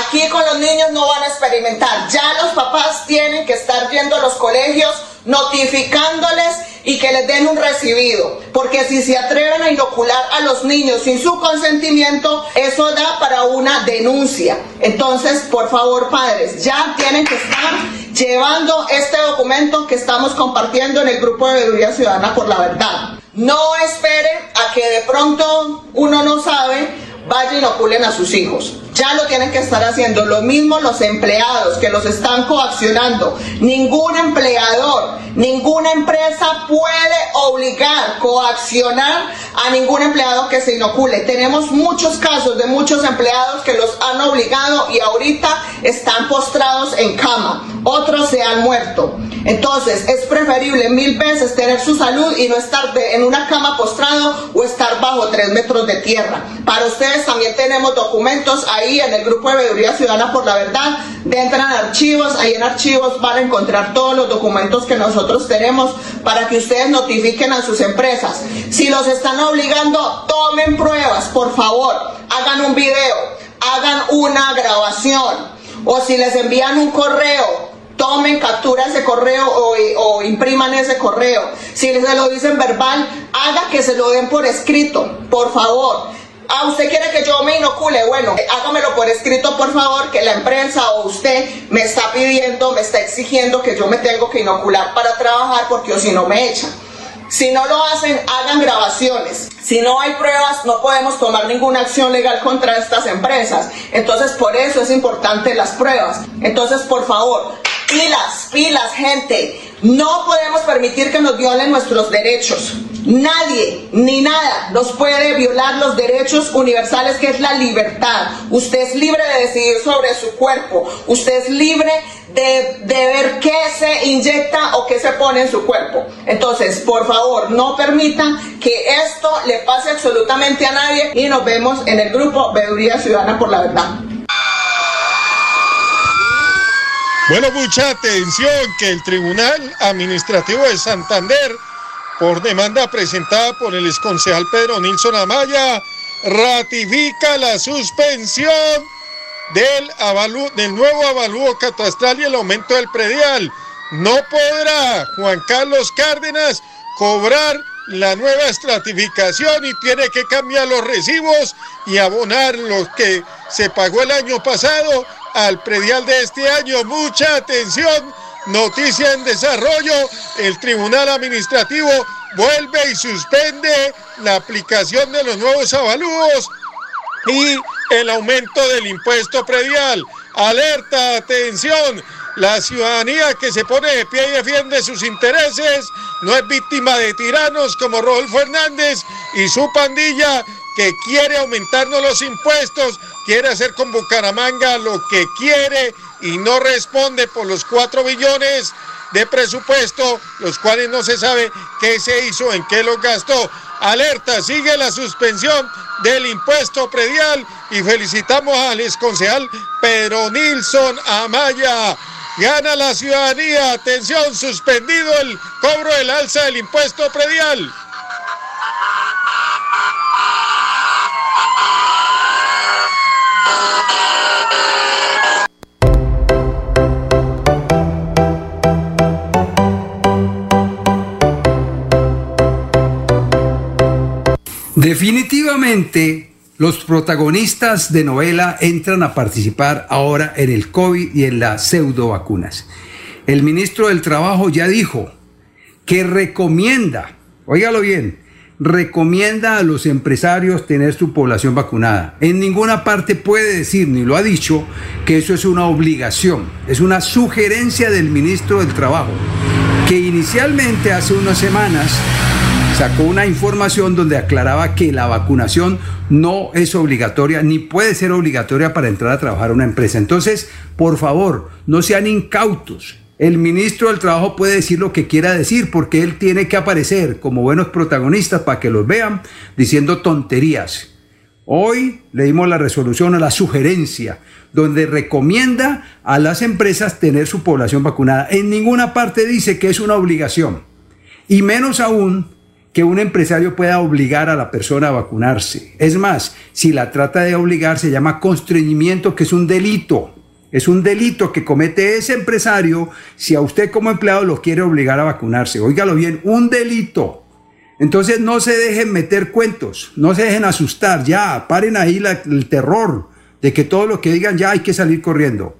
Aquí con los niños no van a experimentar. Ya los papás tienen que estar yendo a los colegios notificándoles y que les den un recibido. Porque si se atreven a inocular a los niños sin su consentimiento, eso da para una denuncia. Entonces, por favor, padres, ya tienen que estar llevando este documento que estamos compartiendo en el grupo de Veeduría Ciudadana por la Verdad. No esperen a que de pronto uno no sabe, vaya y inoculen a sus hijos. Ya lo tienen que estar haciendo. Lo mismo los empleados que los están coaccionando. Ningún empleador, ninguna empresa puede obligar, coaccionar a ningún empleado que se inocule. Tenemos muchos casos de muchos empleados que los han obligado y ahorita están postrados en cama. Otros se han muerto. Entonces es preferible mil veces tener su salud y no estar en una cama postrado o estar bajo tres metros de tierra. Para ustedes también tenemos documentos ahí en el grupo de Veeduría Ciudadana por la Verdad, entran archivos, ahí en archivos van a encontrar todos los documentos que nosotros tenemos para que ustedes notifiquen a sus empresas. Si los están obligando, tomen pruebas, por favor, hagan un video, hagan una grabación o si les envían un correo, tomen captura ese correo o, impriman ese correo. Si les lo dicen verbal, haga que se lo den por escrito, por favor. Ah, usted quiere que yo me inocule, bueno, hágamelo por escrito, por favor, que la empresa o usted me está pidiendo, me está exigiendo que yo me tengo que inocular para trabajar porque o si no me echan. Si no lo hacen, hagan grabaciones. Si no hay pruebas, no podemos tomar ninguna acción legal contra estas empresas. Entonces, por eso es importante las pruebas. Entonces, por favor, pilas, pilas, gente. No podemos permitir que nos violen nuestros derechos. Nadie ni nada nos puede violar los derechos universales que es la libertad. Usted es libre de decidir sobre su cuerpo. Usted es libre de, ver qué se inyecta o qué se pone en su cuerpo. Entonces, por favor, no permita que esto le pase absolutamente a nadie y nos vemos en el grupo Veeduría Ciudadana por la Verdad. Bueno, mucha atención que el Tribunal Administrativo de Santander, por demanda presentada por el exconcejal Pedro Nilsson Amaya, ratifica la suspensión del, del nuevo avalúo catastral y el aumento del predial. No podrá Juan Carlos Cárdenas cobrar la nueva estratificación y tiene que cambiar los recibos y abonar lo que se pagó el año pasado al predial de este año. Mucha atención. Noticia en desarrollo. El Tribunal Administrativo vuelve y suspende la aplicación de los nuevos avalúos y el aumento del impuesto predial. Alerta, atención. La ciudadanía que se pone de pie y defiende sus intereses no es víctima de tiranos como Rodolfo Hernández y su pandilla que quiere aumentarnos los impuestos, quiere hacer con Bucaramanga lo que quiere y no responde por los cuatro billones de presupuesto, los cuales no se sabe qué se hizo, en qué los gastó. Alerta, sigue la suspensión del impuesto predial y felicitamos al exconcejal Pedro Nilsson Amaya. Gana la ciudadanía, atención, suspendido el cobro del alza del impuesto predial. Definitivamente, los protagonistas de novela entran a participar ahora en el COVID y en las pseudo vacunas. El ministro del Trabajo ya dijo que recomienda, óigalo bien, recomienda a los empresarios tener su población vacunada. En ninguna parte puede decir, ni lo ha dicho, que eso es una obligación, es una sugerencia del ministro del Trabajo, que inicialmente hace unas semanas sacó una información donde aclaraba que la vacunación no es obligatoria ni puede ser obligatoria para entrar a trabajar a una empresa. Entonces, por favor, no sean incautos. El ministro del Trabajo puede decir lo que quiera decir porque él tiene que aparecer como buenos protagonistas para que los vean diciendo tonterías. Hoy le dimos la resolución a la sugerencia donde recomienda a las empresas tener su población vacunada. En ninguna parte dice que es una obligación. Y menos aún que un empresario pueda obligar a la persona a vacunarse. Es más, si la trata de obligar se llama constreñimiento, que es un delito. Es un delito que comete ese empresario si a usted como empleado lo quiere obligar a vacunarse. Óigalo bien, un delito. Entonces no se dejen meter cuentos, no se dejen asustar, ya, paren ahí el terror de que todo lo que digan ya hay que salir corriendo.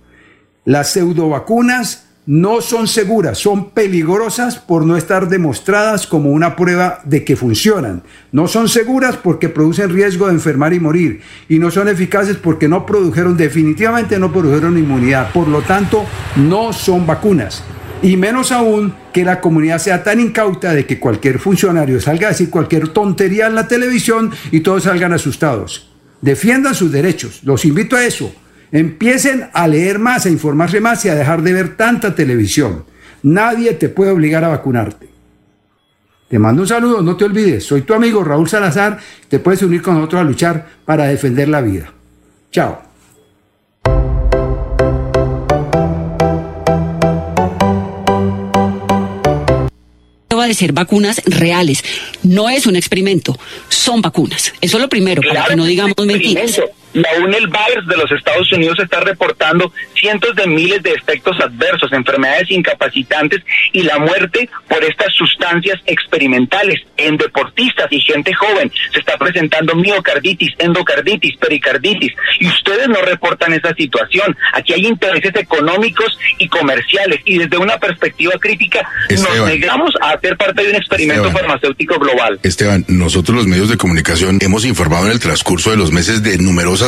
Las pseudo vacunas no son seguras, son peligrosas por no estar demostradas como una prueba de que funcionan. No son seguras porque producen riesgo de enfermar y morir. Y no son eficaces porque no produjeron, definitivamente no produjeron inmunidad. Por lo tanto, no son vacunas. Y menos aún que la comunidad sea tan incauta de que cualquier funcionario salga a decir cualquier tontería en la televisión y todos salgan asustados. Defiendan sus derechos. Los invito a eso. Empiecen a leer más, a informarse más y a dejar de ver tanta televisión. Nadie te puede obligar a vacunarte. Te mando un saludo, no te olvides. Soy tu amigo Raúl Salazar. Te puedes unir con nosotros a luchar para defender la vida. Chao. de ser vacunas reales. No es un experimento, son vacunas. Eso es lo primero, para que no digamos mentiras. La UNEL Virus de los Estados Unidos está reportando cientos de miles de efectos adversos, enfermedades incapacitantes y la muerte por estas sustancias experimentales en deportistas y gente joven. Se está presentando miocarditis, endocarditis, pericarditis y ustedes no reportan esa situación. Aquí hay intereses económicos y comerciales y desde una perspectiva crítica nos negamos a hacer parte de un experimento farmacéutico global. Esteban, nosotros los medios de comunicación hemos informado en el transcurso de los meses de numerosas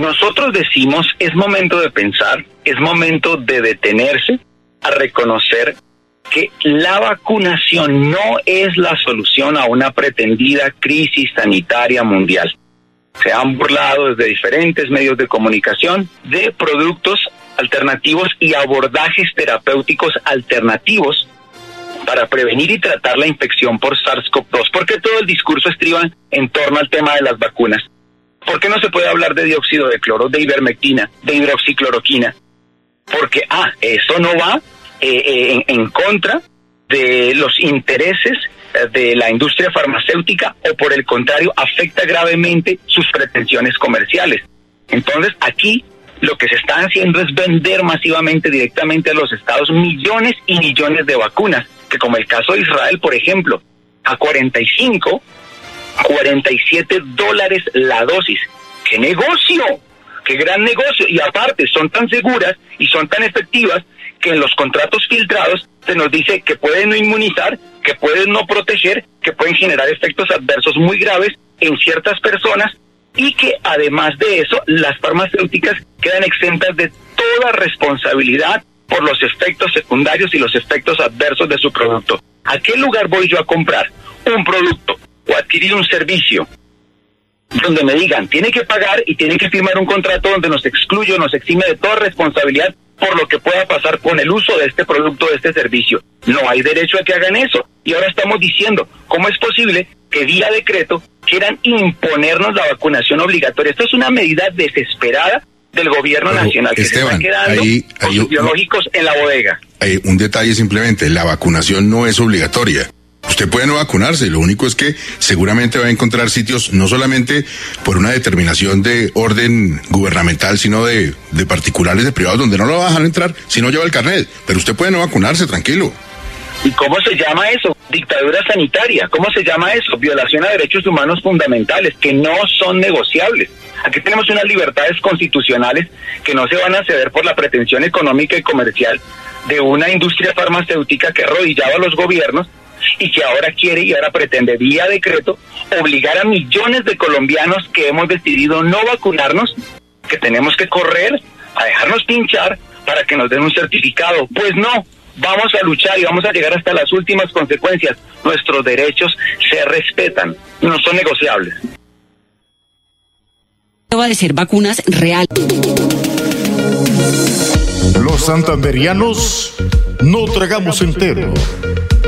Nosotros decimos, es momento de pensar, es momento de detenerse a reconocer que la vacunación no es la solución a una pretendida crisis sanitaria mundial. Se han burlado desde diferentes medios de comunicación de productos alternativos y abordajes terapéuticos alternativos para prevenir y tratar la infección por SARS-CoV-2, porque todo el discurso estriba en torno al tema de las vacunas. ¿Por qué no se puede hablar de dióxido de cloro, de ivermectina, de hidroxicloroquina? Porque, ah, eso no va eh, eh, en, contra de los intereses eh, de la industria farmacéutica o por el contrario afecta gravemente sus pretensiones comerciales. Entonces aquí lo que se está haciendo es vender masivamente directamente a los estados millones y millones de vacunas, que como el caso de Israel, por ejemplo, a 45 47 dólares la dosis. ¡Qué negocio! ¡Qué gran negocio! Y aparte, son tan seguras y son tan efectivas que en los contratos filtrados se nos dice que pueden no inmunizar, que pueden no proteger, que pueden generar efectos adversos muy graves en ciertas personas y que además de eso las farmacéuticas quedan exentas de toda responsabilidad por los efectos secundarios y los efectos adversos de su producto. ¿A qué lugar voy yo a comprar un producto o adquirir un servicio donde me digan, tiene que pagar y tiene que firmar un contrato donde nos excluye, nos exime de toda responsabilidad por lo que pueda pasar con el uso de este producto, de este servicio. No hay derecho a que hagan eso. Y ahora estamos diciendo, ¿cómo es posible que vía decreto quieran imponernos la vacunación obligatoria? Esto es una medida desesperada del gobierno nacional que se está quedando biológicos en la bodega. Hay un detalle simplemente, la vacunación no es obligatoria. Usted puede no vacunarse, lo único es que seguramente va a encontrar sitios no solamente por una determinación de orden gubernamental, sino de, de particulares, de privados, donde no lo va a dejar entrar si no lleva el carnet. Pero usted puede no vacunarse, tranquilo. ¿Y cómo se llama eso? Dictadura sanitaria. ¿Cómo se llama eso? Violación a derechos humanos fundamentales que no son negociables. Aquí tenemos unas libertades constitucionales que no se van a ceder por la pretensión económica y comercial de una industria farmacéutica que arrodillaba a los gobiernos y que ahora quiere y ahora pretende vía decreto obligar a millones de colombianos que hemos decidido no vacunarnos, que tenemos que correr a dejarnos pinchar para que nos den un certificado. Pues no, vamos a luchar y vamos a llegar hasta las últimas consecuencias. Nuestros derechos se respetan, no son negociables. Va de ser vacunas reales. Los santanderianos no tragamos entero.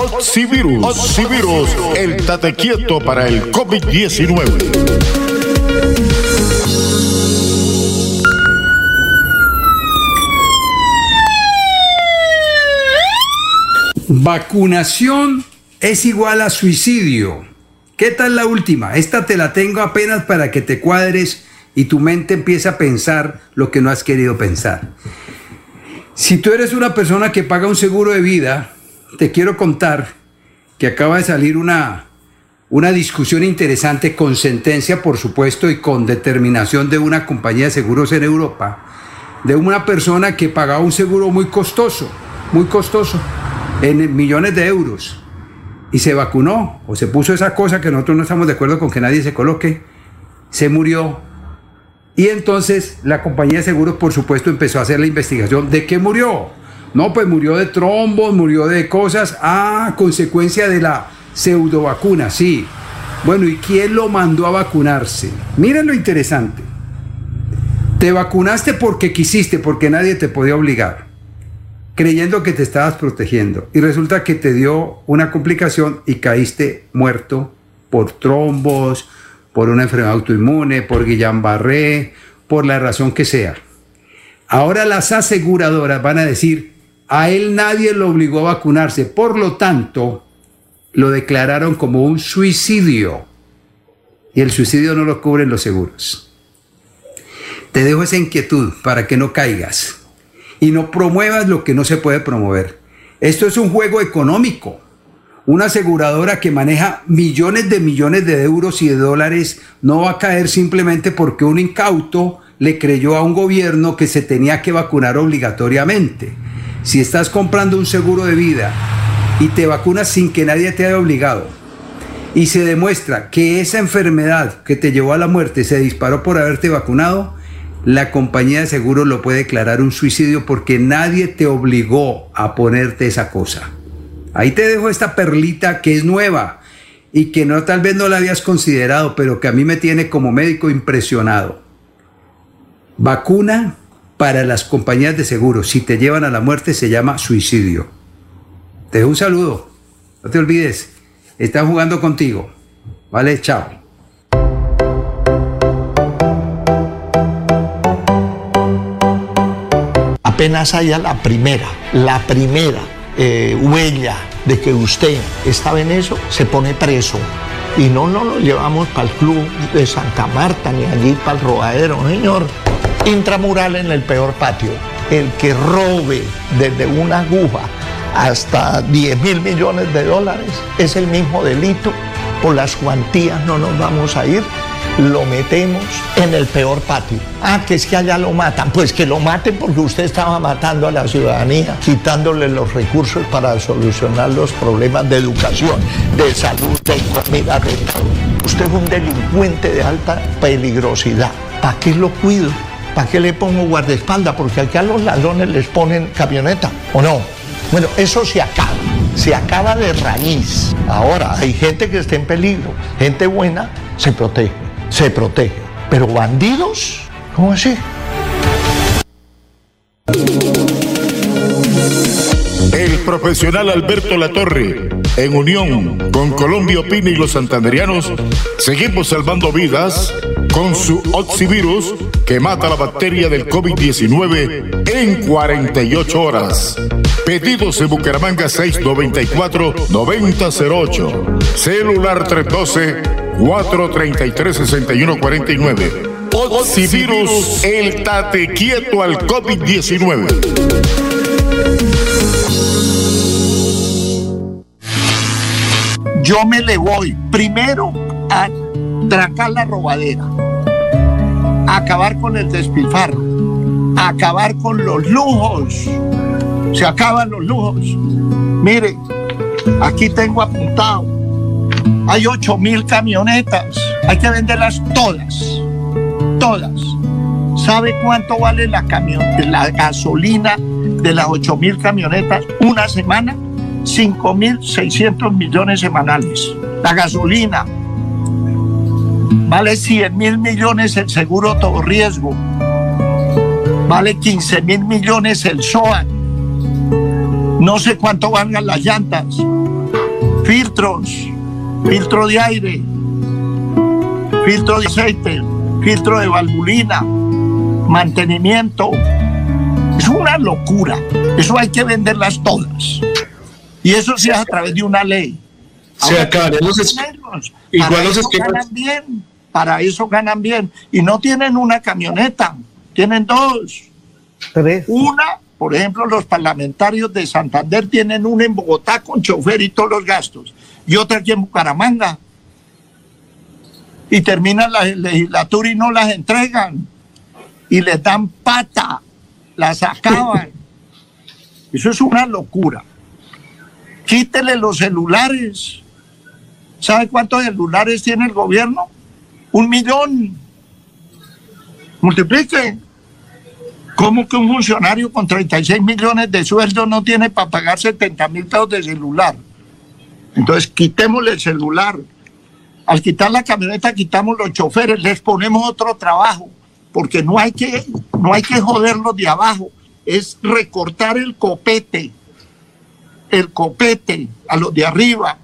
Oxivirus. Oxivirus, el tate quieto para el COVID-19. Vacunación es igual a suicidio. ¿Qué tal la última? Esta te la tengo apenas para que te cuadres y tu mente empiece a pensar lo que no has querido pensar. Si tú eres una persona que paga un seguro de vida, te quiero contar que acaba de salir una, una discusión interesante con sentencia, por supuesto, y con determinación de una compañía de seguros en Europa, de una persona que pagaba un seguro muy costoso, muy costoso, en millones de euros, y se vacunó o se puso esa cosa que nosotros no estamos de acuerdo con que nadie se coloque, se murió. Y entonces la compañía de seguros, por supuesto, empezó a hacer la investigación. ¿De qué murió? No, pues murió de trombos, murió de cosas, a consecuencia de la pseudo vacuna, sí. Bueno, ¿y quién lo mandó a vacunarse? Miren lo interesante. Te vacunaste porque quisiste, porque nadie te podía obligar, creyendo que te estabas protegiendo. Y resulta que te dio una complicación y caíste muerto por trombos, por una enfermedad autoinmune, por Guillain-Barré, por la razón que sea. Ahora las aseguradoras van a decir, a él nadie lo obligó a vacunarse, por lo tanto, lo declararon como un suicidio. Y el suicidio no lo cubren los seguros. Te dejo esa inquietud para que no caigas y no promuevas lo que no se puede promover. Esto es un juego económico. Una aseguradora que maneja millones de millones de euros y de dólares no va a caer simplemente porque un incauto le creyó a un gobierno que se tenía que vacunar obligatoriamente. Si estás comprando un seguro de vida y te vacunas sin que nadie te haya obligado y se demuestra que esa enfermedad que te llevó a la muerte se disparó por haberte vacunado, la compañía de seguros lo puede declarar un suicidio porque nadie te obligó a ponerte esa cosa. Ahí te dejo esta perlita que es nueva y que no tal vez no la habías considerado, pero que a mí me tiene como médico impresionado. Vacuna para las compañías de seguros, si te llevan a la muerte se llama suicidio. Te dejo un saludo. No te olvides, están jugando contigo. Vale, chao. apenas haya la primera, la primera eh, huella de que usted estaba en eso, se pone preso. Y no nos lo llevamos para el club de Santa Marta ni allí para el rodadero, señor. Intramural en el peor patio. El que robe desde una aguja hasta 10 mil millones de dólares es el mismo delito. Por las cuantías no nos vamos a ir lo metemos en el peor patio. Ah, que es que allá lo matan. Pues que lo maten porque usted estaba matando a la ciudadanía, quitándole los recursos para solucionar los problemas de educación, de salud, de comida. Usted es un delincuente de alta peligrosidad. ¿Para qué lo cuido? ¿Para qué le pongo guardaespaldas? Porque aquí a los ladrones les ponen camioneta, ¿o no? Bueno, eso se acaba, se acaba de raíz. Ahora hay gente que está en peligro, gente buena se protege se protege. Pero bandidos, ¿cómo así? El profesional Alberto Latorre, en unión con Colombia Opina y los santanderianos, seguimos salvando vidas con su Oxivirus que mata la bacteria del COVID-19 en 48 horas. Pedidos en Bucaramanga 694-9008. Celular 312 433-6149. Oxivirus, el tate quieto al COVID-19. Yo me le voy primero a trancar la robadera, acabar con el despilfarro, acabar con los lujos. Se acaban los lujos. Mire, aquí tengo apuntado hay 8 mil camionetas. Hay que venderlas todas. Todas. ¿Sabe cuánto vale la, gasolina de las 8 mil camionetas una semana? 5 mil 600 millones semanales. La gasolina. Vale 100 mil millones el seguro todo riesgo. Vale 15 mil millones el SOA. No sé cuánto valgan las llantas. Filtros filtro de aire, filtro de aceite, filtro de valvulina, mantenimiento. Es una locura. Eso hay que venderlas todas. Y eso se hace a través de una ley. Se acaban los Igual los ganan bien. Para eso ganan bien. Y no tienen una camioneta, tienen dos. Tres. Una, por ejemplo, los parlamentarios de Santander tienen una en Bogotá con chofer y todos los gastos y otra aquí en Bucaramanga. Y terminan la legislatura y no las entregan. Y les dan pata, las acaban. Eso es una locura. Quítele los celulares. ¿Sabe cuántos celulares tiene el gobierno? Un millón. Multiplique. ¿Cómo que un funcionario con 36 millones de sueldo no tiene para pagar 70 mil pesos de celular? Entonces, quitémosle el celular. Al quitar la camioneta, quitamos los choferes, les ponemos otro trabajo, porque no hay que, no hay que joderlos de abajo, es recortar el copete, el copete a los de arriba.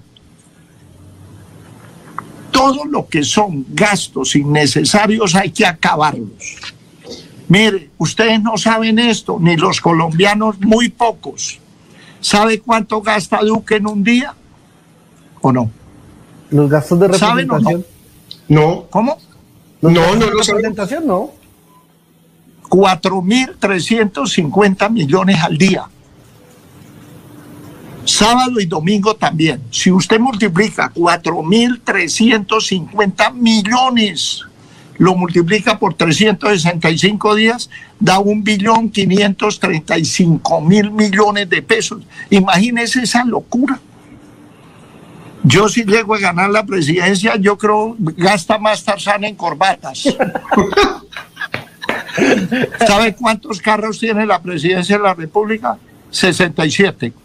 Todo lo que son gastos innecesarios hay que acabarlos. Mire, ustedes no saben esto, ni los colombianos, muy pocos. ¿Sabe cuánto gasta Duque en un día? ¿O no? Los gastos de ¿Saben o representación. No. ¿Cómo? Los No, gastos no de sabemos. representación, no. 4.350 millones al día. Sábado y domingo también. Si usted multiplica 4.350 millones, lo multiplica por 365 días, da un billón 535 mil millones de pesos. Imagínese esa locura. Yo si llego a ganar la presidencia, yo creo gasta más Tarzán en corbatas. ¿Sabe cuántos carros tiene la presidencia de la República? 67.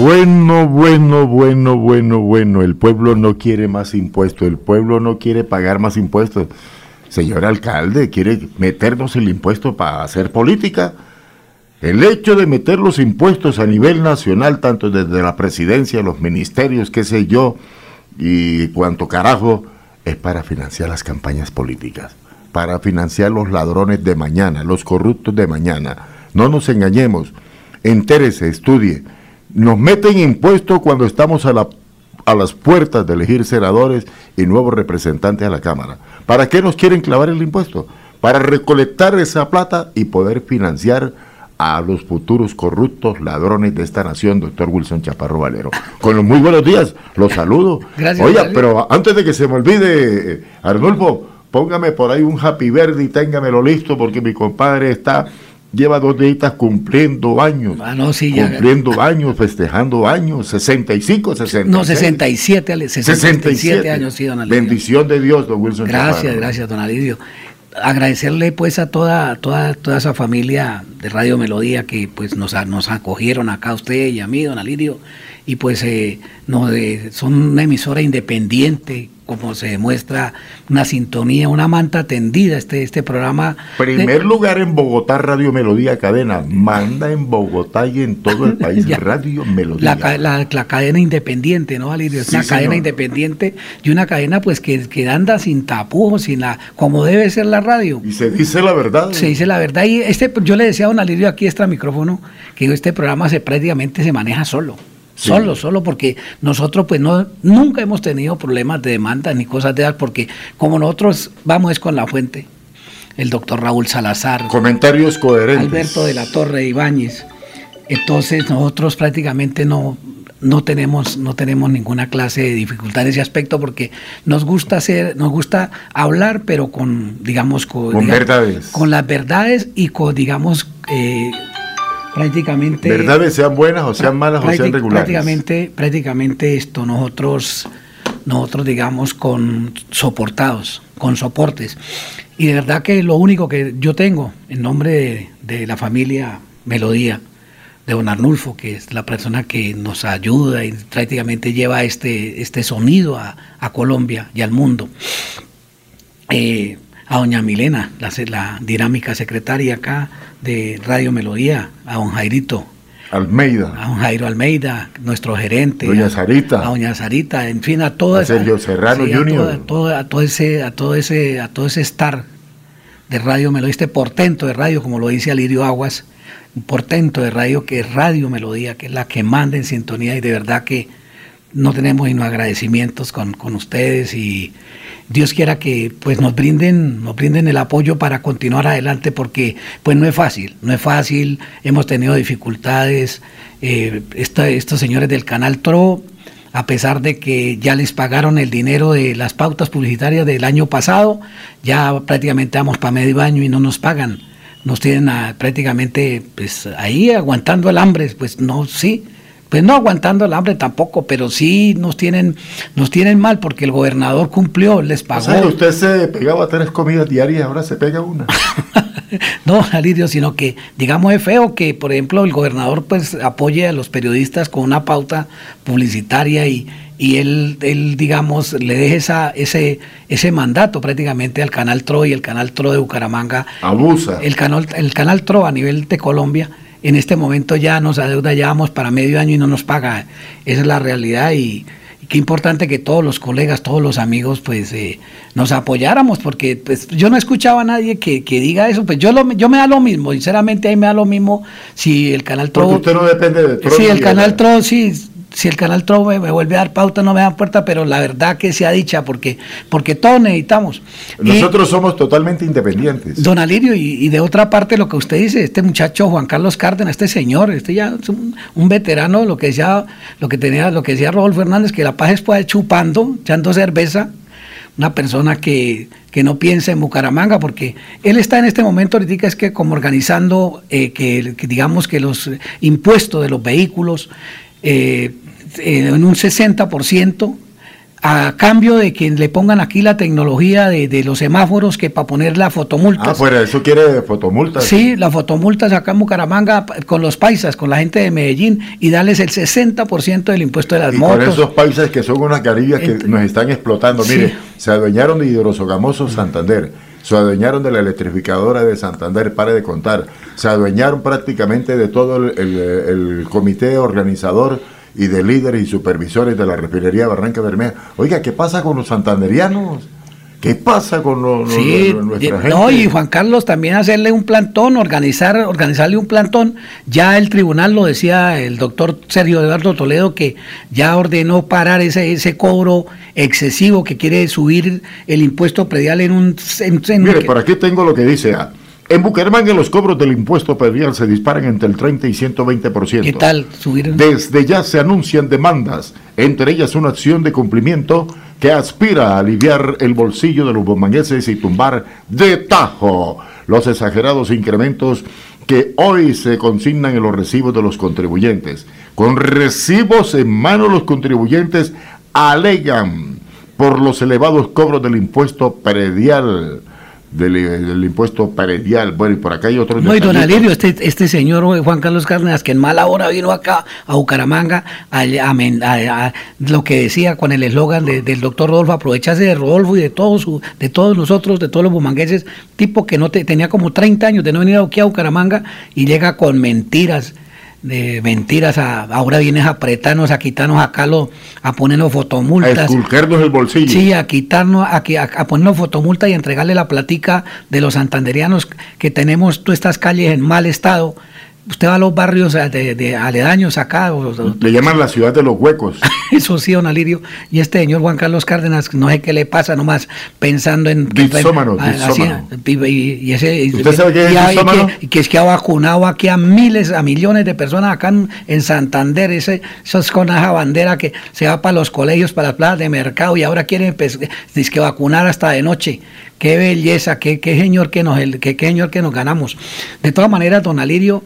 Bueno, bueno, bueno, bueno, bueno. El pueblo no quiere más impuestos. El pueblo no quiere pagar más impuestos. Señor alcalde, ¿quiere meternos el impuesto para hacer política? El hecho de meter los impuestos a nivel nacional, tanto desde la presidencia, los ministerios, qué sé yo, y cuanto carajo, es para financiar las campañas políticas, para financiar los ladrones de mañana, los corruptos de mañana. No nos engañemos, entérese, estudie. Nos meten impuestos cuando estamos a, la, a las puertas de elegir senadores y nuevos representantes a la Cámara. ¿Para qué nos quieren clavar el impuesto? Para recolectar esa plata y poder financiar a los futuros corruptos ladrones de esta nación, doctor Wilson Chaparro Valero. Con los muy buenos días, los saludo. Gracias, Oiga, pero antes de que se me olvide, Arnulfo, póngame por ahí un happy verde y téngamelo listo porque mi compadre está, lleva dos días cumpliendo años. Ah, no, sí, ya. Cumpliendo años, festejando años, 65, 66. No, 67, Ale, 67 años, sí, don Alidio. Bendición de Dios, don Wilson Gracias, Chaparro. gracias, don Alidio. Agradecerle pues a toda, toda, toda esa familia de Radio Melodía que pues nos, nos acogieron acá a usted y a mí, don Alidio, y pues eh, no, eh, son una emisora independiente, como se demuestra, una sintonía, una manta tendida este, este programa. Primer lugar en Bogotá, Radio Melodía Cadena. Manda en Bogotá y en todo el país. Radio Melodía. La, ca- la- la cadena independiente, ¿no, Alirio? Es Sí, una cadena independiente y una cadena pues que, que anda sin tapujos, sin la, como debe ser la radio. Y se dice la verdad. Se dice la verdad. Y este, yo le decía a don Alirio aquí extra micrófono que este programa se prácticamente se maneja solo. Sí. Solo, solo porque nosotros pues no nunca hemos tenido problemas de demanda ni cosas de esas porque como nosotros vamos es con la fuente, el doctor Raúl Salazar, Comentarios coherentes. Alberto de la Torre Ibáñez. Entonces nosotros prácticamente no, no tenemos, no tenemos ninguna clase de dificultad en ese aspecto porque nos gusta hacer, nos gusta hablar, pero con, digamos, con, Con digamos, verdades. con las verdades y con, digamos, eh, prácticamente Verdades sean buenas o sean malas o sean regulares. prácticamente, prácticamente esto nosotros, nosotros digamos con soportados, con soportes. Y de verdad que lo único que yo tengo en nombre de, de la familia Melodía, de don Arnulfo, que es la persona que nos ayuda y prácticamente lleva este, este sonido a, a Colombia y al mundo. Eh, a doña Milena, la, la, dinámica secretaria acá de Radio Melodía, a don Jairito. Almeida. A don Jairo Almeida, nuestro gerente. Doña Sarita. A, doña Sarita, en fin, a todas. A Sergio Serrano sí. A todo, a todo, ese, a todo ese, a todo ese estar de Radio Melodía, este portento de radio, como lo dice Alirio Aguas, un portento de radio que es Radio Melodía, que es la que manda en sintonía y de verdad que no tenemos sino agradecimientos con, con ustedes y Dios quiera que pues nos brinden, nos brinden el apoyo para continuar adelante porque pues no es fácil, no es fácil, hemos tenido dificultades, eh, esta, estos señores del canal TRO, a pesar de que ya les pagaron el dinero de las pautas publicitarias del año pasado, ya prácticamente vamos para medio año y no nos pagan, nos tienen prácticamente pues ahí aguantando el hambre, pues no, sí, pues no aguantando el hambre tampoco, pero sí nos tienen, nos tienen mal porque el gobernador cumplió, les pagó. O sea, usted se pegaba tres comidas diarias, ahora se pega una. no, Alirio, sino que digamos es feo que, por ejemplo, el gobernador pues apoye a los periodistas con una pauta publicitaria y, y él, él, digamos, le deje esa, ese, ese mandato prácticamente al Canal TRO y el Canal TRO de Bucaramanga. Abusa. El canal, el canal TRO a nivel de Colombia en este momento ya nos adeuda, ya vamos para medio año y no nos paga. Esa es la realidad y, y qué importante que todos los colegas, todos los amigos, pues eh, nos apoyáramos, porque pues, yo no escuchaba a nadie que, que diga eso, pues yo, lo, yo me da lo mismo, sinceramente ahí me da lo mismo si el canal TRO... Porque usted no depende de TRO. Si el canal TRO, sí, si el canal TRO me, vuelve a dar pauta, no me da puerta, pero la verdad que sea dicha, porque, porque todos necesitamos. Nosotros y, somos totalmente independientes. Don Alirio, y, y, de otra parte lo que usted dice, este muchacho Juan Carlos Cárdenas, este señor, este ya es un, un, veterano, lo que decía, lo que tenía, lo que decía Rodolfo Hernández, que la paz es pues, chupando, echando cerveza, una persona que, que, no piensa en Bucaramanga, porque él está en este momento ahorita es que como organizando eh, que, que digamos que los impuestos de los vehículos eh, en un 60% a cambio de que le pongan aquí la tecnología de, de los semáforos que para poner la fotomulta. Ah, fuera, eso quiere fotomultas. Sí, las fotomultas acá en Bucaramanga con los paisas, con la gente de Medellín y darles el 60% del impuesto de las y motos. Con esos paisas que son unas garillas que nos están explotando. Mire, sí. se adueñaron de Hidrosogamoso Santander. Se adueñaron de la electrificadora de Santander, pare de contar. Se adueñaron prácticamente de todo el, el, el comité organizador y de líderes y supervisores de la refinería Barranca Bermeja. Oiga, ¿qué pasa con los santanderianos? ¿Qué pasa con lo, sí, lo, nuestra gente? No, y Juan Carlos también hacerle un plantón, organizar, organizarle un plantón. Ya el tribunal lo decía el doctor Sergio Eduardo Toledo que ya ordenó parar ese, ese cobro excesivo que quiere subir el impuesto predial en un... En, en Mire, por aquí tengo lo que dice. ah, En Bucaramanga los cobros del impuesto predial se disparan entre el 30 y 120%. ¿Qué tal? Subir... Desde ya se anuncian demandas, entre ellas una acción de cumplimiento que aspira a aliviar el bolsillo de los bumangueses y tumbar de tajo los exagerados incrementos que hoy se consignan en los recibos de los contribuyentes. Con recibos en mano los contribuyentes alegan por los elevados cobros del impuesto predial del, del, impuesto predial. Bueno, y por acá hay otro. No, y don Alirio, este, este señor Juan Carlos Cárdenas, que en mala hora vino acá a Bucaramanga a, a, a lo que decía con el eslogan de, del doctor Rodolfo, aprovechase de Rodolfo y de todos, de todos nosotros, de todos los bumangueses, tipo que no te, tenía como 30 años de no venir aquí a Bucaramanga y llega con mentiras de mentiras, a, ahora vienes a apretarnos, a quitarnos acá, lo, a ponernos fotomultas. A esculcarnos el bolsillo. Sí, a quitarnos, a, a, a ponernos fotomultas y entregarle la platica de los santanderianos que tenemos todas estas calles en mal estado. Usted va a los barrios de, de aledaños acá. O, le llaman la ciudad de los huecos. Eso sí, don Alirio. Y este señor Juan Carlos Cárdenas, no sé qué le pasa nomás pensando en... Dipsómano, dipsómano. Y, y, ese, ¿Usted sabe qué es y, que, es que ha vacunado aquí a miles, a millones de personas acá en, en Santander. Ese, eso es con esa bandera que se va para los colegios, para las plazas de mercado y ahora quieren pues, que vacunar hasta de noche. Qué belleza, qué, qué, señor que nos, qué, qué señor que nos ganamos. De todas maneras, don Alirio,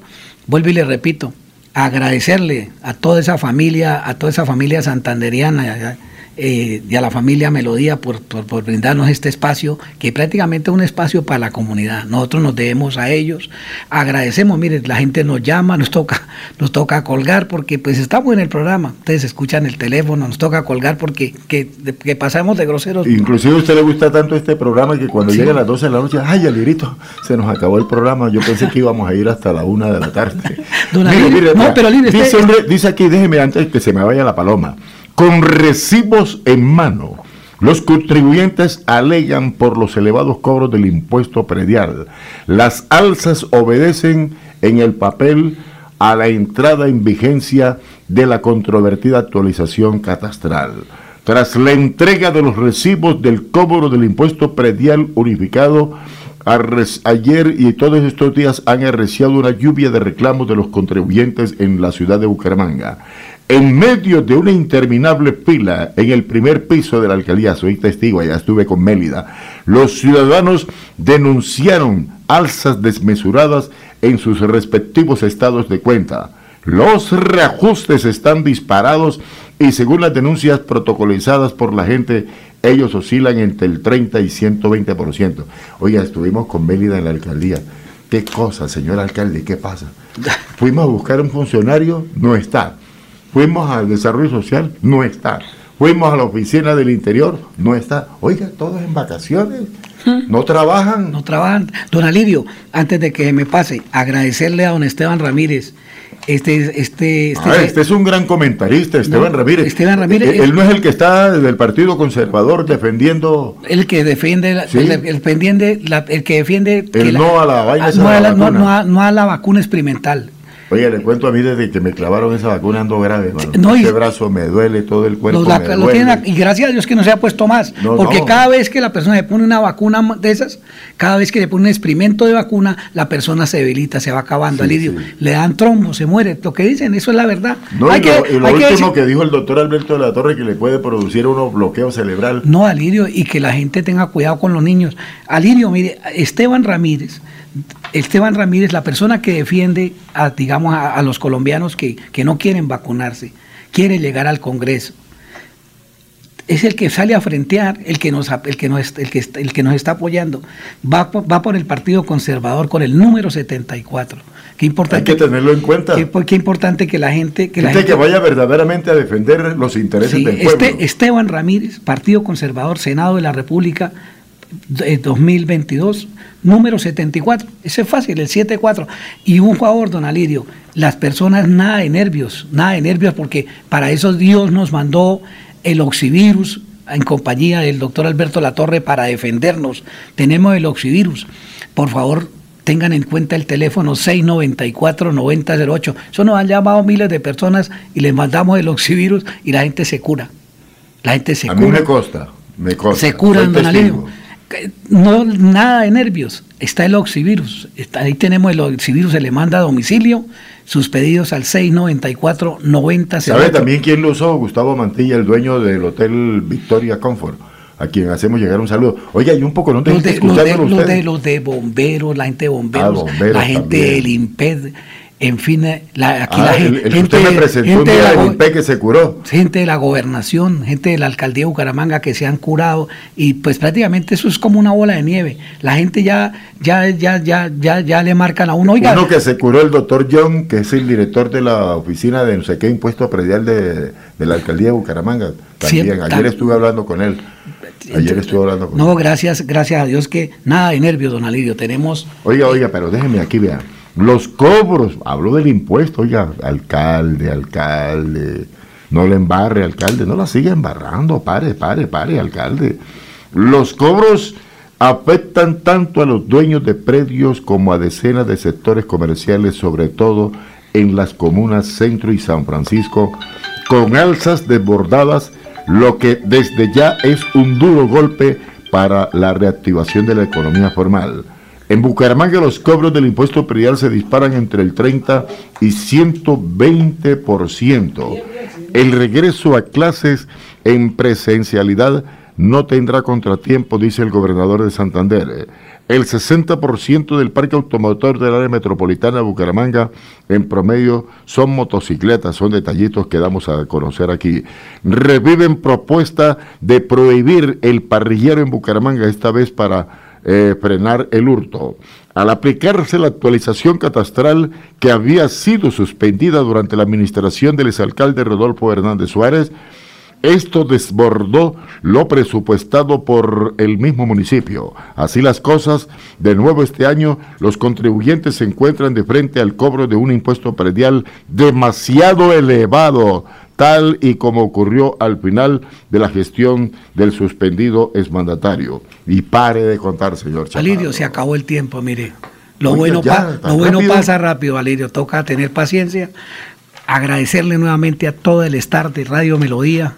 vuelvo y le repito, agradecerle a toda esa familia, a toda esa familia santanderiana eh, y a la familia Melodía por, por, por brindarnos este espacio, que prácticamente es un espacio para la comunidad. Nosotros nos debemos a ellos. Agradecemos, mire, la gente nos llama, nos toca, nos toca colgar porque pues estamos en el programa. Ustedes escuchan el teléfono, nos toca colgar porque que, que pasamos de groseros. Inclusive a usted le gusta tanto este programa que cuando Sí. llega a las 12 de la noche, ay, Alirito, se nos acabó el programa. Yo pensé que íbamos a ir hasta la una de la tarde. No, pero dice, este- hombre, dice aquí, déjeme antes que se me vaya la paloma. Con recibos en mano, los contribuyentes alegan por los elevados cobros del impuesto predial. Las alzas obedecen en el papel a la entrada en vigencia de la controvertida actualización catastral. Tras la entrega de los recibos del cobro del impuesto predial unificado, ayer y todos estos días han arreciado una lluvia de reclamos de los contribuyentes en la ciudad de Bucaramanga. En medio de una interminable fila en el primer piso de la alcaldía, soy testigo, allá estuve con Mélida, los ciudadanos denunciaron alzas desmesuradas en sus respectivos estados de cuenta. Los reajustes están disparados y según las denuncias protocolizadas por la gente, ellos oscilan entre el 30 y 120%. Oiga, estuvimos con Mélida en la alcaldía. ¿Qué cosa, señor alcalde? ¿Qué pasa? Fuimos a buscar un funcionario, no está. Fuimos al desarrollo social, no está. Fuimos a la oficina del interior, no está. Oiga, todos en vacaciones. No trabajan. No trabajan. Don Alirio, antes de que me pase, agradecerle a don Esteban Ramírez. Este, este, este, Ah, este es un gran comentarista, Esteban No, Ramírez. Esteban Ramírez, Él, él no es el que está del Partido Conservador defendiendo. el que defiende, la- Sí. el, el pendiente, la- el que defiende que El no a la vaina no, de a la la, no- vacuna. no a, no a la vacuna experimental. Oye, le cuento a mí desde que me clavaron esa vacuna ando grave, hermano. No, Este brazo me duele, todo el cuerpo la- me duele. y gracias a Dios que no se ha puesto más. No, porque no. cada vez que la persona le pone una vacuna de esas, cada vez que le pone un experimento de vacuna, la persona se debilita, se va acabando. Alirio, le dan trombo, se muere. Lo que dicen, eso es la verdad. No, Hay y que- lo, y lo hay que último que dijo el doctor Alberto de la Torre que le puede producir uno bloqueo cerebral. No, Alirio, y que la gente tenga cuidado con los niños. Alirio, mire, Esteban Ramírez, Esteban Ramírez, la persona que defiende a, digamos, a, a los colombianos que, que no quieren vacunarse, quiere llegar al Congreso. Es el que sale a frentear, el que nos, el que nos, el que, está- el que nos está apoyando. Va, por- va por el Partido Conservador con el número 74. Qué importante, Hay que tenerlo en cuenta. qué, qué importante que la gente... Que la Gente que vaya verdaderamente a defender los intereses Sí, del pueblo. este, Esteban Ramírez, Partido Conservador, Senado de la República, 2022, número 74. Ese es fácil, el 74. Y un favor, don Alirio, las personas nada de nervios, nada de nervios, porque para eso Dios nos mandó el oxivirus en compañía del doctor Alberto Latorre para defendernos. Tenemos el oxivirus. Por favor, tengan en cuenta el teléfono 694-9008. Eso nos han llamado miles de personas y les mandamos el oxivirus y la gente se cura. La gente se a cura. mí me consta, me consta. Se curan, don. Alirio. No, nada de nervios. Está el oxivirus. Está, ahí tenemos el oxivirus, se le manda a domicilio. Sus pedidos al 694-9008. ¿Sabe también quién lo usó? Gustavo Mantilla, el dueño del Hotel Victoria Comfort, a quien hacemos llegar un saludo. Oye, hay un poco, ¿no te Los de, los, de, los, de, los de bomberos, la gente de bomberos, Ah, bomberos la gente también. del IMPED, en fin, eh, la, aquí Ah, la el, el gente, usted me presentó un gente de día la INPE que se curó. gente de la gobernación, gente de la alcaldía de Bucaramanga que se han curado y pues prácticamente eso es como una bola de nieve. La gente ya ya ya ya ya ya le marcan a uno, oiga, Uno que se curó el doctor John, que es el director de la oficina de no sé qué impuesto predial de, de la alcaldía de Bucaramanga. También, ayer estuve hablando con él. Ayer estuve hablando con él. no, gracias, gracias a Dios que nada de nervios, don Alirio, tenemos Oiga, oiga, pero déjeme aquí, vea. Los cobros, hablo del impuesto, oiga, alcalde, alcalde, no le embarre, alcalde, no la siga embarrando, pare, pare, pare, alcalde. Los cobros afectan tanto a los dueños de predios como a decenas de sectores comerciales, sobre todo en las comunas Centro y San Francisco, con alzas desbordadas, lo que desde ya es un duro golpe para la reactivación de la economía formal. En Bucaramanga los cobros del impuesto predial se disparan entre el 30 y 120%. El regreso a clases en presencialidad no tendrá contratiempo, dice el gobernador de Santander. El 60% del parque automotor del área metropolitana de Bucaramanga en promedio son motocicletas, son detallitos que damos a conocer aquí. Reviven propuesta de prohibir el parrillero en Bucaramanga, esta vez para eh, frenar el hurto. Al aplicarse la actualización catastral que había sido suspendida durante la administración del exalcalde Rodolfo Hernández Suárez, esto desbordó lo presupuestado por el mismo municipio. Así las cosas, de nuevo este año los contribuyentes se encuentran de frente al cobro de un impuesto predial demasiado elevado, tal y como ocurrió al final de la gestión del suspendido exmandatario. Y pare de contar, señor Chaparro. Alirio, se acabó el tiempo, mire. Lo bueno, lo bueno pasa rápido, Valerio. Toca tener paciencia. Agradecerle nuevamente a todo el staff de Radio Melodía,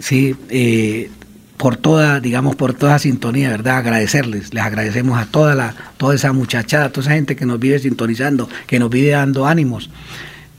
sí, eh, por toda, digamos, por toda sintonía, ¿verdad? Agradecerles, les agradecemos a toda la, toda esa muchachada, toda esa gente que nos vive sintonizando, que nos vive dando ánimos.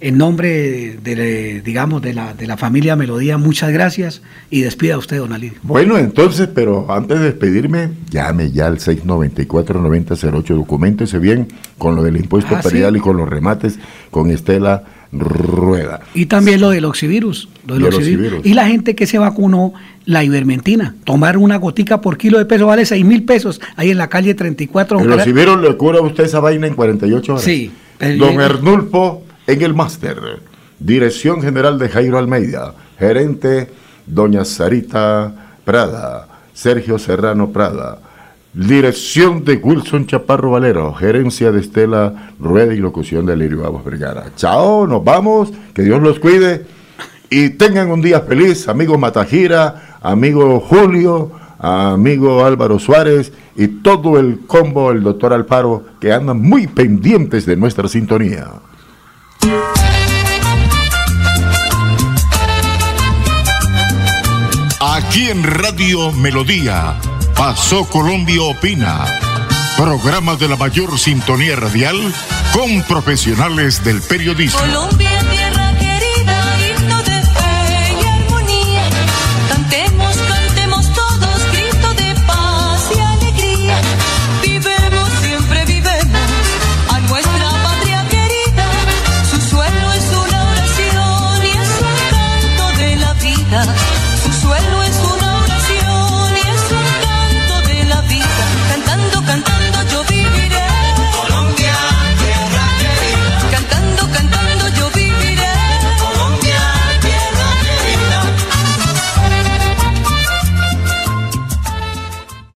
En nombre de, digamos, de la, de la familia Melodía, muchas gracias y despida a usted, don Alirio. Bueno, entonces, pero antes de despedirme, llame ya al 694-9008, documentese bien con lo del impuesto ah, y con los remates con Estela Rueda. Y también lo del oxivirus. Lo del oxivirus. Y la gente que se vacunó la ivermentina. Tomar una gotica por kilo de peso vale 6 mil pesos. Ahí en la calle 34. El oxivirus le cura a usted esa vaina en 48 horas. Sí. Don Ernulfo en el máster. Dirección General de Jairo Almeida. Gerente Doña Sarita Prada. Sergio Serrano Prada. Dirección de Wilson Chaparro Valero, gerencia de Estela Rueda y locución de Lirio Aguas Vergara. Chao, nos vamos, que Dios los cuide y tengan un día feliz, amigo Matajira, amigo Julio, amigo Álvaro Suárez y todo el combo, el doctor Alfaro, que andan muy pendientes de nuestra sintonía. Aquí en Radio Melodía Pasó Colombia Opina, programa de la mayor sintonía radial con profesionales del periodismo.